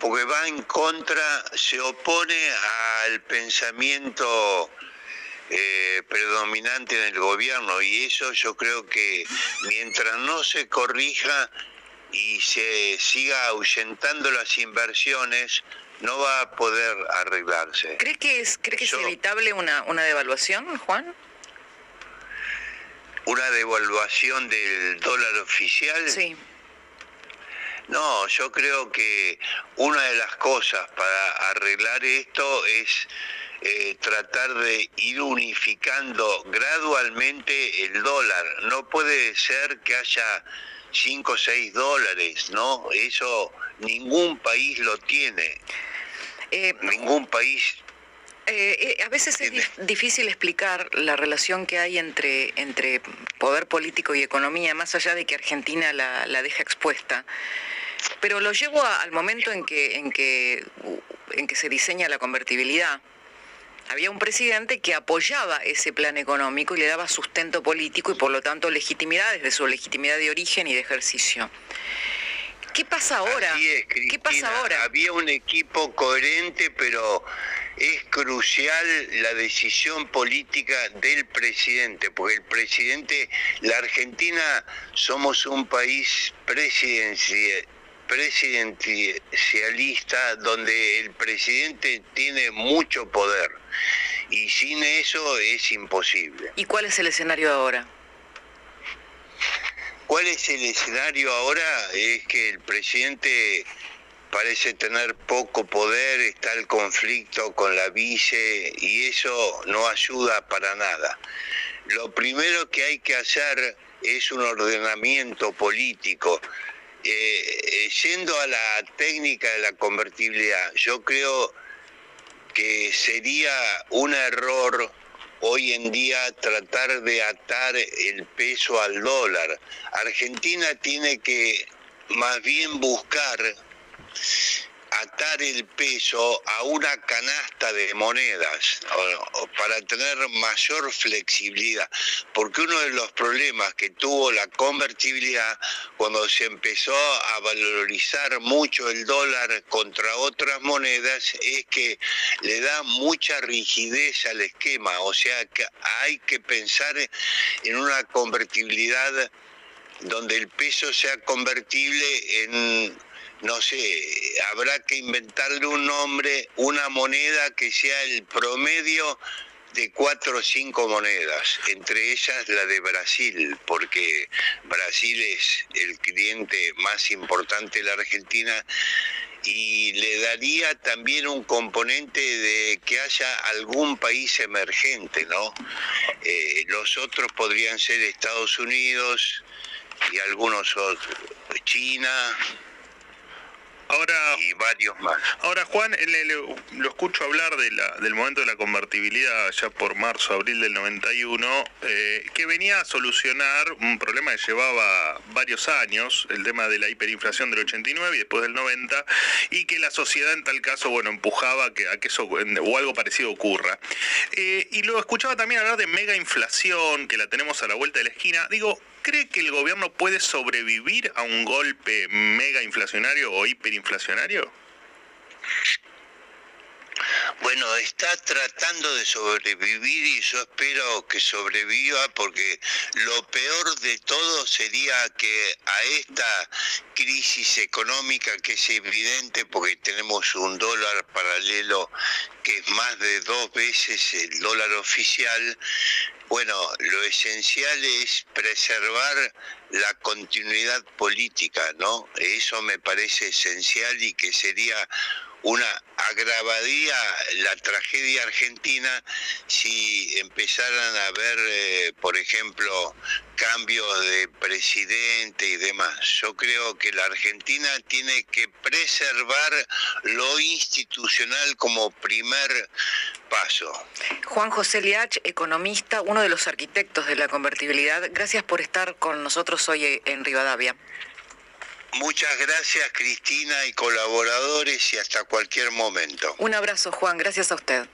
porque va en contra, se opone al pensamiento eh, predominante en el gobierno y eso yo creo que mientras no se corrija y se siga ahuyentando las inversiones, no va a poder arreglarse. ¿Cree que es, cree que es evitable una, una devaluación, Juan? ¿Una devaluación del dólar oficial? Sí. No, yo creo que una de las cosas para arreglar esto es eh, tratar de ir unificando gradualmente el dólar. No puede ser que haya 5 o 6 dólares, ¿no? Eso ningún país lo tiene. Eh, ningún país eh, a veces es difícil explicar la relación que hay entre, entre poder político y economía, más allá de que Argentina la, la deja expuesta. Pero lo llevo al momento en que, en, que, en que se diseña la convertibilidad había un presidente que apoyaba ese plan económico y le daba sustento político y por lo tanto legitimidad desde su legitimidad de origen y de ejercicio. ¿Qué pasa ahora? ¿Qué pasa ahora? Había un equipo coherente, pero es crucial la decisión política del presidente, porque el presidente, la Argentina somos un país presidencial presidencialista donde el presidente tiene mucho poder y sin eso es imposible. ¿Y cuál es el escenario ahora? ¿Cuál es el escenario ahora? Es que el presidente parece tener poco poder, está el conflicto con la vice y eso no ayuda para nada. Lo primero que hay que hacer es un ordenamiento político eh, eh, yendo a la técnica de la convertibilidad, yo creo que sería un error hoy en día tratar de atar el peso al dólar. Argentina tiene que más bien buscar atar el peso a una canasta de monedas para tener mayor flexibilidad, porque uno de los problemas que tuvo la convertibilidad cuando se empezó a valorizar mucho el dólar contra otras monedas es que le da mucha rigidez al esquema, o sea que hay que pensar en una convertibilidad donde el peso sea convertible en no sé, habrá que inventarle un nombre, una moneda que sea el promedio de cuatro o cinco monedas, entre ellas la de Brasil, porque Brasil es el cliente más importante de la Argentina y le daría también un componente de que haya algún país emergente, ¿no? Eh, los otros podrían ser Estados Unidos y algunos otros, China, Ahora, y varios más. Ahora, Juan, lo escucho hablar de la, del momento de la convertibilidad ya por marzo, abril del 91, eh, que venía a solucionar un problema que llevaba varios años, el tema de la hiperinflación del 89 y después del 90, y que la sociedad en tal caso, bueno, empujaba que, a que eso o algo parecido ocurra. Eh, y lo escuchaba también hablar de mega inflación, que la tenemos a la vuelta de la esquina. Digo, cree que el gobierno puede sobrevivir a un golpe mega inflacionario o hiperinflacionario? Bueno, está tratando de sobrevivir y yo espero que sobreviva porque lo peor de todo sería que a esta crisis económica que es evidente porque tenemos un dólar paralelo que es más de dos veces el dólar oficial, bueno, lo esencial es preservar la continuidad política, ¿no? Eso me parece esencial y que sería una agravaría la tragedia argentina si empezaran a ver, eh, por ejemplo, cambios de presidente y demás. Yo creo que la Argentina tiene que preservar lo institucional como primer paso. Juan José Liach, economista, uno de los arquitectos de la convertibilidad, gracias por estar con nosotros hoy en Rivadavia. Muchas gracias Cristina y colaboradores y hasta cualquier momento. Un abrazo Juan, gracias a usted.